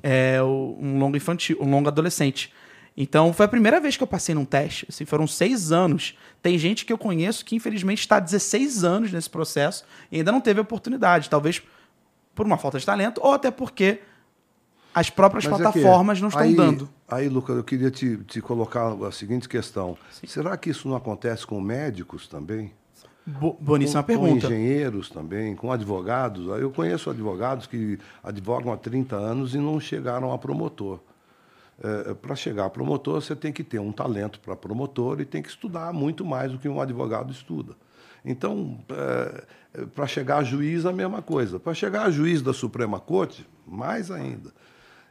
B: É, o- um longa infantil, um longa adolescente. Então foi a primeira vez que eu passei num teste. Assim, foram seis anos. Tem gente que eu conheço que infelizmente está há 16 anos nesse processo e ainda não teve oportunidade. Talvez por uma falta de talento ou até porque as próprias
C: Mas é
B: plataformas não estão
C: aí,
B: dando.
C: Aí, Lucas, eu queria te, te colocar a seguinte questão. Será que isso não acontece com médicos também?
B: Bo boníssima
C: com,
B: pergunta.
C: Com engenheiros também, com advogados. Eu conheço advogados que advogam há 30 anos e não chegaram a promotor. para chegar a promotor, você tem que ter um talento para promotor e tem que estudar muito mais do que um advogado estuda. Então, é, para chegar a juiz, a mesma coisa. Para chegar a juiz da Suprema Corte, mais ainda.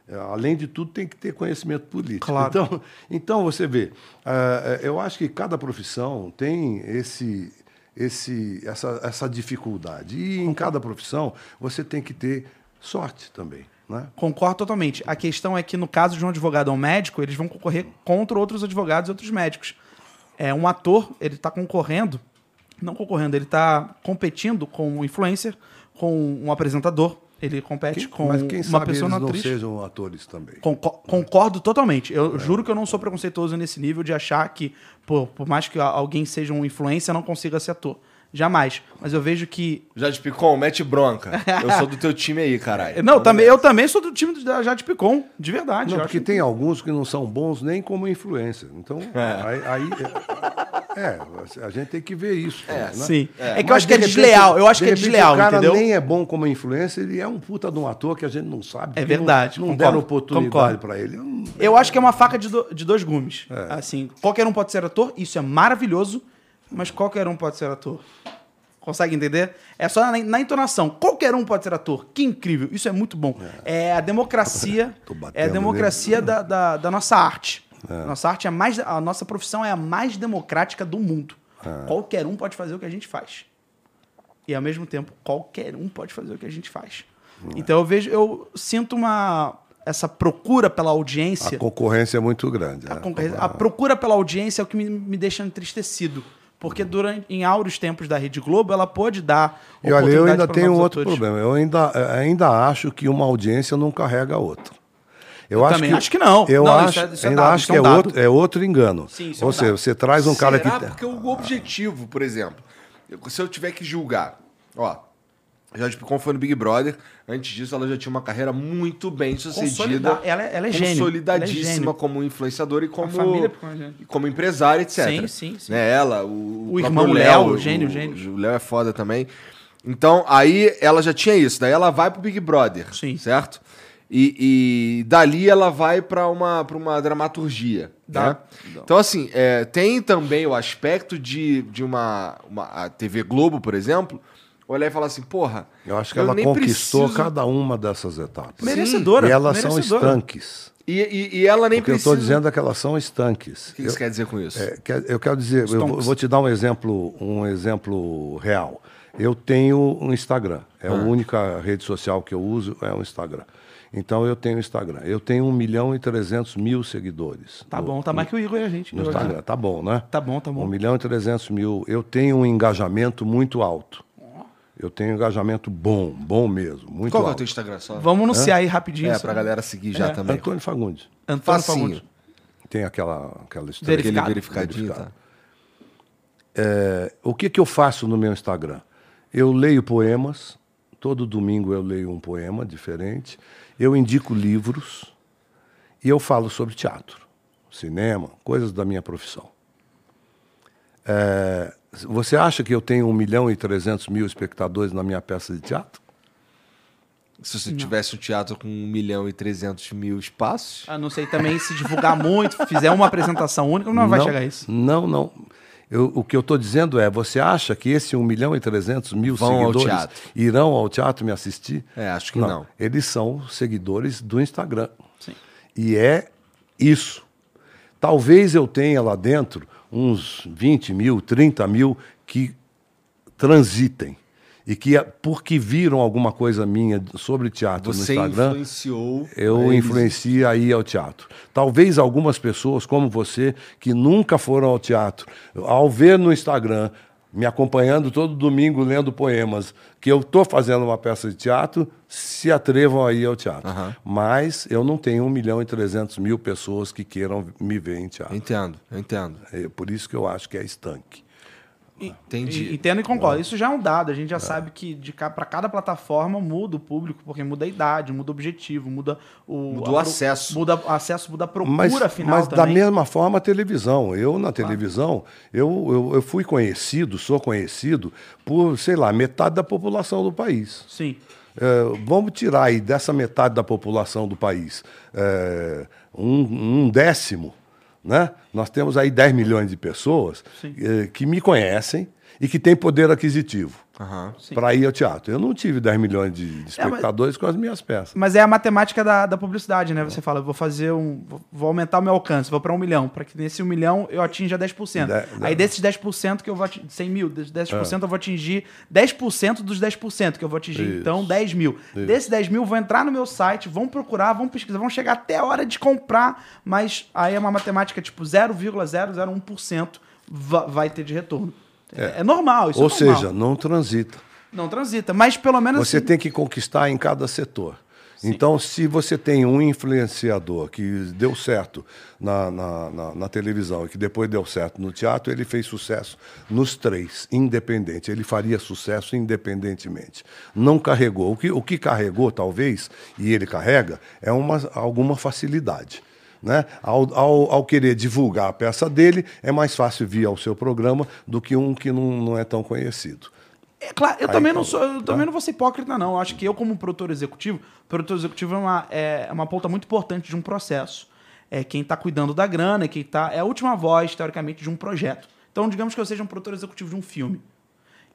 C: É, além de tudo, tem que ter conhecimento político.
B: Claro.
C: Então, então, você vê, é, eu acho que cada profissão tem esse, esse, essa, essa dificuldade. E em cada profissão, você tem que ter sorte também. Né?
B: Concordo totalmente. A questão é que, no caso de um advogado ou um médico, eles vão concorrer contra outros advogados e outros médicos. É, um ator, ele está concorrendo, não concorrendo, ele está competindo com um influencer, com um apresentador, ele compete
C: Quem-
B: com
C: mas quem
B: uma
C: sabe
B: pessoa
C: eles não
B: atriz.
C: sejam atores também.
B: Conco- Concordo totalmente. Eu juro que eu não sou preconceituoso nesse nível de achar que, pô, por mais que alguém seja um influencer, não consiga ser ator. Jamais. Mas eu vejo que.
A: Jade Picon, mete bronca. Eu sou do teu time aí, caralho. <laughs>
B: Não, também, eu também sou do time da Jade Picon, de verdade.
C: Não, porque
B: acho-
C: tem alguns que não são bons nem como influência. Então, aí, aí- é, a gente tem que ver isso. também, né?
B: Sim. É, que eu acho que é
C: repente,
B: desleal. Eu acho
C: de
B: que é
C: repente,
B: desleal,
C: O cara
B: entendeu?
C: nem é bom como influência, ele é um puta de um ator que a gente não sabe.
B: É verdade,
C: Não, não
B: concordo,
C: deram oportunidade para ele. Eu não-
B: Eu acho que é uma faca de, do- de dois gumes.
C: É.
B: Assim, qualquer um pode ser ator, isso é maravilhoso, mas qualquer um pode ser ator. Consegue entender? É só na, na entonação. Qualquer um pode ser ator. Que incrível. Isso é muito bom. É, a democracia. É a democracia <laughs> da, da, da nossa arte. Nossa arte é mais. A nossa profissão é a mais democrática do mundo.
C: É.
B: Qualquer um pode fazer o que a gente faz. E ao mesmo tempo, qualquer um pode fazer o que a gente faz.
C: É.
B: Então eu vejo, eu sinto uma essa procura pela audiência.
C: A concorrência é muito grande.
B: A,
C: né?
B: concorrência- a procura pela audiência é o que me, me deixa entristecido. Porque durante, em áureos tempos da Rede Globo, ela pode dar.
C: E olha, eu ainda tenho outro
B: atores.
C: problema. Eu ainda, eh, ainda acho que uma audiência não carrega a outra. Eu,
B: também acho que não.
C: Eu
B: Não,
C: acho,
B: isso é- isso é
C: ainda
B: dado,
C: acho que
B: é
C: é
B: um dado.
C: outro, é outro engano.
B: Sim, isso é um
C: Ou seja,
B: dado.
C: você traz um cara
A: Será?
C: que.
A: Porque o objetivo, por exemplo, eu- se eu tiver que julgar, ó, a Jade Picon foi no Big Brother, antes disso ela já tinha uma carreira muito bem sucedida.
B: Ela é- ela é gênio,
A: Consolidadíssima
B: ela é gênio.
A: como influenciadora e como,
B: família é
A: e como empresária, etc.
B: Sim, sim, sim.
A: Né, ela, o,
B: O irmão Léo, gênio, gênio.
A: O Léo é foda também. Então, aí ela já tinha isso. Daí ela vai pro Big Brother,
B: Sim.
A: certo? E, e dali ela vai pra uma, pra uma dramaturgia. Né? Então, assim, é, tem também o aspecto de, de uma, uma. A TV Globo, por exemplo, olhar e falar assim, porra.
C: Eu acho que ela
A: nem
C: conquistou
A: preciso-
C: cada uma dessas etapas.
B: Merecedora.
C: E elas são
B: merecedora.
C: estanques.
A: E, e, e ela nem
C: O que eu
A: precisa.
C: estou dizendo é que elas são estanques.
A: O que você quer dizer com isso?
C: É, quer- eu quero dizer, eu vou, vou te dar um exemplo, um exemplo real. Eu tenho um Instagram. É
A: Ah.
C: a única rede social que eu uso é o Instagram. Então eu tenho Instagram. Eu tenho 1 milhão e 300 mil seguidores.
B: Tá
C: no-
B: bom, tá mais que o Igor e a gente.
C: No Instagram. Tá bom, né?
B: Tá bom, tá bom.
C: 1 milhão e 300 mil. Eu tenho um engajamento muito alto. Eu tenho um engajamento bom, bom mesmo, muito
A: Qual que é o
C: alto.
A: teu Instagram só?
B: Vamos anunciar aí rapidinho.
A: É,
B: só.
A: pra galera seguir já
B: É.
A: também.
C: Antônio Fagundes.
B: Antônio
A: Facinho.
B: Fagundes.
C: Tem aquela, aquela história.
A: Aquele
B: Verificado.
A: verificadinho,
C: Verificado.
A: tá?
C: É, o que, que eu faço no meu Instagram? Eu leio poemas, todo domingo eu leio um poema diferente, eu indico livros e eu falo sobre teatro, cinema, coisas da minha profissão. É, você acha que eu tenho 1 milhão e 300 mil espectadores na minha peça de teatro?
A: Se você tivesse um teatro com 1 milhão e 300 mil espaços.
B: Ah, não sei também se divulgar muito, fizer uma apresentação única, não, vai chegar a isso.
C: Não, não. Eu- o que eu estou dizendo é, você acha que esse 1 milhão e 300 mil
A: Vão ao
C: seguidores
A: teatro.
C: irão ao teatro me assistir?
A: É, acho que não.
C: Eles são seguidores do Instagram.
B: Sim.
C: E é isso. Talvez eu tenha lá dentro uns 20 mil, 30 mil que transitem. E que, porque viram alguma coisa minha sobre teatro
A: Você
C: no Instagram,
A: influenciou.
C: eu
A: eles.
C: influencio a ir ao teatro. Talvez algumas pessoas, como você, que nunca foram ao teatro, ao ver no Instagram, me acompanhando todo domingo lendo poemas, que eu estou fazendo uma peça de teatro, se atrevam a ir ao teatro.
A: Aham.
C: Mas eu não tenho 1 milhão e 300 mil pessoas que queiram me ver em teatro.
A: Entendo, eu entendo.
C: É por isso que eu acho que é estanque.
A: Entendi.
B: Entendo e concordo. Isso já é um dado. A gente já sabe que de pra cada plataforma muda o público, porque muda a idade, muda o objetivo, muda o,
A: Muda o acesso.
B: Muda o acesso, muda a procura
C: Mas,
B: final
C: mas da
B: também.
C: mesma forma a televisão. Eu, na televisão, eu, eu, eu fui conhecido, sou conhecido por, sei lá, metade da população do país.
B: Sim.
C: É, vamos tirar aí dessa metade da população do país é, um, um décimo, né? Nós temos aí 10 milhões de pessoas é, que me conhecem e que tem poder aquisitivo
A: Aham.
C: para ir ao teatro. Eu não tive 10 milhões de, de
B: É, mas-
C: espectadores com as minhas peças.
B: Mas é a matemática da, da publicidade, né? Você fala, eu vou fazer um. vou- aumentar o meu alcance, vou para um milhão, para que nesse um milhão eu atinja 10%.
C: De- de-
B: Aí desses 10% que eu vou atingir. 100 mil, desses 10%
C: É.
B: eu vou atingir 10% dos 10% que eu vou atingir.
C: Isso.
B: Então, 10 mil. Desses 10 mil, vou entrar no meu site, vão procurar, vão pesquisar, vão chegar até a hora de comprar, mas aí é uma matemática tipo 0,001% va- vai ter de retorno. É, é normal, isso
C: Ou
B: é normal.
C: seja, não transita.
B: Não transita, mas pelo menos.
C: Você
B: assim,
C: tem que conquistar em cada setor. Então, se você tem um influenciador que deu certo na, na, na- na televisão e que depois deu certo no teatro, ele fez sucesso nos três, independente. Ele faria sucesso independentemente. Não carregou. O que, o que carregou, talvez, e ele carrega, é uma, alguma facilidade. Né? Ao, ao, ao querer divulgar a peça dele, é mais fácil vir ao seu programa do que um que não, não é tão conhecido.
B: É claro, eu
C: Aí,
B: também não sou, eu
C: tá?
B: também não vou ser hipócrita, não. Eu acho que eu, como produtor executivo, produtor executivo é uma, é uma ponta muito importante de um processo. É quem está cuidando da grana, é quem tá, é a última voz, teoricamente, de um projeto. Então, digamos que eu seja um produtor executivo de um filme.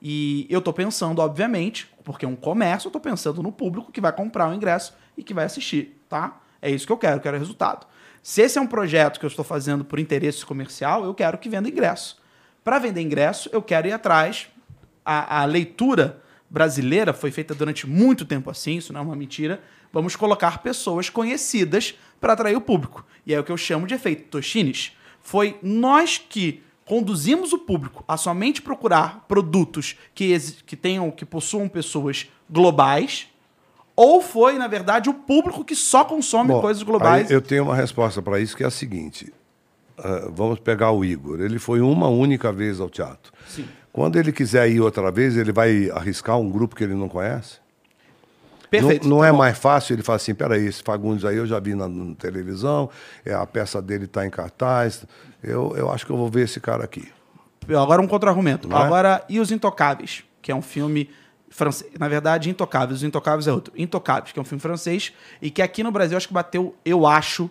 B: E eu estou pensando, obviamente, porque é um comércio, eu estou pensando no público que vai comprar o ingresso e que vai assistir, tá? É isso que eu quero, eu quero resultado. Se esse é um projeto que eu estou fazendo por interesse comercial, eu quero que venda ingresso. Para vender ingresso, eu quero ir atrás. A, a leitura brasileira foi feita durante muito tempo assim, isso não é uma mentira. Vamos colocar pessoas conhecidas para atrair o público. E é o que eu chamo de efeito Toshines. Foi nós que conduzimos o público a somente procurar produtos que, que tenham, que possuam pessoas globais, ou foi, na verdade, o público que só consome
C: Bom,
B: coisas globais.
C: eu tenho uma resposta para isso que é a seguinte. Ah, vamos pegar o Igor. Ele foi uma única vez ao teatro.
B: Sim.
C: Quando ele quiser ir outra vez, ele vai arriscar um grupo que ele não conhece?
B: Perfeito.
C: Não, não
B: tá
C: é
B: bom.
C: mais fácil ele falar assim, peraí, esse Fagundes aí eu já vi na, na televisão, é, a peça dele está em cartaz, eu, eu acho que eu vou ver esse cara aqui.
B: Agora um contra-argumento.
C: É?
B: Agora, e Os Intocáveis? Que é um filme francês. Na verdade, Intocáveis. Os Intocáveis é outro. Intocáveis, que é um filme francês e que aqui no Brasil acho que bateu, eu acho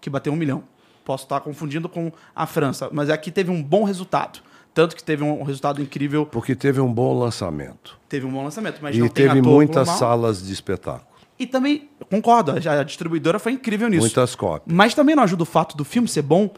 B: que bateu um milhão. Posso estar confundindo com a França, mas aqui teve um bom resultado. Tanto que teve um resultado incrível,
C: Porque teve um bom lançamento.
B: teve um bom lançamento. Mas
C: e
B: não
C: teve muitas salas de espetáculo.
B: E também, concordo, a distribuidora foi incrível nisso.
C: Muitas cópias.
B: Mas também não ajuda o fato do filme ser bom.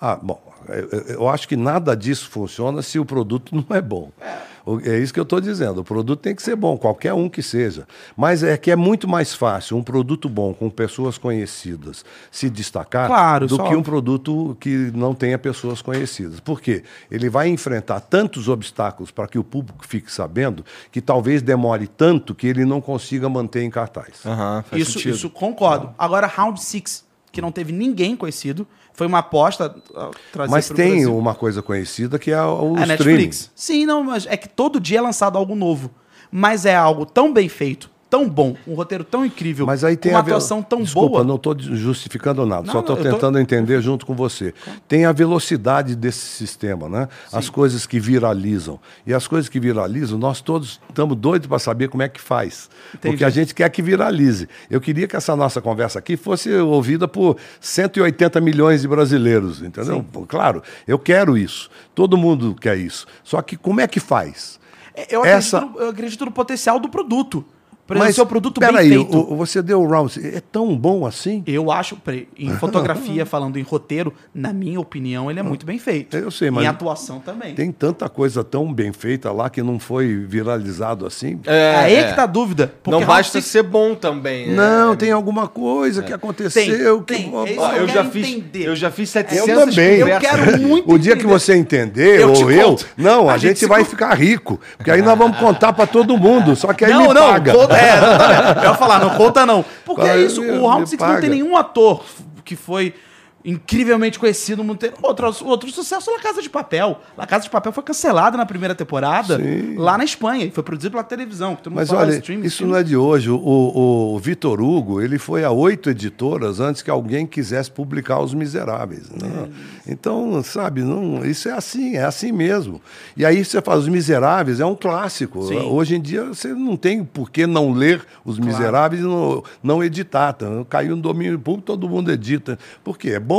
C: Ah, bom, eu, eu- acho que nada disso funciona se o produto <laughs> não é bom. O- É isso que eu estou dizendo. O produto tem que ser bom, qualquer um que seja. Mas é que é muito mais fácil um produto bom com pessoas conhecidas se destacar
B: Claro,
C: do
B: é
C: que um produto que não tenha pessoas conhecidas. Por quê? Ele vai enfrentar tantos obstáculos para que o público fique sabendo que talvez demore tanto que ele não consiga manter em cartaz.
A: Faz
B: Isso,
A: sentido.
B: isso concordo. Agora, Round Six, que não teve ninguém conhecido, foi uma aposta trazer
C: Mas tem
B: Brasil.
C: uma coisa conhecida que é o
B: a
C: streaming.
B: Netflix. Sim, não, mas é que todo dia é lançado algo novo. Mas é algo tão bem feito, tão bom, um roteiro tão incrível,
C: Mas aí tem
B: uma atuação tão
C: Desculpa,
B: boa.
C: não estou justificando nada,
B: Não,
C: só estou
B: eu tô-
C: tentando entender junto com você. Tem a velocidade desse sistema, né? As coisas que viralizam. E as coisas que viralizam, nós todos estamos doidos para saber como é que faz.
B: Entendi.
C: Porque a gente quer que viralize. Eu queria que essa nossa conversa aqui fosse ouvida por 180 milhões de brasileiros, entendeu? Claro, eu quero isso. Todo mundo quer isso. Só que como é que faz?
B: É, Eu acredito,
C: Essa-
B: no, eu acredito no potencial do produto.
C: Mas
B: seu produto bem
C: peraí,
B: feito.
C: o- você deu o round. É tão bom assim?
B: Eu acho, em <laughs> fotografia, falando em roteiro, na minha opinião, ele é muito bem feito.
C: Eu sei, mas-
B: Em atuação também.
C: Tem tanta coisa tão bem feita lá que não foi viralizado assim.
A: É,
B: Aí
A: é.
B: que tá a dúvida. porque
A: Não basta ser bom também.
C: Não,
A: é.
C: tem alguma coisa que aconteceu
B: Tem,
C: que.
B: tem. É que
A: eu,
B: eu
A: já fiz,
B: entender.
A: eu já fiz
C: Eu
A: 700
C: também.
B: Eu quero <laughs> muito
C: O dia que
B: entender.
C: você entender,
B: Eu
C: ou eu, não, a,
B: A
C: gente,
B: gente
C: vai ficar rico. Porque aí nós vamos contar pra todo mundo. Só que aí
B: não,
C: me
B: não,
C: paga.
B: É, exatamente. eu ia falar, não conta não. Porque é isso, o Round Six não tem nenhum ator que foi incrivelmente conhecido no mundo inteiro. Outro, outro sucesso La Casa de Papel. La Casa de Papel foi cancelada na primeira temporada
C: Sim.
B: lá na Espanha foi produzido pela televisão. que todo mundo
C: Mas olha,
B: streaming,
C: isso não é de hoje. O, o, Vitor Hugo, ele foi a oito editoras antes que alguém quisesse publicar Os Miseráveis. né? Então, sabe, não, isso é assim, é assim mesmo. E aí você fala, Os Miseráveis é um clássico.
B: Sim.
C: Hoje em dia você não tem por que não ler Os Miseráveis e não, não editar. Tá? Caiu no domínio público, todo mundo edita. Por quê? É bom.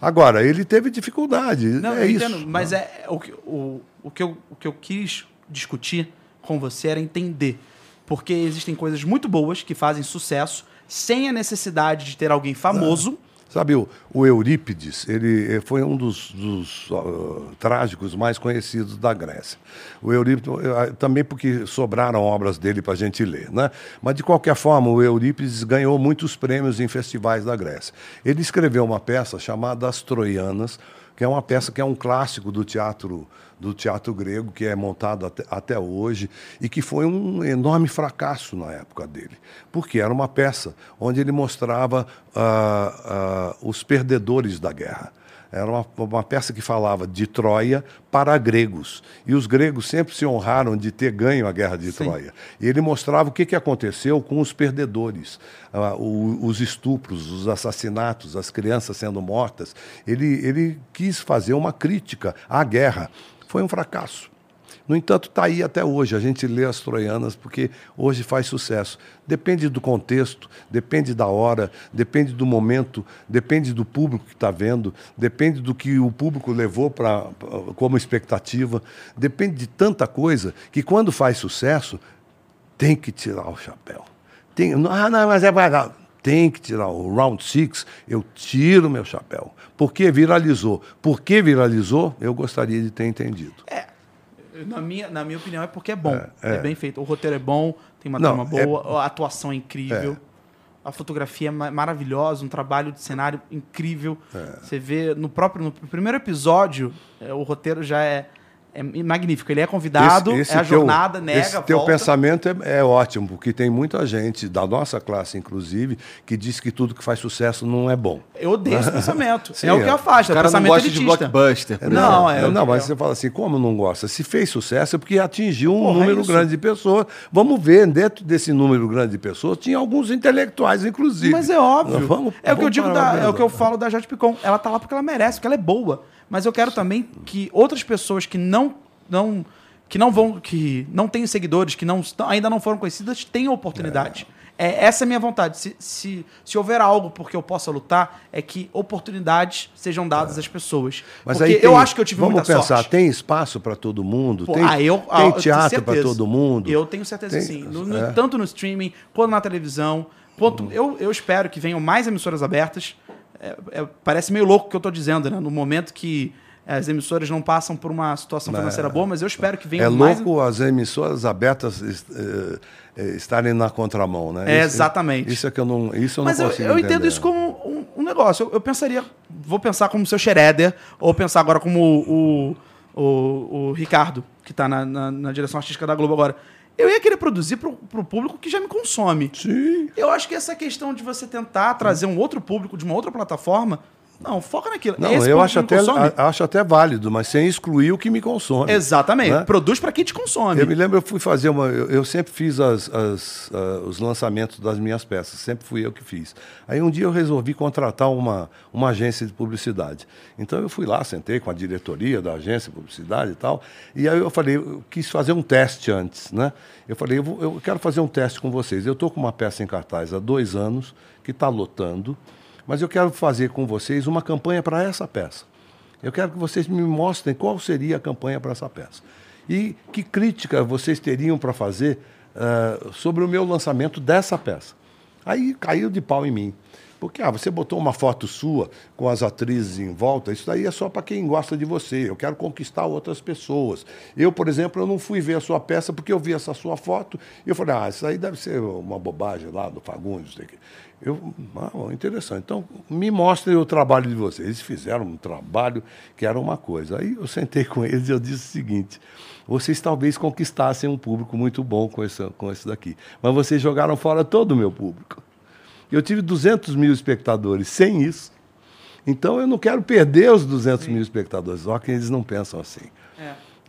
C: Agora, ele teve dificuldade.
B: Não,
C: é
B: eu
C: isso.
B: entendo, mas é o que, o, o, que eu, o que eu quis discutir com você era entender. Porque existem coisas muito boas que fazem sucesso sem a necessidade de ter alguém famoso.
C: Sabe, o, o Eurípides, ele eh, foi um dos, dos uh, trágicos mais conhecidos da Grécia. O Eurípides, eh, também porque sobraram obras dele para a gente ler, né? Mas, de qualquer forma, o Eurípides ganhou muitos prêmios em festivais da Grécia. Ele escreveu uma peça chamada As Troianas, que é uma peça que é um clássico do teatro do teatro grego, que é montado até, até, hoje, e que foi um enorme fracasso na época dele. Porque era uma peça onde ele mostrava uh, uh, os perdedores da guerra. Era uma, uma, peça que falava de Troia para gregos. E os gregos sempre se honraram de ter ganho a guerra de Sim. Troia. E ele mostrava o que, que aconteceu com os perdedores, uh, o, os estupros, os assassinatos, as crianças sendo mortas. Ele, ele quis fazer uma crítica à guerra foi um fracasso. No entanto, está aí até hoje. A gente lê as troianas porque hoje faz sucesso. Depende do contexto, depende da hora, depende do momento, depende do público que está vendo, depende do que o público levou pra, como expectativa, depende de tanta coisa que quando faz sucesso, tem que tirar o chapéu. Tem, ah, não, mas é barato tem que tirar o round six, eu tiro meu chapéu. Porque viralizou. Por que viralizou? Eu gostaria de ter entendido.
B: É. Na minha, na minha opinião, é porque é bom. É, é. é bem feito. O roteiro é bom, tem uma Não, trama é boa, a atuação é incrível. É. A fotografia é maravilhosa, um trabalho de cenário incrível. É. Você vê no próprio no primeiro episódio, o roteiro já é é magnífico. Ele é convidado, esse, esse é a teu, jornada, nega, esse
C: volta. teu pensamento é, é, ótimo, porque tem muita gente, da nossa classe inclusive, que diz que tudo que faz sucesso não é bom.
B: Eu odeio esse <laughs> pensamento. Sim, é, o que afasta.
A: O cara não gosta de blockbuster.
C: Não, não, é, não mas você fala assim, como não gosta? Se fez sucesso é porque atingiu um Porra, número é grande de pessoas. Vamos ver, dentro desse número grande de pessoas, tinha alguns intelectuais, inclusive.
B: Mas é óbvio. Vamos, é o que eu digo, da, é o que eu falo da Jade Picon. Ela tá lá porque ela merece, porque ela é boa. Mas eu quero também que outras pessoas que não não que não vão que não têm seguidores, que não ainda não foram conhecidas, tenham oportunidade. É. é essa é a minha vontade. Se, se, se houver algo porque eu possa lutar, é que oportunidades sejam dadas é. às pessoas.
C: Mas porque aí tem, eu acho que eu tive vamos muita pensar, sorte. tem espaço para todo mundo? Pô, tem, ah, eu, tem ah, teatro para todo mundo?
B: Eu tenho certeza tem, sim. No, no, é. Tanto no streaming quanto na televisão. Quanto, hum. eu, eu espero que venham mais emissoras abertas. É, é, parece meio louco o que eu estou dizendo, né? No momento que as emissoras não passam por uma situação financeira boa, mas eu espero que venha
C: é
B: mais...
C: É louco as emissoras abertas eh, eh, estarem na contramão, né?
B: É, isso, exatamente.
C: Isso é que eu não, isso eu
B: mas
C: não
B: consigo eu, eu entendo isso como um, um negócio. Eu, eu, pensaria, vou pensar como o seu Schroeder, ou pensar agora como o, o, o, o Ricardo, que está na, na, na direção artística da Globo agora eu ia querer produzir para o público que já me consome.
C: Sim.
B: Eu acho que essa questão de você tentar trazer um outro público de uma outra plataforma não, foca naquilo.
C: Não, Esse eu acho até, acho até válido, mas sem excluir o que me consome.
B: Exatamente. Né? Produz para quem te consome.
C: Eu me lembro, eu fui fazer uma. Eu, eu sempre fiz as, as, uh, os lançamentos das minhas peças, sempre fui eu que fiz. Aí um dia eu resolvi contratar uma, uma agência de publicidade. Então eu fui lá, sentei com a diretoria da agência de publicidade e tal. E aí eu falei, eu quis fazer um teste antes, né? Eu falei, eu, vou, eu quero fazer um teste com vocês. Eu estou com uma peça em cartaz há dois anos, que está lotando. Mas eu quero fazer com vocês uma campanha para essa peça. Eu quero que vocês me mostrem qual seria a campanha para essa peça. E que crítica vocês teriam para fazer uh, sobre o meu lançamento dessa peça. Aí caiu de pau em mim. Porque ah, você botou uma foto sua com as atrizes em volta, isso daí é só para quem gosta de você. Eu quero conquistar outras pessoas. Eu, por exemplo, eu não fui ver a sua peça porque eu vi essa sua foto e eu falei, ah, isso aí deve ser uma bobagem lá do Fagundes. Eu, ah, interessante. Então, me mostrem o trabalho de vocês. Eles fizeram um trabalho que era uma coisa. Aí eu sentei com eles e eu disse o seguinte: vocês talvez conquistassem um público muito bom com esse, com esse daqui, mas vocês jogaram fora todo o meu público. Eu tive 200 mil espectadores sem isso. Então eu não quero perder os 200 Sim. mil espectadores. Só que eles não pensam assim.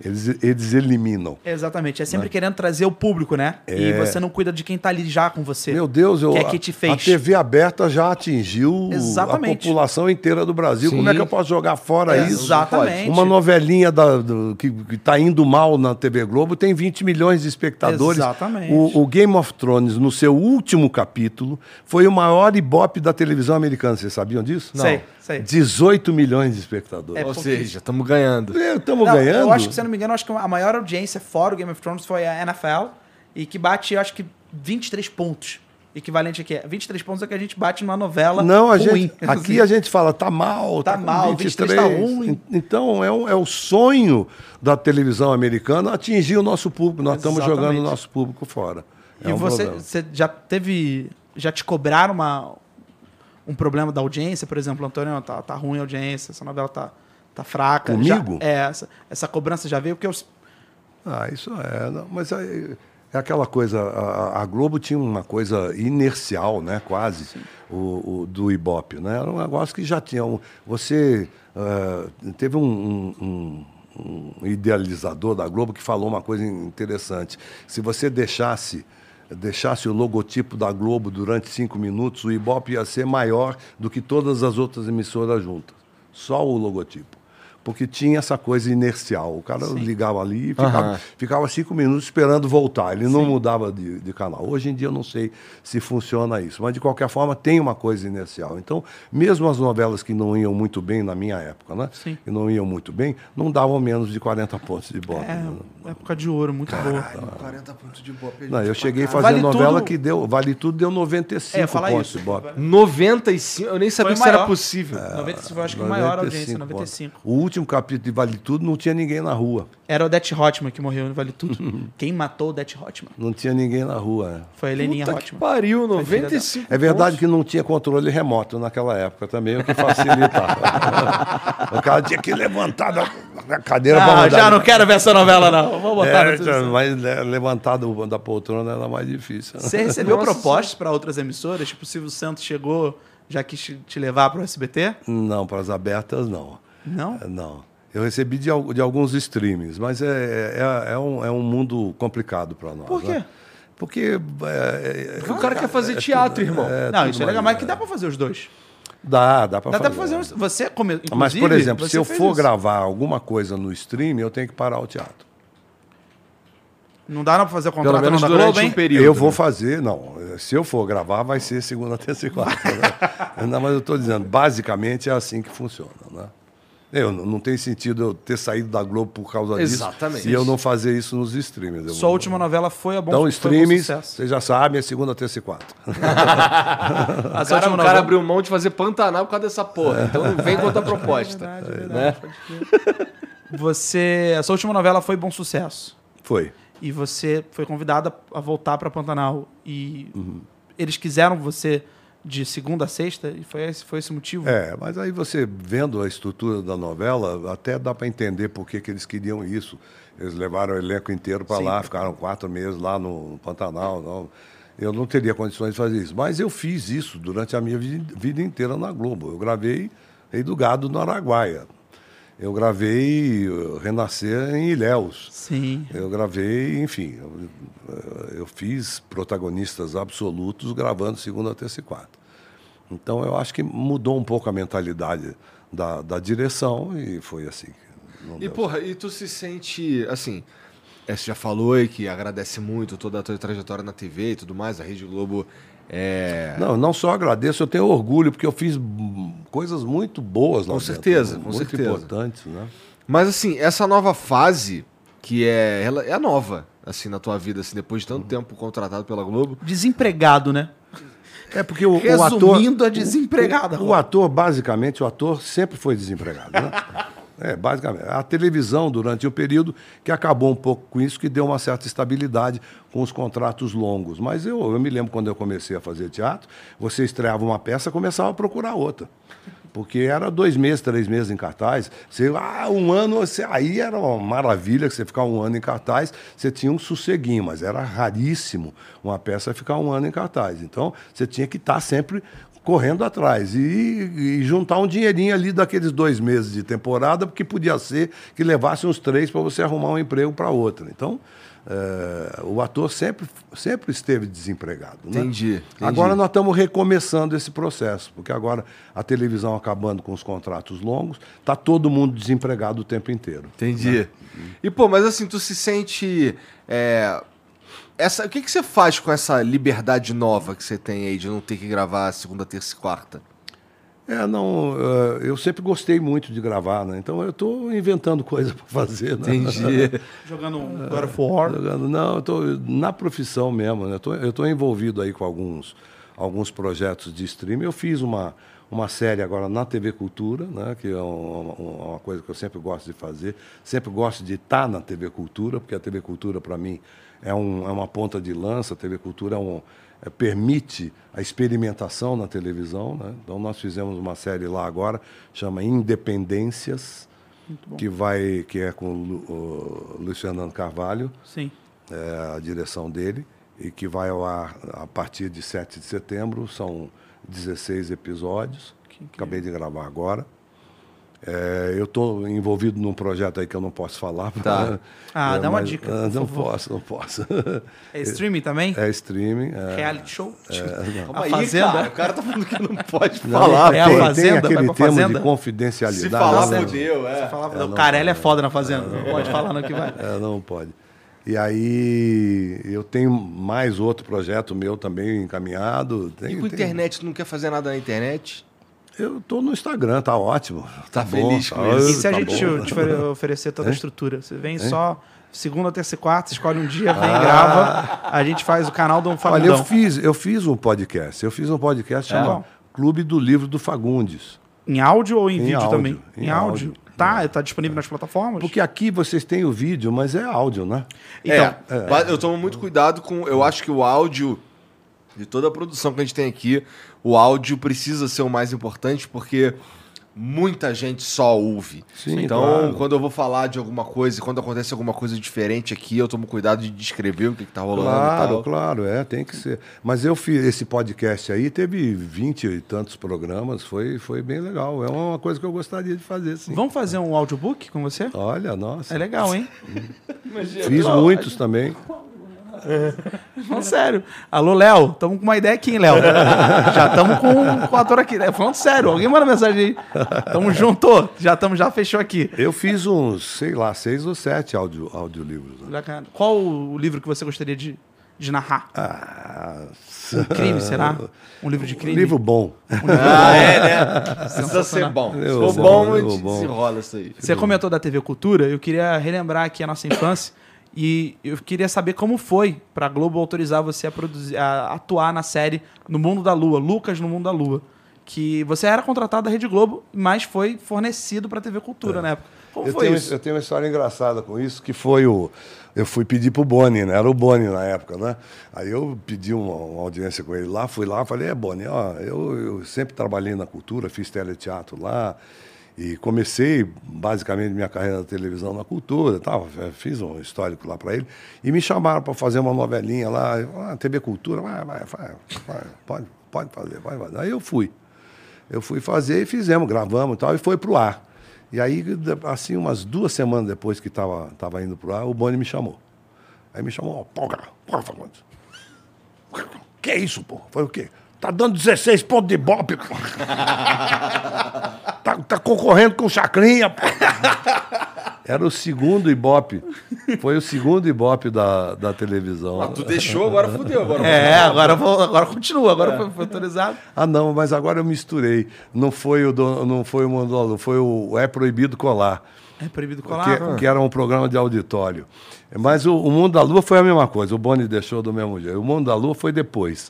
C: Eles, eles eliminam.
B: Exatamente. É sempre querendo trazer o público, né? E
C: É.
B: você não cuida de quem tá ali já com você.
C: Meu Deus, eu,
B: Que é
C: a-
B: que te fez.
C: a TV aberta já atingiu
B: Exatamente.
C: a população inteira do Brasil.
A: Sim.
C: Como é que eu posso jogar fora
B: É,
C: isso?
B: exatamente.
C: Uma novelinha da, do- que, que tá indo mal na TV Globo tem 20 milhões de espectadores.
B: Exatamente.
C: O, o Game of Thrones, no seu último capítulo, foi o maior ibope da televisão americana. Vocês sabiam disso?
B: Sei, sei.
C: 18 milhões de espectadores.
B: É
A: Ou
B: porque-
A: seja, estamos ganhando.
C: Estamos
B: Não,
C: ganhando.
B: Eu acho que, se eu não me engano, acho que a maior audiência fora o Game of Thrones foi a NFL e que bate, eu acho que 23 pontos. Equivalente aqui. 23 pontos é que a gente bate numa novela
C: Não, a
B: ruim.
C: gente, aqui a gente fala, tá mal,
B: Tá
C: com
B: mal, 23 tá ruim.
C: En- Então, é, um- é o sonho da televisão americana atingir o nosso público. Nós estamos jogando o nosso público fora. É
B: e
C: um
B: você, você já teve. Já te cobraram uma, um problema da audiência, por exemplo, Antônio, tá, tá ruim a audiência, essa novela tá, tá fraca.
C: Comigo?
B: Já- é, essa, essa cobrança já veio, porque eu.
C: Ah, isso é. não, mas é, é aquela coisa. A, a Globo tinha uma coisa inercial, né? Quase, o, o- do Ibope. Né? Era um negócio que já tinha. um- você ah, teve um- um- um idealizador da Globo que falou uma coisa interessante. Se você deixasse. Deixasse o logotipo da Globo durante cinco minutos, o Ibope ia ser maior do que todas as outras emissoras juntas. Só o logotipo. Porque tinha essa coisa inercial. O cara ligava ali e ficava,
A: Aham.
C: ficava cinco minutos esperando voltar. Ele não mudava de, de canal. Hoje em dia eu não sei se funciona isso. Mas, de qualquer forma, tem uma coisa inercial. Então, mesmo as novelas que não iam muito bem na minha época, né?
B: Sim.
C: Que não iam muito bem, não davam menos de 40 pontos de bola.
B: É,
C: né?
B: época de ouro, muito boa.
D: 40 pontos de boa.
C: Não, eu cheguei a fazer
B: Vale
C: novela
B: Tudo-
C: que deu. Vale tudo deu 95
B: É, falar
C: pontos
B: isso.
C: de bola.
A: 95, eu nem sabia que isso era possível.
B: 95, eu acho que a maior audiência,
C: 95
B: 95.
C: pontos. O último capítulo de Vale Tudo não tinha ninguém na rua.
B: Era o Det Hotman que morreu no Vale Tudo. <laughs> Quem matou o Det Hotman?
C: Não tinha ninguém na rua. né?
B: Foi a Heleninha
A: Puta que
B: Hotman.
A: pariu,
B: filha
A: 95
C: É verdade
A: pontos.
C: que não tinha controle remoto naquela época também, o que facilitava. <laughs> o cara tinha que levantar da da cadeira pra
B: Ah,
C: mandar.
B: já não quero ver essa novela, não. Vou botar
C: É, já, mas le- levantar do- da poltrona era mais difícil. né?
B: Você recebeu
A: Nossa
B: propostas para outras emissoras? Tipo, o Silvio Santos chegou, já quis te- te levar para o SBT?
C: Não, para as abertas, não.
B: Não?
C: É, Não. Eu recebi de, de alguns streamings, mas é, é, é um, é um mundo complicado para nós.
B: Por quê?
C: né? Porque. é, é,
A: Porque o cara quer fazer teatro, irmão.
B: não, isso é legal, mas que dá para fazer os dois.
C: Dá, dá para
B: Dá
C: fazer.
B: até pra fazer. Você, come,
C: Mas, por exemplo, se eu for
B: isso.
C: gravar alguma coisa no stream, eu tenho que parar o teatro.
B: Não dá pra fazer o
A: Pelo
B: contrato
A: menos durante
B: Globo, hein?
A: um período.
C: eu vou
A: né?
C: fazer, não. Se eu for gravar, vai ser segunda, <laughs> terça e quarta. né? não, mas eu estou dizendo, basicamente é assim que funciona. Né? Eu, não, tem sentido eu ter saído da Globo por causa
A: Exatamente.
C: disso e eu não fazer isso nos streams.
B: Sua
C: vou-
B: última novela foi a bom,
C: Então, streams,
B: sucesso.
C: vocês já sabem, é segunda, terça e quarta. <laughs>
B: A
A: cara,
B: última
A: o cara
B: novela-
A: abriu mão de fazer Pantanal por causa dessa porra. Então não vem com outra <laughs> proposta.
B: Verdade, verdade,
A: né?
B: pode crer. Você, a sua última novela foi bom sucesso.
C: Foi.
B: E você foi convidada a voltar para Pantanal e
C: Uhum.
B: eles quiseram você de segunda a sexta e foi esse, foi esse motivo?
C: É, mas aí você vendo a estrutura da novela, até dá para entender por que, que eles queriam isso. Eles levaram o elenco inteiro para lá, ficaram quatro meses lá no Pantanal. Não. Eu não teria condições de fazer isso. Mas eu fiz isso durante a minha vi- vida inteira na Globo. Eu gravei Rei do Gado no Araguaia. Eu gravei uh, Renascer em Ilhéus.
B: Sim.
C: Eu gravei, enfim, eu, eh, eu fiz protagonistas absolutos gravando segunda, terça e quarta. Então eu acho que mudou um pouco a mentalidade da, da direção e foi assim.
A: E,
C: deu
A: porra, e tu se sente, assim, é, você já falou aí que agradece muito toda a tua trajetória na TV e tudo mais, a Rede Globo é...
C: Não, não só agradeço, eu tenho orgulho, porque eu fiz coisas muito boas lá
A: Com
C: dentro,
A: certeza, com
C: muito
A: certeza.
C: importantes, né?
A: Mas, assim, essa nova fase, que é, ela é nova, assim, na tua vida, assim, depois de tanto tempo contratado pela Globo,
B: Desempregado, né?
C: É porque o, o ator.
B: Resumindo, é desempregado.
C: O, o ator, basicamente, o ator sempre foi desempregado. Né? <laughs> É, basicamente. A televisão, durante o período, que acabou um pouco com isso, que deu uma certa estabilidade com os contratos longos. Mas eu, eu me lembro quando eu comecei a fazer teatro, você estreava uma peça começava a procurar outra. Porque era dois meses, três meses em cartaz. Você, ah, um ano, você, aí era uma maravilha que você ficar um ano em cartaz, você tinha um sosseguinho, mas era raríssimo uma peça ficar um ano em cartaz. Então, você tinha que estar sempre correndo atrás e, e, juntar um dinheirinho ali daqueles dois meses de temporada, porque podia ser que levasse uns três para você arrumar um emprego para outra. Então, é, o ator sempre, sempre esteve desempregado. Né?
A: Entendi, entendi.
C: Agora nós estamos recomeçando esse processo, porque agora a televisão acabando com os contratos longos, está todo mundo desempregado o tempo inteiro.
A: Entendi. Né? E, pô, mas assim, tu se sente. É, essa, o que, que você faz com essa liberdade nova que você tem aí de não ter que gravar segunda, terça e quarta?
C: É, não, eh, eu sempre gostei muito de gravar, né? Então eu estou inventando <laughs> coisa para fazer, né?
A: Entendi. <laughs>
B: Jogando um God of War?
C: Jogando, não, eu tô na profissão mesmo, né? Eu estou envolvido aí com alguns, alguns projetos de streaming. Eu fiz uma, uma série agora na TV Cultura, né? Que é uma, uma coisa que eu sempre gosto de fazer. Sempre gosto de estar na TV Cultura, porque a TV Cultura, para mim, é, um, é uma ponta de lança. A TV Cultura é um é, permite a experimentação na televisão. Né? Então, nós fizemos uma série lá agora, chama Independências, que, vai, que é com o Luiz Fernando Carvalho,
B: Sim.
C: É, a direção dele, e que vai ao ar a partir de 7 de setembro. São 16 episódios. Acabei de gravar agora. É, eu estou envolvido num projeto aí que eu não posso falar.
B: Tá. ah,
C: é,
B: dá uma dica.
C: Uh, não favor. posso, não posso.
B: É streaming também?
C: É streaming. É,
B: Reality show?
A: É, a aí, Fazenda? Cara, o cara tá falando que não pode não, falar.
C: É a Fazenda, tem aquele tema fazenda? de confidencialidade. Se
A: falar, fodeu. É.
B: falar, o Carelli é foda na Fazenda. Não pode falar no que vai.
C: É, não pode. E aí eu tenho mais outro projeto meu também encaminhado. Tem,
A: e com
C: tem...
A: internet, tu não quer fazer nada na internet?
C: Eu tô no Instagram, tá ótimo.
A: Tá, tá feliz bom, com tá, isso.
B: E se a tá gente bom. te oferecer toda a estrutura? Você vem só segunda, terça e quarta, escolhe um dia, vem, ah. grava. A gente faz o canal do Fagundes.
C: Olha, eu fiz, eu fiz um podcast. Eu fiz um podcast é. chamado Clube do Livro do Fagundes.
B: Em áudio ou em, em vídeo áudio, também? Em, em áudio. áudio. Tá, tá disponível nas plataformas?
C: Porque aqui vocês têm o vídeo, mas é áudio, né?
A: Então, é, é. eu tomo muito cuidado com. Eu acho que o áudio de toda a produção que a gente tem aqui, o áudio precisa ser o mais importante, porque muita gente só ouve.
C: Sim,
A: então,
C: claro.
A: quando eu vou falar de alguma coisa, quando acontece alguma coisa diferente aqui, eu tomo cuidado de descrever o que, está rolando
C: claro, Claro, é, tem que ser. Mas eu fiz esse podcast aí, teve vinte e tantos programas, foi, foi bem legal. É uma coisa que eu gostaria de fazer, sim.
B: Vamos fazer um audiobook com você?
C: Olha, nossa.
B: É legal, hein?
C: Fiz muitos também.
B: Falando sério. Alô, Léo, estamos com uma ideia aqui, hein, Léo? <laughs> já estamos com, com o ator aqui. Né? Falando sério, alguém manda mensagem aí. Tamo junto, já estamos, já fechou aqui.
C: Eu fiz uns, sei lá, seis ou sete audio, audiolivros. Né?
B: Qual o livro que você gostaria de, de narrar?
C: Ah,
B: um crime, será? <laughs> Um livro de crime?
C: Um livro bom.
A: ah, é, né? Precisa ser bom. Se for bom, a gente desenrola isso aí.
B: Você comentou da TV Cultura, eu queria relembrar aqui a nossa infância. E eu queria saber como foi para a Globo autorizar você a, produzir, a atuar na série No Mundo da Lua, Lucas no Mundo da Lua. Que você era contratado da Rede Globo, mas foi fornecido para a TV Cultura é. na época. Como
C: eu
B: foi
C: tenho,
B: isso?
C: Eu tenho uma história engraçada com isso, que foi o. Eu fui pedir pro Boni, né? Era o Boni na época, né? Aí eu pedi uma, uma audiência com ele lá, fui lá, falei, é Boni, ó, eu, eu sempre trabalhei na cultura, fiz teleteatro lá. E comecei basicamente minha carreira na televisão na cultura, tal, fiz um histórico lá para ele. E me chamaram para fazer uma novelinha lá, ah, TV Cultura, vai, vai, vai, vai, pode, pode fazer, pode fazer. Aí eu fui. Eu fui fazer e fizemos, gravamos e tal, e foi pro ar. E aí, assim, umas duas semanas depois que estava tava indo pro ar, o Boni me chamou. Aí me chamou, pô, cara, porra, Fagundes. <laughs> Que é isso, pô? Foi o quê? Tá dando 16 pontos de bope. <laughs> tá, tá concorrendo com o Chacrinha. Pô. Era o segundo Ibope. Foi o segundo Ibope da, da televisão.
A: Ah, tu deixou, agora fudeu. Agora
B: é, agora, vou, agora continua, agora é. foi, foi, autorizado.
C: Ah, não, mas agora eu misturei. Não foi o, do, não foi o Mondolo, foi o É Proibido Colar.
B: É Proibido Colar?
C: Que, que era um programa de auditório. Mas o, o Mundo da Lua foi a mesma coisa. O Boni deixou do mesmo jeito. O Mundo da Lua foi depois.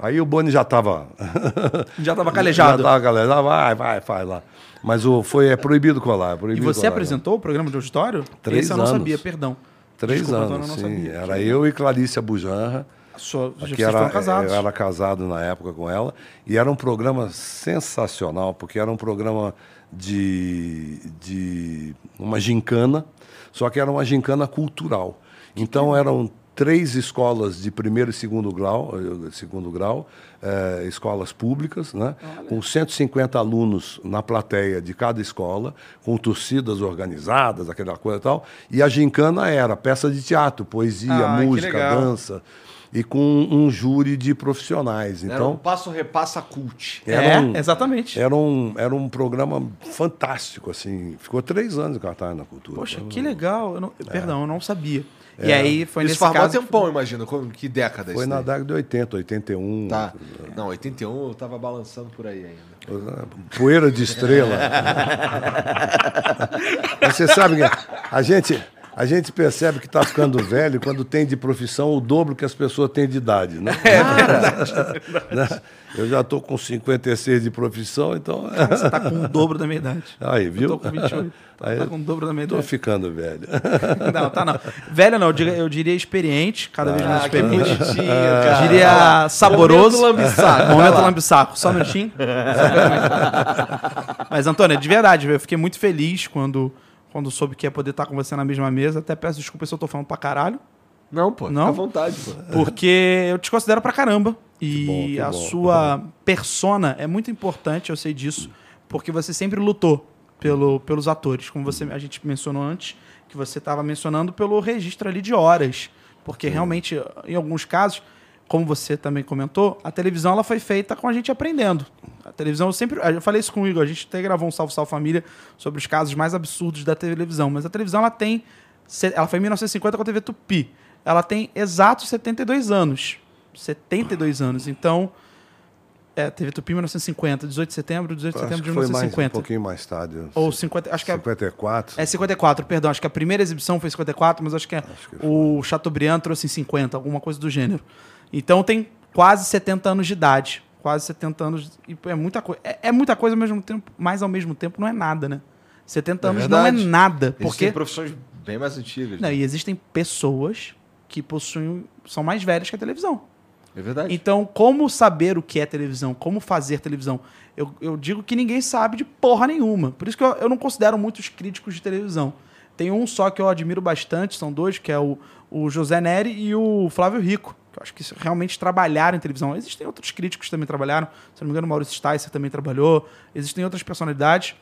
C: Aí o Boni já estava. <laughs>
B: já estava calejado. <laughs> Já
C: estava calejado. Vai, vai, faz lá. Mas o, foi, é proibido colar. É proibido
B: e você
C: colar,
B: apresentou o programa de auditório?
C: Três
B: Esse
C: anos.
B: eu não sabia, perdão.
C: Três Desculpa, anos, sim. Sabia. Era eu e Clarice Bujanra.
B: Sua,
C: que era, casados. Eu era casado na época com ela. E era um programa sensacional, porque era um programa de, de uma gincana, só que era uma gincana cultural. Então eram três escolas de primeiro e segundo grau, eh, segundo grau eh, escolas públicas, né? com 150 alunos na plateia de cada escola, com torcidas organizadas, aquela coisa e tal. E a gincana era peça de teatro, poesia,
A: Ah, que
C: música, dança. E com um júri de profissionais.
A: Era um
C: Então,
A: passo repassa cult.
C: era
B: é,
C: um-
B: exatamente.
C: era um, era um programa fantástico, assim. Ficou três anos em cartaz na cultura.
B: Poxa,
C: Então,
B: que legal. Eu não- Perdão, eu não sabia. E
C: É.
B: aí foi
A: Isso
B: nesse
A: faz mó
B: caso...
A: tempão, imagina. como- Que década
C: Foi
A: isso
C: na
A: daí?
C: década de 80, 81.
A: Tá. Não, 81 eu tava balançando por aí ainda.
C: Poeira de estrela. <laughs> Você sabe que a gente, a gente percebe que está ficando velho quando tem de profissão o dobro que as pessoas têm de idade, né? É verdade. <laughs> Eu já estou com 56 de profissão, então.
B: Você tá com o dobro da minha idade. <laughs>
C: Aí, viu?
B: tô com 28. <laughs>
C: Aí,
B: Tá com o dobro da minha
C: Estou
B: idade.
C: ficando velho.
B: Não, tá não. Velho não, eu diria, eu diria experiente, cada vez mais
A: Ah, que
B: experiente.
A: bonitinho, cara.
B: Eu diria saboroso.
A: Momento lambisaco,
B: Momento lambisaco. Só um minutinho. Mas, Antônia, de verdade, eu fiquei muito feliz quando, quando soube que ia poder estar com você na mesma mesa. Até peço desculpa se eu tô falando pra caralho.
A: Não, pô.
B: Não?
A: Fica à vontade, pô.
B: Porque eu te considero pra caramba. E
C: bom, que
B: a
C: bom.
B: sua persona é muito importante, eu sei disso. Porque você sempre lutou pelo, pelos atores. Como você, a gente mencionou antes, que você estava mencionando pelo registro ali de horas. Porque realmente, em alguns casos, como você também comentou, a televisão ela foi feita com a gente aprendendo. A televisão, eu sempre. Eu falei isso com o Igor, a gente até gravou um Salve Salve Família sobre os casos mais absurdos da televisão. Mas a televisão, ela tem. Ela foi em 1950 com a TV Tupi. Ela tem exatos 72 anos. 72 anos. Então. É, TV Tupi 1950, 18 de setembro, 18 de
C: Acho
B: setembro de
C: foi mais, um
B: 1950.
C: pouquinho mais tarde.
B: Ou 50, acho que é,
C: 54.
B: é 54, perdão. Acho que a primeira exibição foi 54, mas acho que, é,
C: que
B: o Chateaubriand trouxe em 50, alguma coisa do gênero. Então tem quase 70 anos de idade. Quase 70 anos. E é muita coisa. É, é muita coisa ao mesmo tempo, mas ao mesmo tempo não é nada, né? 70
A: É
B: anos
A: verdade.
B: não é nada.
A: Porque...
B: Porque.
A: Tem profissões bem mais antigas.
B: Não,
A: né?
B: e existem pessoas que possuem. são mais velhas que a televisão.
A: É verdade.
B: Então, como saber o que é televisão? Como fazer televisão? Eu, eu digo que ninguém sabe de porra nenhuma. Por isso que eu, eu não considero muitos críticos de televisão. Tem um só que eu admiro bastante, são dois, que é o, o José Neri e o Flávio Rico. Eu acho que realmente trabalharam em televisão. Existem outros críticos que também trabalharam. Se não me engano, Maurício Sticer também trabalhou. Existem outras personalidades.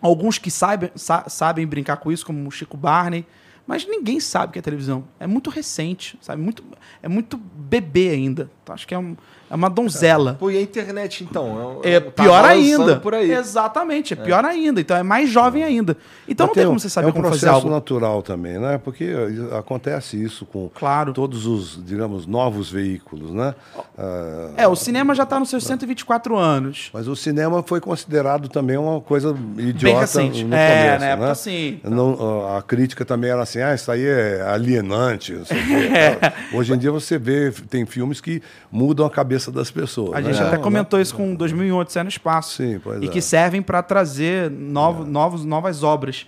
B: Alguns que saibam, sa- sabem brincar com isso, como o Chico Barney. Mas ninguém sabe o que é televisão. É muito recente, sabe? Muito, é muito bebê ainda. Então, acho que é, um- é uma donzela.
A: Pô, e a internet, então?
B: É
A: tá
B: pior ainda.
A: Por aí.
B: Exatamente, é pior ainda. Então é mais jovem ainda. Então não
C: Mas
B: tem
C: um-
B: como você saber
C: é um
B: como fazer
C: processo
B: algo.
C: natural também, né? Porque eh, acontece isso com
B: Claro.
C: todos os, digamos, novos veículos, né?
B: É, o cinema já está nos seus 124 anos.
C: mas o cinema foi considerado também uma coisa idiota
B: recente.
C: no
B: É,
C: começo,
B: na época,
C: né?
B: sim.
C: Não, a crítica também era assim, ah, isso aí é alienante. não sei o quê.
B: É.
C: Hoje em dia você vê, tem filmes que mudam a cabeça das pessoas.
B: A
C: né?
B: gente até
C: Não,
B: comentou isso com 2001 Odisseia no Espaço.
C: Sim, pois
B: E
C: é.
B: que servem para trazer novo, novos, novas obras.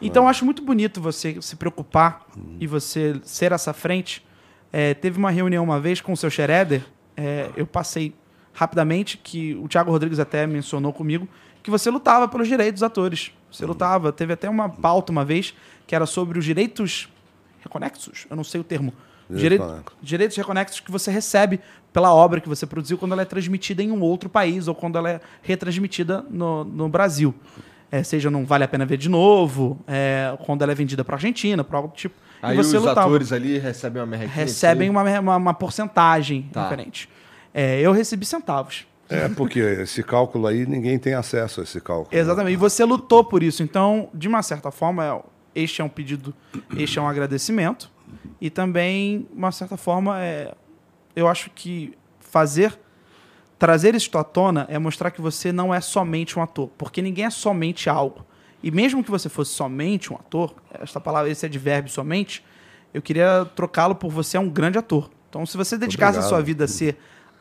B: Então eu acho muito bonito você se preocupar e você ser essa frente. É, teve uma reunião uma vez com o seu Schroeder, é, eu passei rapidamente, que o Thiago Rodrigues até mencionou comigo, que você lutava pelos direitos dos atores. Você lutava. Teve até uma pauta uma vez que era sobre os direitos reconexos, eu não sei o termo.
C: Direitos
B: Direi-
C: conexos.
B: direitos reconexos que você recebe pela obra que você produziu quando ela é transmitida em um outro país ou quando ela é retransmitida no, no Brasil. É, seja não vale a pena ver de novo, é, quando ela é vendida para Argentina, para algo do tipo.
A: Aí
B: e você
A: os
B: lutava.
A: atores ali recebem uma merrequinha.
B: recebem uma, uma, uma porcentagem
A: Tá.
B: diferente. É, eu recebi centavos.
C: É, porque esse cálculo aí, ninguém tem acesso a esse cálculo. né?
B: Exatamente. E você lutou por isso. Então, de uma certa forma, é- este é um pedido, este é um agradecimento. E também, de uma certa forma, é, eu acho que fazer, trazer isso à tona é mostrar que você não é somente um ator. Porque ninguém é somente algo. E mesmo que você fosse somente um ator, esta palavra, esse advérbio somente, eu queria trocá-lo por você é um grande ator. Então, se você dedicasse a sua vida a ser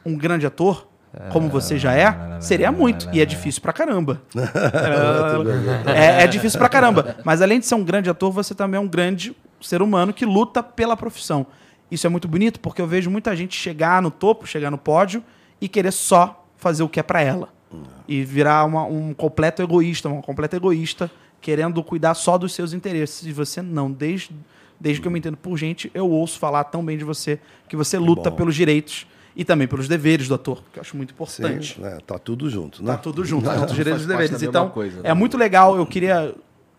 B: um grande ator, como você já é, seria muito. E é difícil pra caramba. <laughs> É, é difícil pra caramba. Mas além de ser um grande ator, você também é um grande ser humano que luta pela profissão. Isso é muito bonito porque eu vejo muita gente chegar no topo, chegar no pódio e querer só fazer o que é pra ela. E virar uma- um completo egoísta, uma completa egoísta, querendo cuidar só dos seus interesses. E você não, desde, Desde que eu me entendo por gente, eu ouço falar tão bem de você, que você luta
C: bom.
B: pelos direitos e também pelos deveres do ator, que eu acho muito importante.
C: Sim, né? Tá tudo junto, né?
B: Tá tudo junto,
A: Não,
B: junto os direitos e deveres. Então,
A: coisa, né?
B: é muito legal. Eu queria.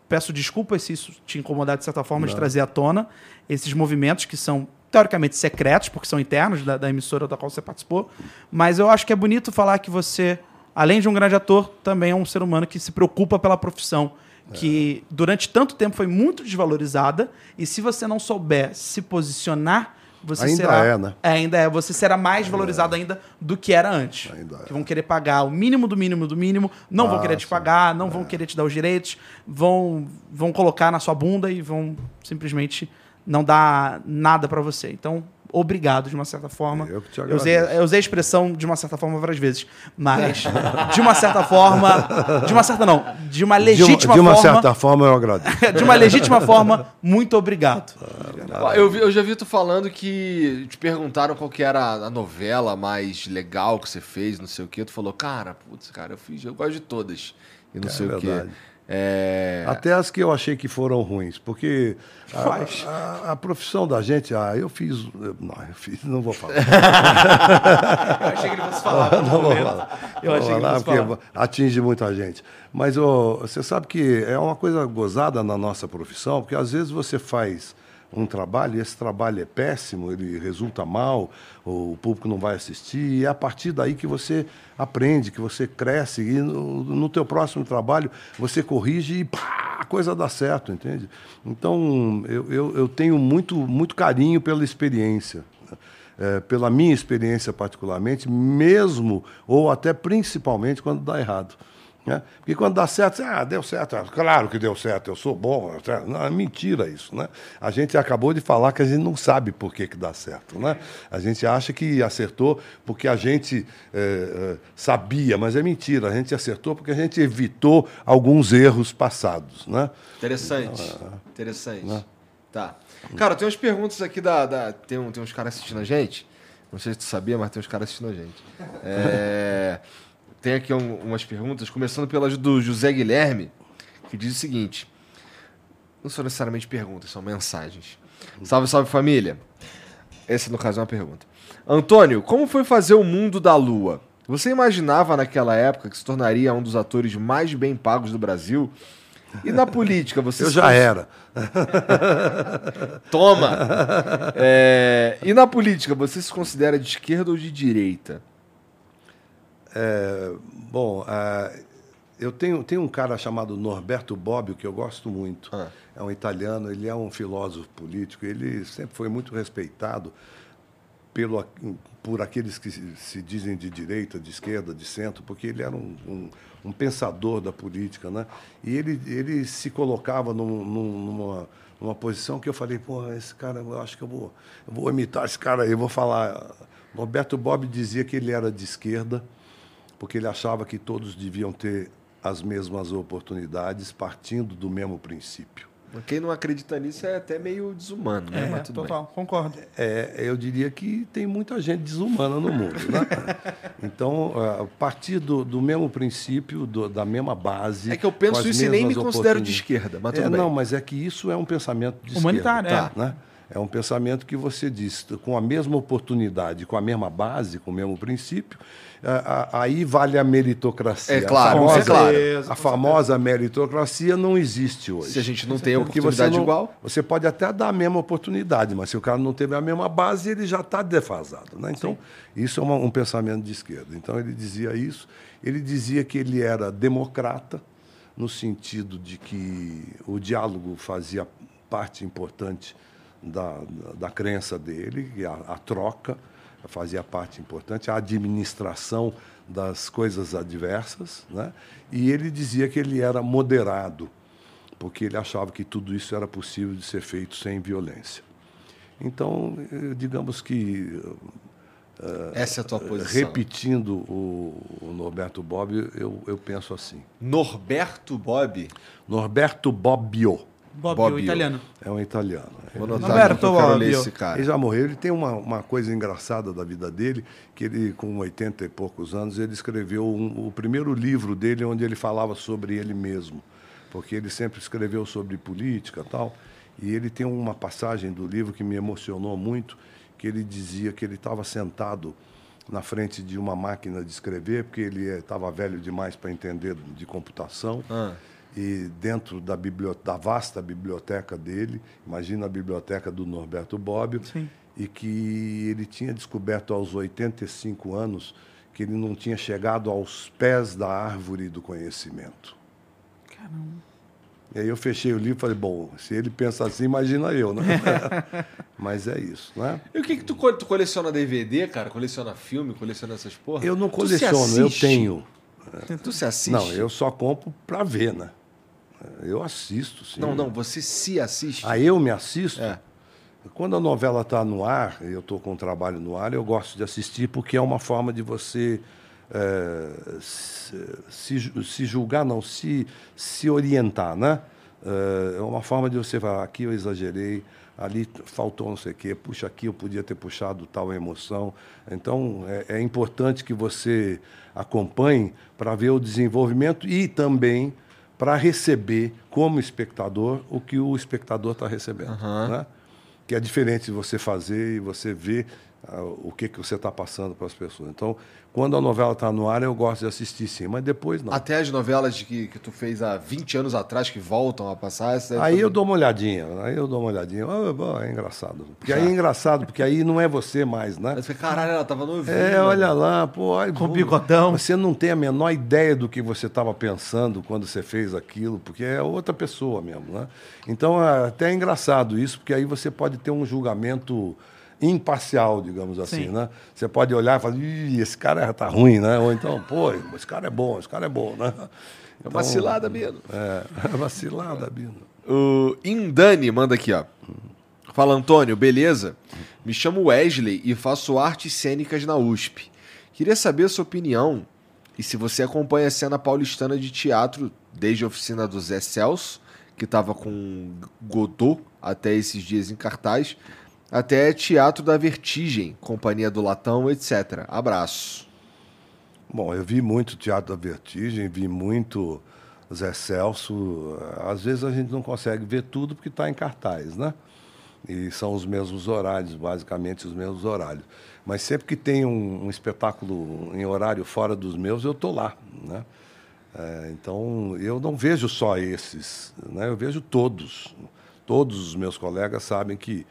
B: Peço desculpas se isso te incomodar de certa forma de trazer à tona esses movimentos que são teoricamente secretos, porque são internos da, da emissora da qual você participou. Mas eu acho que é bonito falar que você, além de um grande ator, também é um ser humano que se preocupa pela profissão. Que durante tanto tempo foi muito desvalorizada. E se você não souber se posicionar, você
C: Ainda
B: será.
C: é, né?
B: ainda é. Você será mais valorizado ainda do que era antes.
C: Ainda é.
B: Que vão querer pagar o mínimo do mínimo do mínimo, não vão
C: Ah,
B: querer te pagar, não vão querer te dar os direitos, vão, vão colocar na sua bunda e vão simplesmente não dar nada pra você. Então, obrigado de uma certa forma.
C: Eu que te
B: usei,
C: agradeço.
B: eu usei a expressão de uma certa forma várias vezes, mas <laughs> de uma certa forma, de uma certa não, de uma
C: De uma,
B: legítima
C: de uma
B: forma,
C: certa forma, eu agradeço. <laughs>
B: de uma legítima forma, muito obrigado.
A: Ó, Eu, eu já vi tu falando que te perguntaram qual que era a novela mais legal que você fez, não sei o quê. Tu falou, cara, putz, cara, eu fiz, eu gosto de todas. E não
C: É
A: sei o quê. É...
C: Até as que eu achei que foram ruins, porque a, a- a profissão da gente, ah, eu fiz. Não, eu fiz, não vou falar. <laughs>
B: Eu achei que ele fosse falar.
C: Não vou falar.
B: Eu
C: Vou
B: achei que
C: falar
B: fosse
C: porque
B: falar.
C: atinge muita gente. Mas ô, você sabe que é uma coisa gozada na nossa profissão, porque às vezes você faz um trabalho e esse trabalho é péssimo, ele resulta mal, o público não vai assistir, e é a partir daí que você aprende, que você cresce, e no, no teu próximo trabalho você corrige e pá, a coisa dá certo, entende? Então, eu, eu, eu tenho muito, muito carinho pela experiência eh, pela minha experiência particularmente, mesmo ou até principalmente quando dá errado. Né? Porque quando dá certo, você, ah, deu certo, ah, claro que deu certo, eu sou bom. certo?" Não, é mentira isso. Né? A gente acabou de falar que a gente não sabe por que, que dá certo. Né? A gente acha que acertou porque a gente eh, sabia, mas é mentira. A gente acertou porque a gente evitou alguns erros passados. Né?
A: Interessante. Interessante. Tá. Cara, tem umas perguntas aqui da. da- tem, um- tem uns caras assistindo a gente. Não sei se tu sabia, mas tem uns caras assistindo a gente. É, tem aqui um- umas perguntas, começando pela do José Guilherme, que diz o seguinte: não são necessariamente perguntas, são mensagens. Salve, salve família. Essa, no caso, é uma pergunta. Antônio, como foi fazer o mundo da lua? Você imaginava naquela época que se tornaria um dos atores mais bem pagos do Brasil? E na política, você
C: Eu já
A: cons-
C: era. <laughs>
A: Toma! É, E na política, você se considera de esquerda ou de direita?
C: É, bom, eu tenho, tenho um cara chamado Norberto Bobbio que eu gosto muito.
A: Ah.
C: É um italiano, ele é um filósofo político, ele sempre foi muito respeitado pelo, por aqueles que se, dizem de direita, de esquerda, de centro, porque ele era um, um, um pensador da política. Né? E ele, ele se colocava num- num- numa, numa posição que eu falei, pô, esse cara, eu acho que eu vou, eu vou imitar esse cara aí, eu vou falar. Norberto Bobbio dizia que ele era de esquerda, porque ele achava que todos deviam ter as mesmas oportunidades, partindo do mesmo princípio.
A: Quem não acredita nisso é até meio desumano, né?
B: É,
A: Mas tudo
B: total, concordo.
C: É, eu diria que tem muita gente desumana no mundo. Né? <laughs> Então, a partir do, do mesmo princípio, do- da mesma base.
A: É que eu penso isso e nem me considero de esquerda, mas
C: É,
A: bem.
C: Não, mas é que isso é um pensamento de
B: Humanitário,
C: esquerda.
B: é.
C: Né? É um pensamento que você diz, com a mesma oportunidade, com a mesma base, com o mesmo princípio, a- aí vale a meritocracia.
A: É claro,
C: a famosa,
A: é claro.
C: A famosa meritocracia não existe hoje.
A: Se a gente não tem
C: Porque você
A: oportunidade
C: não-
A: igual.
C: Você pode até dar a mesma oportunidade, mas se o cara não teve a mesma base, ele já está defasado. Né? Então, isso é uma- um pensamento de esquerda. Então, ele dizia isso. Ele dizia que ele era democrata, no sentido de que o diálogo fazia parte importante da, da, crença dele, e a, a troca fazia parte importante, a administração das coisas adversas. Né? E ele dizia que ele era moderado porque ele achava que tudo isso era possível de ser feito sem violência. Então, eh, digamos que,
A: Essa é a tua posição.
C: repetindo o, o Norberto Bobbio, eu, eu penso assim.
A: Norberto Bob.
C: Norberto Bobbio
B: Bob,
A: Bobbio.
B: o italiano.
C: é um italiano.
A: Vou quero ler
B: Bobbio.
A: esse cara.
C: Ele já morreu. Ele tem uma, uma coisa engraçada da vida dele, que ele, com 80 e poucos anos, ele escreveu um- o primeiro livro dele onde ele falava sobre ele mesmo. Porque ele sempre escreveu sobre política e tal. E ele tem uma passagem do livro que me emocionou muito, que ele dizia que ele estava sentado na frente de uma máquina de escrever, porque ele estava velho demais para entender de computação.
A: Ah.
C: E dentro da, biblioteca, da vasta biblioteca dele, imagina a biblioteca do Norberto Bobbio,
B: Sim.
C: e que ele tinha descoberto aos 85 anos que ele não tinha chegado aos pés da árvore do conhecimento.
B: Caramba.
C: E aí eu fechei o livro e falei, bom, se ele pensa assim, imagina eu, né? <laughs> Mas é isso, né?
A: E o que que tu, tu coleciona DVD, cara? Coleciona filme, coleciona essas porra?
C: Eu não
A: Tu se
C: coleciono, eu tenho.
A: Tu se assiste?
C: Não, eu só compro para ver, né? Eu assisto, sim.
A: Não, não, você se assiste.
C: Aí eu me assisto.
A: É.
C: Quando a novela está no ar, eu estou com o trabalho no ar, eu gosto de assistir porque é uma forma de você eh, se, se julgar, não, se, se orientar, né? Eh, É uma forma de você falar, aqui eu exagerei, ali faltou não sei o quê, puxa, aqui eu podia ter puxado tal emoção. Então, é, é importante que você acompanhe para ver o desenvolvimento e também para receber, como espectador, o que o espectador está recebendo. Né? Que é diferente de você fazer e você ver ah, o que, que você está passando para as pessoas. Então, quando a novela está no ar, eu gosto de assistir sim, mas depois não.
A: Até as novelas que, que tu fez há 20 anos atrás que voltam a passar. essa
C: Aí eu dou uma olhadinha, aí eu dou uma olhadinha. Bom, é engraçado. Porque aí é engraçado, porque aí não é você mais, né?
A: Aí tu fica, caralho, ela tava novinha.
C: É, olha lá, pô. Ai,
B: Com
C: pô,
B: bigodão.
C: Você não tem a menor ideia do que você estava pensando quando você fez aquilo, porque é outra pessoa mesmo, né? Então, é até é engraçado isso, porque aí você pode ter um julgamento imparcial, digamos assim,
B: Sim.
C: né? Você pode olhar e falar, Ih, esse cara tá ruim, né? Ou então, pô, esse cara é bom, esse cara é bom, né?
A: É uma cilada mesmo.
C: É, é vacilada, Bino.
A: O Indani manda aqui, ó. Fala, Antônio, beleza? Me chamo Wesley e faço artes cênicas na USP. Queria saber a sua opinião e se você acompanha a cena paulistana de teatro desde a oficina do Zé Celso, que estava com Godot até esses dias em cartaz, até Teatro da Vertigem, Companhia do Latão, etc. Abraço.
C: Bom, eu vi muito Teatro da Vertigem, vi muito Zé Celso. Às vezes a gente não consegue ver tudo porque está em cartaz, né? E são os mesmos horários, basicamente os mesmos horários. Mas sempre que tem um, um espetáculo em horário fora dos meus, eu estou lá, né? É, então, eu não vejo só esses, né? eu vejo todos. Todos os meus colegas sabem que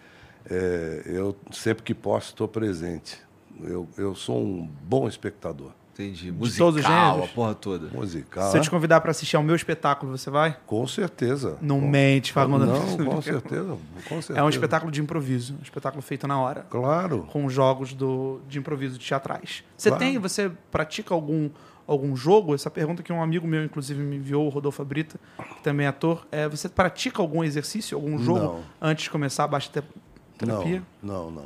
C: é, eu, sempre que posso, estou presente. Eu, eu sou um bom espectador.
A: Entendi.
B: De todos os
A: Musical, a porra toda.
C: Musical.
B: Se eu
C: né?
B: te convidar pra assistir ao meu espetáculo, você vai?
C: Com certeza.
B: Não
C: com...
B: mente, Fagundes.
C: Não, com certeza. Com certeza.
B: É um <laughs> espetáculo de improviso, um espetáculo feito na hora,
C: Claro.
B: com jogos do, de improviso teatrais. Você
C: Claro.
B: tem, você pratica algum algum jogo? Essa pergunta que um amigo meu inclusive me enviou, o Rodolfo Brita, que também é ator. É, você pratica algum exercício, algum jogo
C: Não.
B: antes de começar a baixa te- terapia?
C: Não, não, não.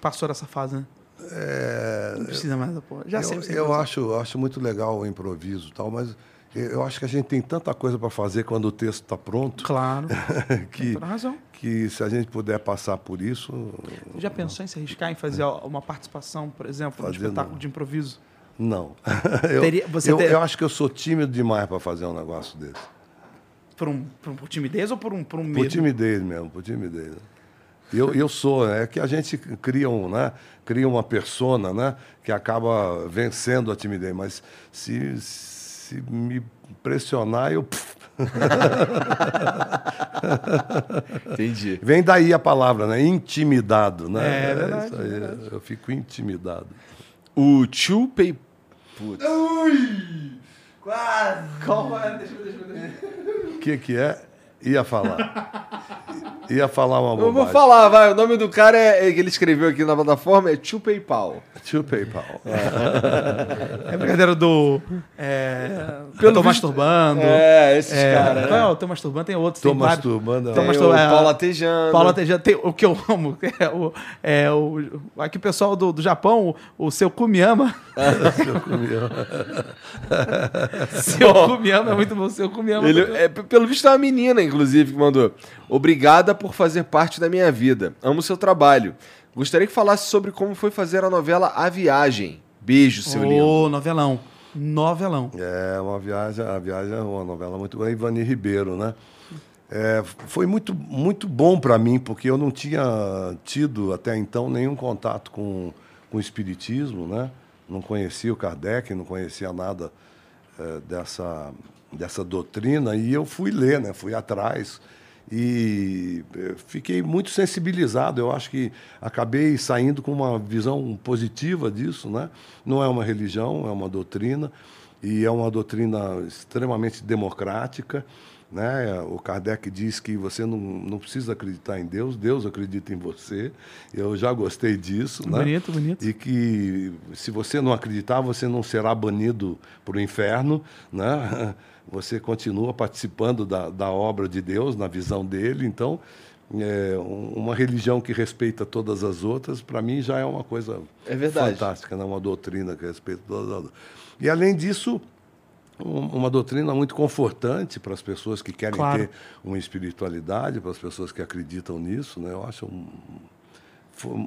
B: Passou dessa fase, né?
C: É,
B: Não precisa mais da porra. Já sei.
C: eu
B: você
C: eu acho, eu acho muito legal o improviso e tal, mas eu acho que a gente tem tanta coisa para fazer quando o texto está pronto
B: Claro. <laughs>
C: que,
B: Tem toda razão.
C: que se a gente puder passar por isso.
B: Você já pensou em se arriscar em fazer uma participação, por exemplo, num
C: Fazer
B: espetáculo
C: não.
B: de improviso?
C: Não. <laughs> eu,
B: Teria-
C: eu,
B: ter-
C: eu acho que eu sou tímido demais para fazer um negócio desse.
B: Por, um, por, um- por timidez ou por um, por um
C: Por
B: medo?
C: timidez mesmo, por timidez. Eu, eu sou, é que a gente cria, um, né, cria uma persona né, que acaba vencendo a timidez, mas se, se me pressionar, eu. <laughs>
A: Entendi.
C: Vem daí a palavra, né? Intimidado, né?
B: É verdade,
C: isso aí, Eu fico intimidado.
A: O Chupei. Putz.
B: Qual é? Deixa eu ver, deixa eu ver.
C: O que, que é? Ia falar. Ia falar uma
A: Eu
C: bobagem.
A: vou falar, vai. O nome do cara é, é que ele escreveu aqui na plataforma é Chupei Pau.
C: Tio PayPal.
B: É brincadeira do. É,
A: Pelo
B: tô
A: visto-
B: masturbando.
A: É, esses
B: É,
A: caras,
B: é
A: né?
B: o Tô masturbando? Tem outros.
C: Tô
B: tem vários.
C: masturbando.
A: Tem
B: mastur-
A: o
B: é,
A: Paulo Atejano.
B: Tejano, tem o que eu amo. <laughs> É o, é o, aqui o pessoal do, do Japão, o, o seu Kumiyama. <laughs> seu <laughs> Kumiyama é muito bom. Seu Kumiyama.
A: Ele, é, pelo visto é uma menina, inclusive, que mandou. Obrigada por fazer parte da minha vida. Amo seu trabalho. Gostaria que falasse sobre como foi fazer a novela A Viagem. Beijo, seu lindo.
B: Ô, novelão. Novelão.
C: É uma viagem, a viagem é uma novela muito boa. Ivani Ribeiro, né? É, foi muito, muito bom para mim, porque eu não tinha tido até então nenhum contato com, com o Espiritismo, né? não conhecia o Kardec, não conhecia nada é, dessa, dessa doutrina, e eu fui ler, né? fui atrás, e é, fiquei muito sensibilizado. Eu acho que acabei saindo com uma visão positiva disso. Né? Não é uma religião, é uma doutrina, e é uma doutrina extremamente democrática. Né? O Kardec diz que você não, não precisa acreditar em Deus, Deus acredita em você. Eu já gostei disso. Né?
B: Bonito, bonito.
C: E que se você não acreditar, você não será banido para o inferno. Né? <laughs> Você continua participando da, da obra de Deus, na visão dele. Então, é, uma religião que respeita todas as outras, para mim já é uma coisa
A: é verdade.
C: fantástica, né? uma doutrina que respeita todas as outras. E, além disso, uma doutrina muito confortante para as pessoas que querem claro. ter uma espiritualidade, para as pessoas que acreditam nisso. Né? Eu acho um,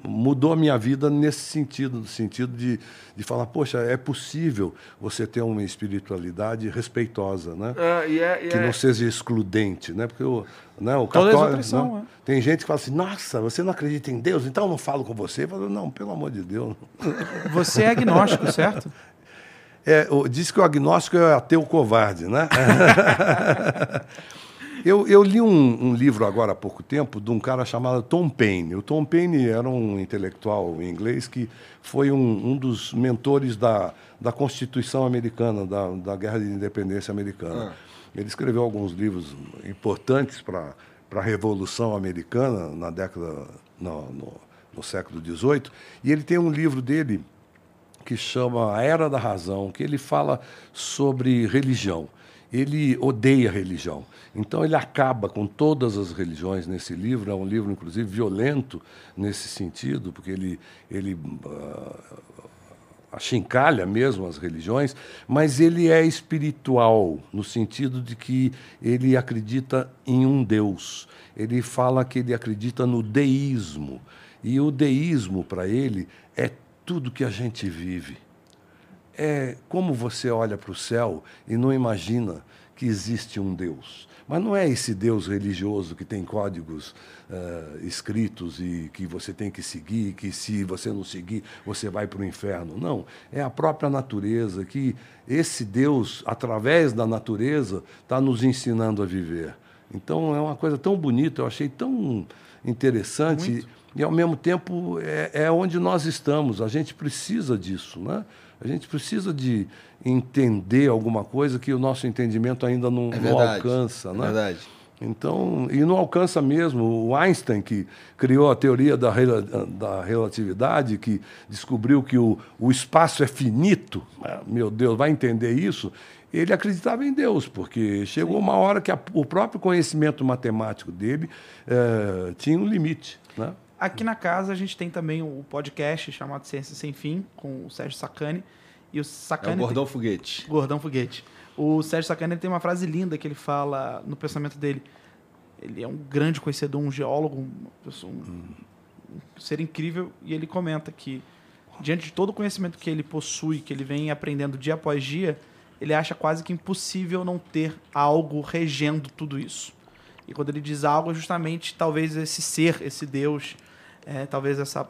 C: mudou a minha vida nesse sentido, no sentido de, de falar, poxa, é possível você ter uma espiritualidade respeitosa, né?
A: É, yeah, yeah.
C: Que não seja excludente, né? Porque o, né, o católico, né? é. tem gente que fala assim, nossa, você não acredita em Deus, então eu não falo com você. Eu falo, não, pelo amor de Deus.
B: Você é agnóstico, certo?
C: É, diz que o agnóstico é ateu covarde, né? <laughs> eu, eu, li um, um, livro agora há pouco tempo de um cara chamado Tom Paine. O Tom Paine era um intelectual inglês que foi um, um dos mentores da, da Constituição americana, da, da Guerra de Independência americana. Ah. Ele escreveu alguns livros importantes para a Revolução Americana na década, no, no, no século XVIII. E ele tem um livro dele que chama A Era da Razão, que ele fala sobre religião. Ele odeia religião. Então ele acaba com todas as religiões nesse livro. É um livro, inclusive, violento nesse sentido, porque ele, ele uh, achincalha mesmo as religiões, mas ele é espiritual, no sentido de que ele acredita em um Deus. Ele fala que ele acredita no deísmo. E o deísmo, para ele, é tudo que a gente vive. É como você olha para o céu e não imagina que existe um Deus. Mas não é esse Deus religioso que tem códigos uh, escritos e que você tem que seguir, que se você não seguir, você vai para o inferno. Não. É a própria natureza, que esse Deus, através da natureza, está nos ensinando a viver. Então é uma coisa tão bonita, eu achei tão interessante. Muito e, ao mesmo tempo, é, é onde nós estamos. A gente precisa disso. Né? A gente precisa de entender alguma coisa que o nosso entendimento ainda não, é não alcança.
A: É
C: né?
A: verdade.
C: Então, e não alcança mesmo. O Einstein, que criou a teoria da, da relatividade, que descobriu que o, o espaço é finito, meu Deus, vai entender isso? Ele acreditava em Deus, porque chegou Sim. uma hora que a, o próprio conhecimento matemático dele eh, tinha um limite. Né?
B: Aqui na casa a gente tem também o podcast chamado Ciência Sem Fim, com o Sérgio Sacani. E o Sacani. É
A: o Gordão
B: tem...
A: Foguete.
B: Gordão Foguete. O Sérgio Sacani tem uma frase linda que ele fala no pensamento dele. Ele é um grande conhecedor, um geólogo, um, um, um ser incrível, e ele comenta que, diante de todo o conhecimento que ele possui, que ele vem aprendendo dia após dia, ele acha quase que impossível não ter algo regendo tudo isso. E quando ele diz algo, é justamente talvez esse ser, esse Deus, é, talvez essa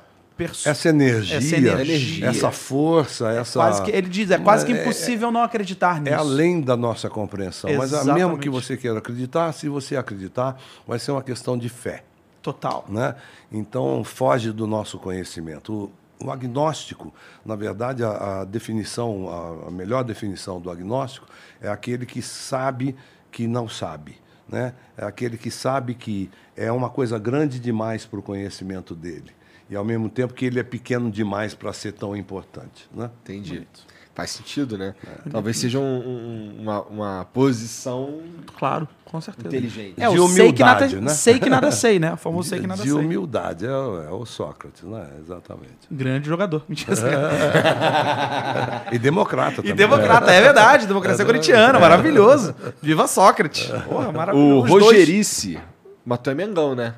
C: essa energia, essa energia, essa força, é essa.
B: Quase que, ele diz, é quase que é, impossível é, não acreditar nisso.
C: É além da nossa compreensão. Exatamente. Mas mesmo que você queira acreditar, se você acreditar, vai ser uma questão de fé.
B: Total.
C: Né? Então, foge do nosso conhecimento. O, o agnóstico, na verdade, a, a definição, a, a melhor definição do agnóstico é aquele que sabe que não sabe. Né? É aquele que sabe que é uma coisa grande demais para o conhecimento dele e ao mesmo tempo que ele é pequeno demais para ser tão importante. Né?
A: Entendi. Muito. Faz sentido, né? É. Talvez seja um, um, uma, uma posição.
B: Claro, com certeza.
A: Inteligente.
B: É, de humildade, sei que nada, né? Sei que nada sei, né? O famoso sei que nada
C: de
B: sei.
C: De humildade, é, é, o Sócrates, né? Exatamente.
B: Grande jogador. Mentira. <laughs>
C: e democrata também.
B: E democrata, é verdade. Democracia é corintiana, maravilhoso. Viva Sócrates. Porra,
A: maravilhoso. O Rogerice matou é Mengão, né?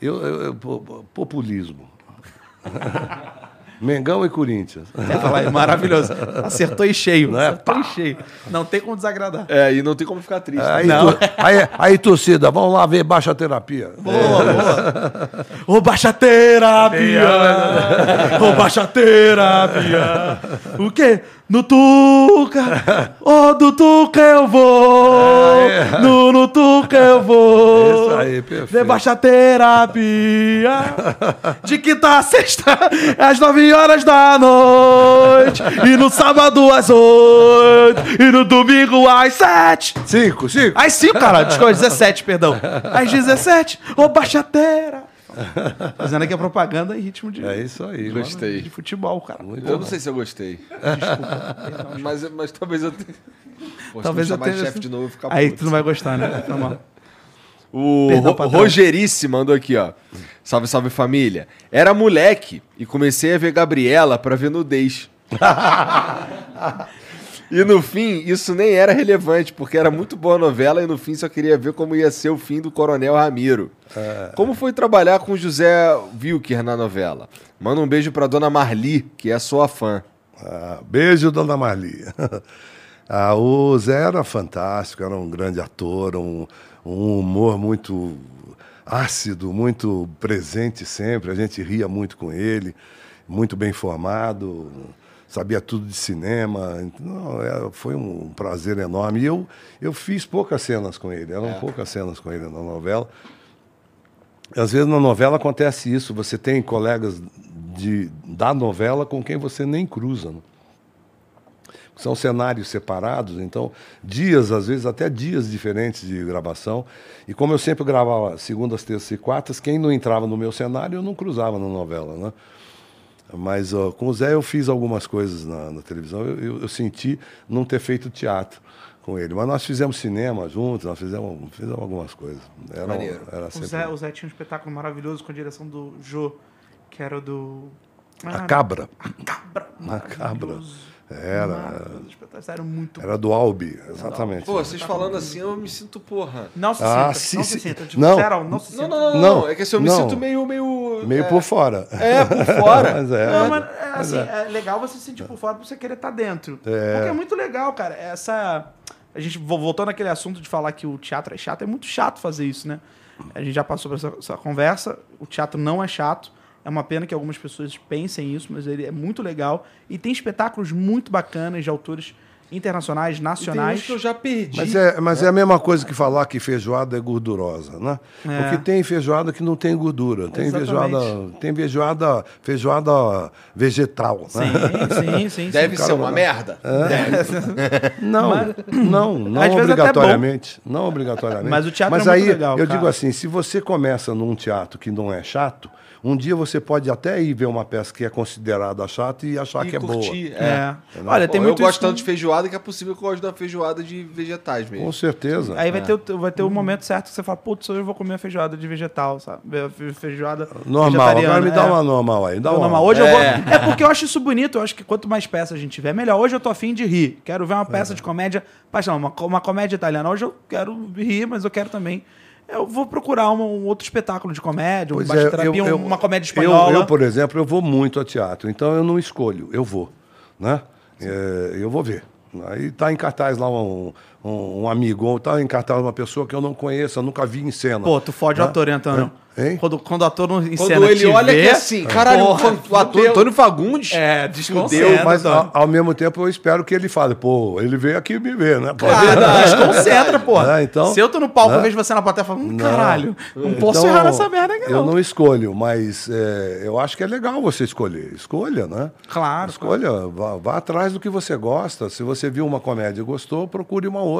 C: Eu, eu, eu populismo. <laughs> Mengão e Corinthians.
B: Falar aí, maravilhoso. Acertou em cheio.
C: Não é?
B: Acertou em cheio. Não tem como desagradar.
A: É, e não tem como ficar triste.
C: Aí,
A: né?
C: tu- aí, aí, torcida, vamos lá ver baixa terapia.
B: Boa, boa. Ô, baixa terapia! Ô, baixa terapia! O quê? No Tuca! <laughs> Ô, do Tuca eu vou! No, no Tuca eu vou! <laughs>
C: Isso aí, perfeito.
B: Vê baixa terapia! <laughs> De quinta a sexta, às nove horas da noite! E no sábado às oito! E no domingo às sete!
C: Cinco, cinco.
B: Às 5, cara. Desculpa, 17, perdão. Às 17, ô baixateira. <laughs> Fazendo aqui a propaganda em ritmo de,
C: É isso aí.
A: Gostei.
B: de futebol, cara.
C: Muito
A: Eu
C: bom.
A: não sei se eu gostei. <laughs> mas, mas talvez eu tenha. Pô,
B: Talvez
A: se
B: eu tenha.
A: de chefe de novo, ficar
B: Aí
A: puto.
B: tu não vai gostar, né? Tá mal.
A: O
B: Perdão,
A: Ro-
B: patrão.
A: Rogerice mandou aqui, ó. Salve, salve família. Era moleque e comecei a ver Gabriela pra ver nudez. <laughs> e no fim, isso nem era relevante, porque era muito boa a novela e no fim só queria ver como ia ser o fim do Coronel Ramiro. Como foi trabalhar com José Wilker na novela? Manda um beijo pra dona Marli, que é sua fã.
C: Ah, beijo, dona Marli. <laughs> Ah, o Zé era fantástico, era um grande ator, um, um humor muito ácido, muito presente sempre. A gente ria muito com ele, muito bem formado, sabia tudo de cinema. Então, é, foi um prazer enorme. E eu, eu fiz poucas cenas com ele, eram poucas cenas com ele na novela. Às vezes na novela acontece isso, você tem colegas de, da novela com quem você nem cruza. Né? São cenários separados, então dias, às vezes até dias diferentes de gravação. E como eu sempre gravava segundas, terças e quartas, quem não entrava no meu cenário eu não cruzava na novela. Né? Mas ó, com o Zé eu fiz algumas coisas na, na televisão, eu, eu- eu senti não ter feito teatro com ele. Mas nós fizemos cinema juntos, nós fizemos, fizemos algumas coisas. Era,
A: Maneiro.
C: era
B: O
C: sempre...
B: Zé, o Zé tinha um espetáculo maravilhoso com a direção do Jô, que era o do.
C: A
B: Ah,
C: cabra.
B: Cabra.
C: A cabra. Era,
B: Maravilhoso. Espetáculo, Era muito
C: Era do Albi, exatamente.
A: Pô, vocês falando assim, eu me sinto porra.
B: Não se
C: Ah,
B: sinta,
C: sim,
B: não
C: sim.
B: se sinta. Tipo,
C: Não.
B: não se
A: Não,
B: sinta.
A: não, não, não.
C: Não,
A: É que assim, eu me
C: não.
A: sinto meio. Meio,
C: Meio
A: é,
C: por fora.
A: É, por fora. <laughs>
C: Mas é.
B: Não,
C: mas-
B: mas é, assim, é legal você se sentir por fora pra você querer estar dentro.
C: É.
B: Porque é muito legal, cara. Essa. A gente, vo- voltando àquele assunto de falar que o teatro é chato, é muito chato fazer isso, né? A gente já passou por essa, essa conversa. O teatro não é chato. É uma pena que algumas pessoas pensem isso, mas ele é muito legal. E tem espetáculos muito bacanas de autores internacionais,
A: E tem
B: nacionais.
A: uns que eu já perdi.
C: Mas é, mas é a mesma coisa que falar que feijoada é gordurosa, né?
B: É.
C: Porque tem feijoada que não tem gordura. Tem
B: Exatamente.
C: feijoada, tem feijoada, feijoada vegetal, né?
B: Sim, sim, sim.
A: Deve
B: sim.
A: ser uma merda. <laughs>
C: Não, não, não
B: Às vezes até
C: obrigatoriamente. Não obrigatoriamente.
B: Mas o teatro
C: Mas
B: é muito
C: aí,
B: legal,
C: eu
B: cara.
C: digo assim, se você começa num teatro que não é chato, um dia você pode até ir ver uma peça que é considerada chata e achar
A: E
C: que é
A: curtir,
C: boa.
B: É.
C: Entendeu?
B: Olha, tem
A: Pô,
B: muito
A: eu gosto tanto de feijoada que é possível que eu goste da feijoada de vegetais mesmo.
C: Com certeza.
B: Aí vai, ter, o- vai ter o momento certo que você fala, putz, hoje eu vou comer feijoada de vegetal, sabe? Fe- Feijoada
C: Normal, agora me dá
B: é.
C: uma normal aí. Dá
B: Não,
C: uma.
B: não, mas hoje eu vou.
A: É.
B: É porque eu acho isso bonito. Eu acho que quanto mais peças a gente tiver, melhor. Hoje eu tô afim de rir. Quero ver uma peça de comédia. Paixão, uma, uma comédia italiana. Hoje eu quero rir, mas eu quero também. Eu vou procurar um, um outro espetáculo de comédia, um
C: Pois
B: baixa
C: é,
B: terapia,
C: eu- eu-
B: uma comédia
C: eu-
B: espanhola.
C: Eu, por exemplo, eu vou muito a teatro, então eu não escolho, eu vou, né? É, eu vou ver. Aí tá em cartaz lá um, um, um amigo, ou tá em cartaz uma pessoa que eu não conheço, eu nunca vi em cena.
B: Pô, tu fode o
C: Né?
B: ator, hein, Antônio?
C: Hein?
B: Quando, quando o ator não em
A: Quando
B: cena
A: ele olha
B: vê,
A: que assim, caralho,
B: porra,
A: o ator. Antônio Fagundes.
B: É,
C: Deu,
B: desconcentra,
C: mas ao, ao mesmo tempo eu espero que ele fale, pô, ele veio aqui me ver, né? Pô,
B: Ah, <laughs> desconcentra, porra.
C: É, então,
B: Se eu tô no palco,
C: né?
B: eu vejo você na plateia e falo, hum,
C: Não.
B: caralho, não posso
C: Então,
B: errar nessa merda aqui,
C: Eu
B: não.
C: não escolho, mas é, eu acho que é legal você escolher. Escolha, né?
B: Claro,
C: Escolha, vá, vá atrás do que você gosta. Se você viu uma comédia e gostou, procure uma outra.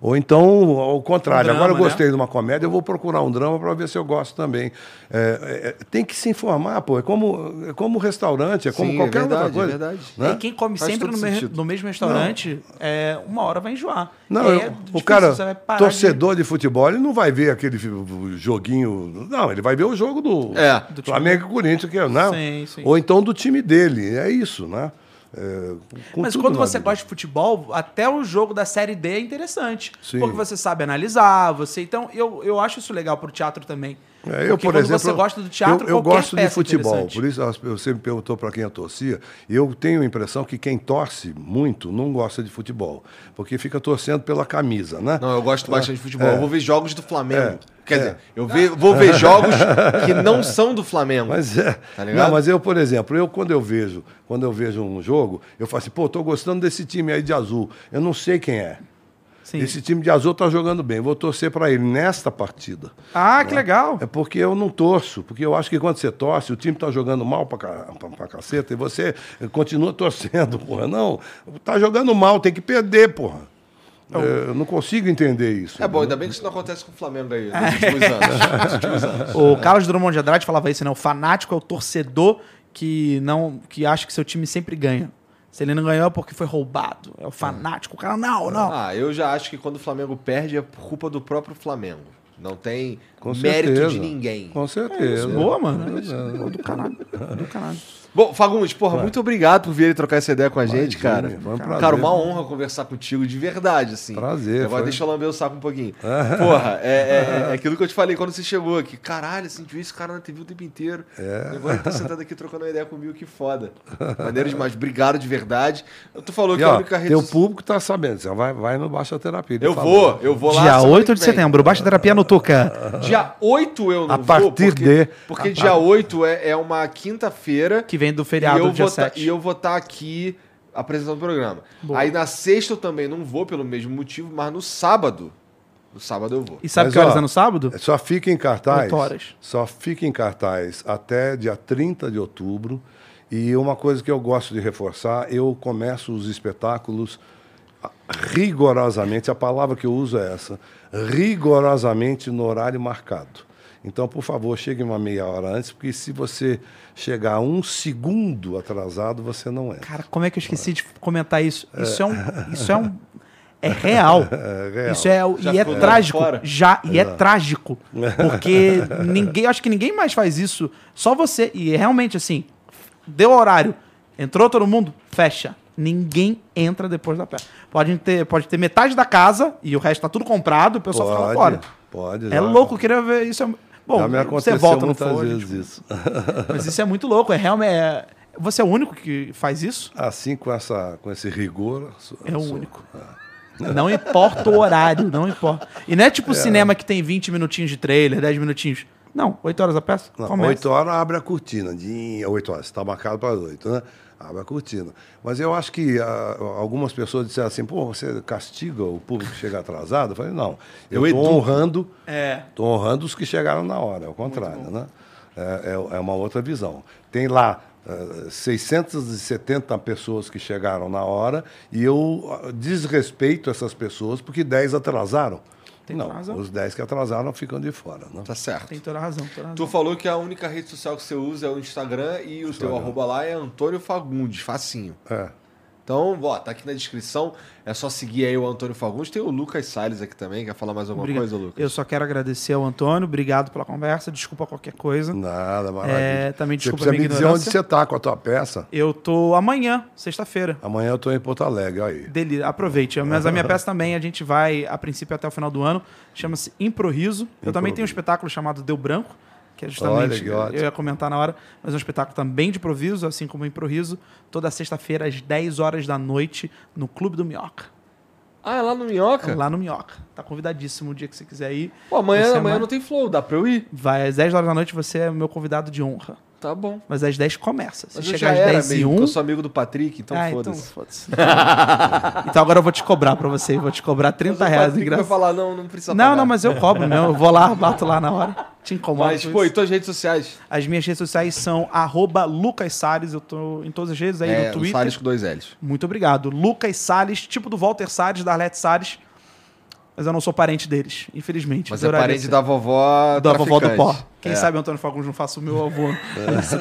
C: Ou então, ao contrário,
B: Um drama,
C: agora eu gostei
B: né?
C: de uma comédia, eu vou procurar um drama para ver se eu gosto também. É, é, tem que se informar, pô. É como, é como restaurante, é como
A: Sim, é
C: qualquer
A: verdade,
C: outra coisa.
A: é verdade.
C: né?
B: E quem come
A: Faz
B: sempre no, me- no mesmo restaurante, é, uma hora vai enjoar.
C: Não,
B: É
C: eu-
B: difícil,
C: o cara,
B: você vai parar
C: torcedor de... futebol, ele não vai ver aquele joguinho. Não, ele vai ver o jogo do,
A: É.
C: do Flamengo e Corinthians, que é, né?
B: Sim, sim.
C: Ou então do time dele. É isso, né? É,
B: Mas quando você
C: vida.
B: gosta de futebol, até o jogo da Série D é interessante.
C: Sim.
B: Porque você sabe analisar, você... Então, eu, eu acho isso legal pro teatro também.
C: É, eu,
B: Porque
C: por
B: quando
C: exemplo,
B: você gosta do teatro,
C: eu, eu gosto de
B: peça é
C: futebol, por isso você me perguntou para quem eu torcia. Eu tenho a impressão que quem torce muito não gosta de futebol, porque fica torcendo pela camisa, né?
A: Não, eu gosto bastante de futebol.
C: É.
A: Eu vou ver jogos do Flamengo.
C: É,
A: Quer
C: é.
A: dizer, eu ve- vou ver jogos que não são do Flamengo.
C: Mas é.
A: Tá ligado?
C: não, mas eu, por exemplo, eu quando eu vejo, quando eu vejo um jogo, eu falo assim, pô, tô gostando desse time aí de azul. Eu não sei quem é.
B: Sim.
C: Esse time de azul tá jogando bem. Vou torcer para ele nesta partida.
B: Ah, que legal.
C: É porque eu não torço, porque eu acho que quando você torce, o time tá jogando mal pra, ca- pra, pra caceta e você continua <laughs> torcendo, porra. Não, tá jogando mal, tem que perder, porra. É, Eu não consigo entender isso.
A: É bom, ainda bem que isso não acontece com o Flamengo aí <laughs> nos últimos anos. Nos últimos anos.
B: O Carlos Drummond de Andrade falava isso, né? O fanático é o torcedor que não que acha que seu time sempre ganha. Se ele não ganhou é porque foi roubado. É o fanático. O cara, não, não.
A: Ah, eu já acho que quando o Flamengo perde é por culpa do próprio Flamengo. Não tem
C: Com
A: mérito
C: certeza.
A: de ninguém.
C: Com certeza.
B: Boa, mano. Pô, do caralho. Do caralho.
A: Bom, Fagundes, porra, muito obrigado por vir e trocar essa ideia com a gente, cara.
C: foi um prazer.
A: Cara, uma honra conversar contigo, de verdade, assim.
C: Prazer,
A: Agora
C: foi.
A: deixa eu lamber o saco um pouquinho. <laughs> Porra, é, é- é aquilo que eu te falei quando você chegou aqui. Caralho, sentiu esse cara na TV o tempo inteiro. É. Agora ele tá sentado aqui trocando uma ideia comigo, que foda. Maneiro demais. Obrigado de verdade. Tu falou
C: E,
A: que a
C: ó,
A: única rede
C: teu público tá sabendo. Você vai, vai no Baixa Terapia.
A: Eu
C: favor.
A: vou, eu vou lá.
B: Dia
A: semana
B: 8
A: que
B: de
A: vem.
B: setembro, Baixa Terapia no Tuca.
A: Dia 8 eu não
C: A
A: vou,
C: partir
A: porque,
C: de-
A: porque dia 8 é, é uma quinta-feira.
B: Que vem do feriado dia
A: vou tá-
B: 7.
A: E eu vou estar aqui apresentando o programa.
B: Boa.
A: Aí na sexta eu também não vou pelo mesmo motivo, mas no sábado. No sábado eu vou.
B: E sabe
C: Mas,
B: que horas
C: ó,
B: é no sábado?
C: Só fica em cartaz.
B: Oito horas.
C: Só fica em cartaz até dia 30 de outubro. E uma coisa que eu gosto de reforçar, eu começo os espetáculos rigorosamente, a palavra que eu uso é essa, rigorosamente no horário marcado. Então, por favor, chegue uma meia hora antes, porque se você chegar um segundo atrasado, você não entra.
B: Cara, como é que eu esqueci de comentar isso? Isso é um. <laughs> Isso é um. É real. <laughs>
C: É real.
B: Isso é,
A: Já
B: e é trágico.
A: fora?
B: Já, e é trágico. Porque <laughs> ninguém, acho que ninguém mais faz isso. Só você. E é realmente assim, deu horário, entrou todo mundo, fecha. Ninguém entra depois da peça. Pode ter, pode ter metade da casa e o resto tá tudo comprado, o pessoal fica lá fora.
C: pode.
B: É
C: já-
B: louco, eu queria ver isso. É... Bom,
C: Já me
B: você volta no
C: muitas
B: Flow,
C: vezes
B: tipo,
C: isso. <laughs>
B: Mas isso é muito louco. É realmente. é- Você é o único que faz isso?
C: Assim, com, essa, com esse rigor... sou-
B: É o
C: sou-
B: único. Não importa o horário, não importa. E não é tipo cinema que tem 20 minutinhos de trailer, 10 minutinhos. Não, 8 horas a peça?
C: Não,
B: Começa.
C: 8 horas abre a cortina. De 8 horas, está marcado para as 8, né? Abre a cortina. Mas eu acho que ah, algumas pessoas disseram assim, pô, você castiga o público que chega atrasado? Eu falei, não. Eu estou honrando,
B: É.
C: honrando os que chegaram na hora, é o contrário, né? É, é- é uma outra visão. Tem lá ah, 670 pessoas que chegaram na hora e eu ah, desrespeito essas pessoas porque 10 atrasaram.
B: Tem
C: não,
B: razão.
C: os 10 que atrasaram ficam de fora, né?
A: Tá certo.
B: Tem toda a razão. Toda a razão.
A: Tu falou que a única rede social que você usa é o Instagram e o teu arroba lá é Antônio Fagundes, facinho.
C: É.
A: Então, ó, tá aqui na descrição. É só seguir aí o Antônio Fagundes. Tem o Lucas Salles aqui também. Quer falar mais alguma
B: Obrigado.
A: coisa, Lucas?
B: Eu só quero agradecer ao Antônio. Obrigado pela conversa. Desculpa qualquer coisa.
C: Nada, maravilha.
B: É, também
C: você
B: desculpa
C: precisa
B: a minha
C: me dizer onde você está com a tua peça.
B: Eu tô amanhã, sexta-feira.
C: Amanhã eu estou em Porto Alegre, aí.
B: Dele, aproveite. Mas a minha peça também, a gente vai, a princípio, até o final do ano. Chama-se Improviso. Eu também tenho um
C: Improviso.
B: espetáculo chamado Deu Branco, que é justamente.
C: Olha, que
B: eu ia comentar na hora, mas é um espetáculo também de improviso, assim como improviso, toda sexta-feira, às 10 horas da noite, no Clube do Minhoca.
A: Ah, é lá no Minhoca?
B: Lá no Minhoca. Tá convidadíssimo o dia que você quiser ir.
A: Pô, amanhã,
B: é
A: amanhã não tem flow, dá pra eu ir?
B: Vai às 10 horas da noite, você é meu convidado de honra.
A: Tá bom.
B: Mas às 10 começa. Se
A: Mas eu
B: chegar
A: já
B: às
A: era
B: 10 e
A: mesmo,
B: 1.
A: porque eu sou amigo do Patrick, então
B: ah, então
A: foda-se.
B: foda-se. <laughs> então agora eu vou te cobrar pra você. Vou te cobrar 30
A: Mas o
B: reais de
A: Patrick vai falar, não, não precisa
B: Não,
A: pagar.
B: não, mas eu cobro mesmo. Eu vou lá, bato lá na hora. Te incomodo.
A: Mas, pô, e
B: isso.
A: tuas redes sociais?
B: As minhas redes sociais são arroba Lucas Salles. Eu tô em todas as redes aí
A: é,
B: no Twitter.
A: Salles com dois L's.
B: Muito obrigado. Lucas Salles, tipo do Walter Salles, da Arlete Salles. Mas eu não sou parente deles, infelizmente.
A: Mas é parente
B: ser.
A: da vovó
B: da vovó do pó.
A: traficante.
B: Quem
A: É.
B: sabe Antônio Fagundes não faça o meu avô.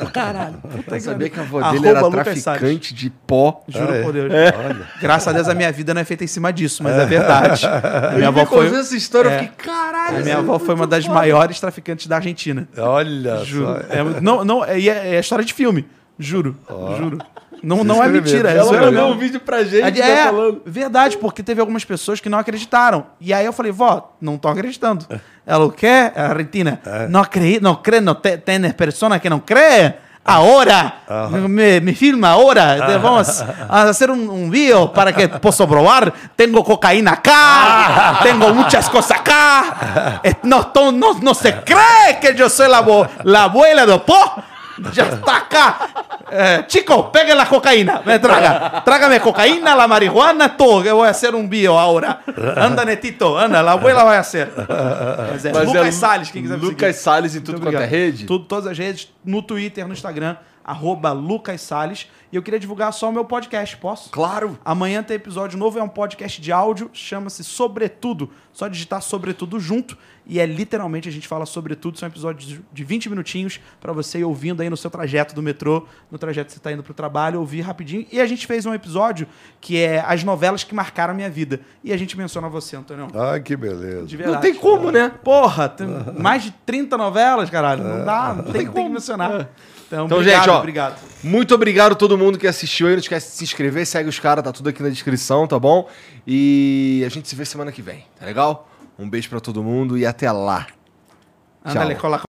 B: Do caralho. Puta
A: Eu sabia que a avó
B: Arroba
A: dele era
B: Lucas Salles.
A: traficante de pó.
B: Juro
C: Ah, é?
B: por Deus.
C: Olha.
B: Graças a Deus a minha vida não é feita em cima disso, mas é verdade. A <laughs> minha avó foi,
A: essa história,
B: é.
A: eu fiquei, caralho.
B: a minha
A: é
B: avó foi uma das
A: foda.
B: maiores traficantes da Argentina.
C: Olha
B: Juro.
C: só.
B: É, não, não, é, é, é história de filme. Juro. Juro. Não, não é mentira, é
A: Ela mandou
B: mesmo.
A: um vídeo pra gente,
B: É,
A: tá falando.
B: verdade, porque teve algumas pessoas que não acreditaram. E aí eu falei, vó, não estão acreditando. Ela, o quê? A Argentina, não acredita, não crê, não te, tem pessoas que não crê. Agora, me, me filma agora, vamos a hacer un, un video para que posso probar. Tengo cocaína acá, tengo muchas cosas acá. <laughs> Eh, No, to- no, no se cree que soy la, bo- la abuela de Po. Ya está acá. Eh, chico, pegue la cocaína. Me traga. Trágame cocaína, la marihuana, todo. Que voy a hacer un video ahora. Anda, Netito, anda. La abuela vai hacer. Mas é,
A: Mas
B: Lucas
A: é
B: Salles, quem quiser
A: Lucas
B: seguir.
A: Salles em tudo
B: Muito
A: quanto é rede.
B: Tudo, todas as redes, no Twitter, no Instagram, arroba Lucas Salles. E eu queria divulgar só o meu podcast, posso?
A: Claro.
B: Amanhã tem episódio novo, é um podcast de áudio, chama-se Sobretudo. Só digitar Sobretudo junto. E é literalmente a gente fala sobre tudo. São episódios de 20 minutinhos pra você ir ouvindo aí no seu trajeto do metrô, no trajeto que você tá indo pro trabalho, ouvir rapidinho. E a gente fez um episódio que é as novelas que marcaram a minha vida. E a gente menciona você, Antônio.
C: Ai, que beleza.
B: De
A: Não
B: verdade.
A: tem como, né?
B: Porra, tem <laughs> mais de 30 novelas, caralho. Não dá, não <laughs> tem, tem que mencionar. Então,
A: Então,
B: obrigado,
A: gente, ó.
B: obrigado.
A: Muito obrigado a todo mundo que assistiu aí. Não esquece de se inscrever, segue os caras, tá tudo aqui na descrição, tá bom? E a gente se vê semana que vem, tá legal? Um beijo pra todo mundo e até lá.
B: Ándale,
A: Tchau.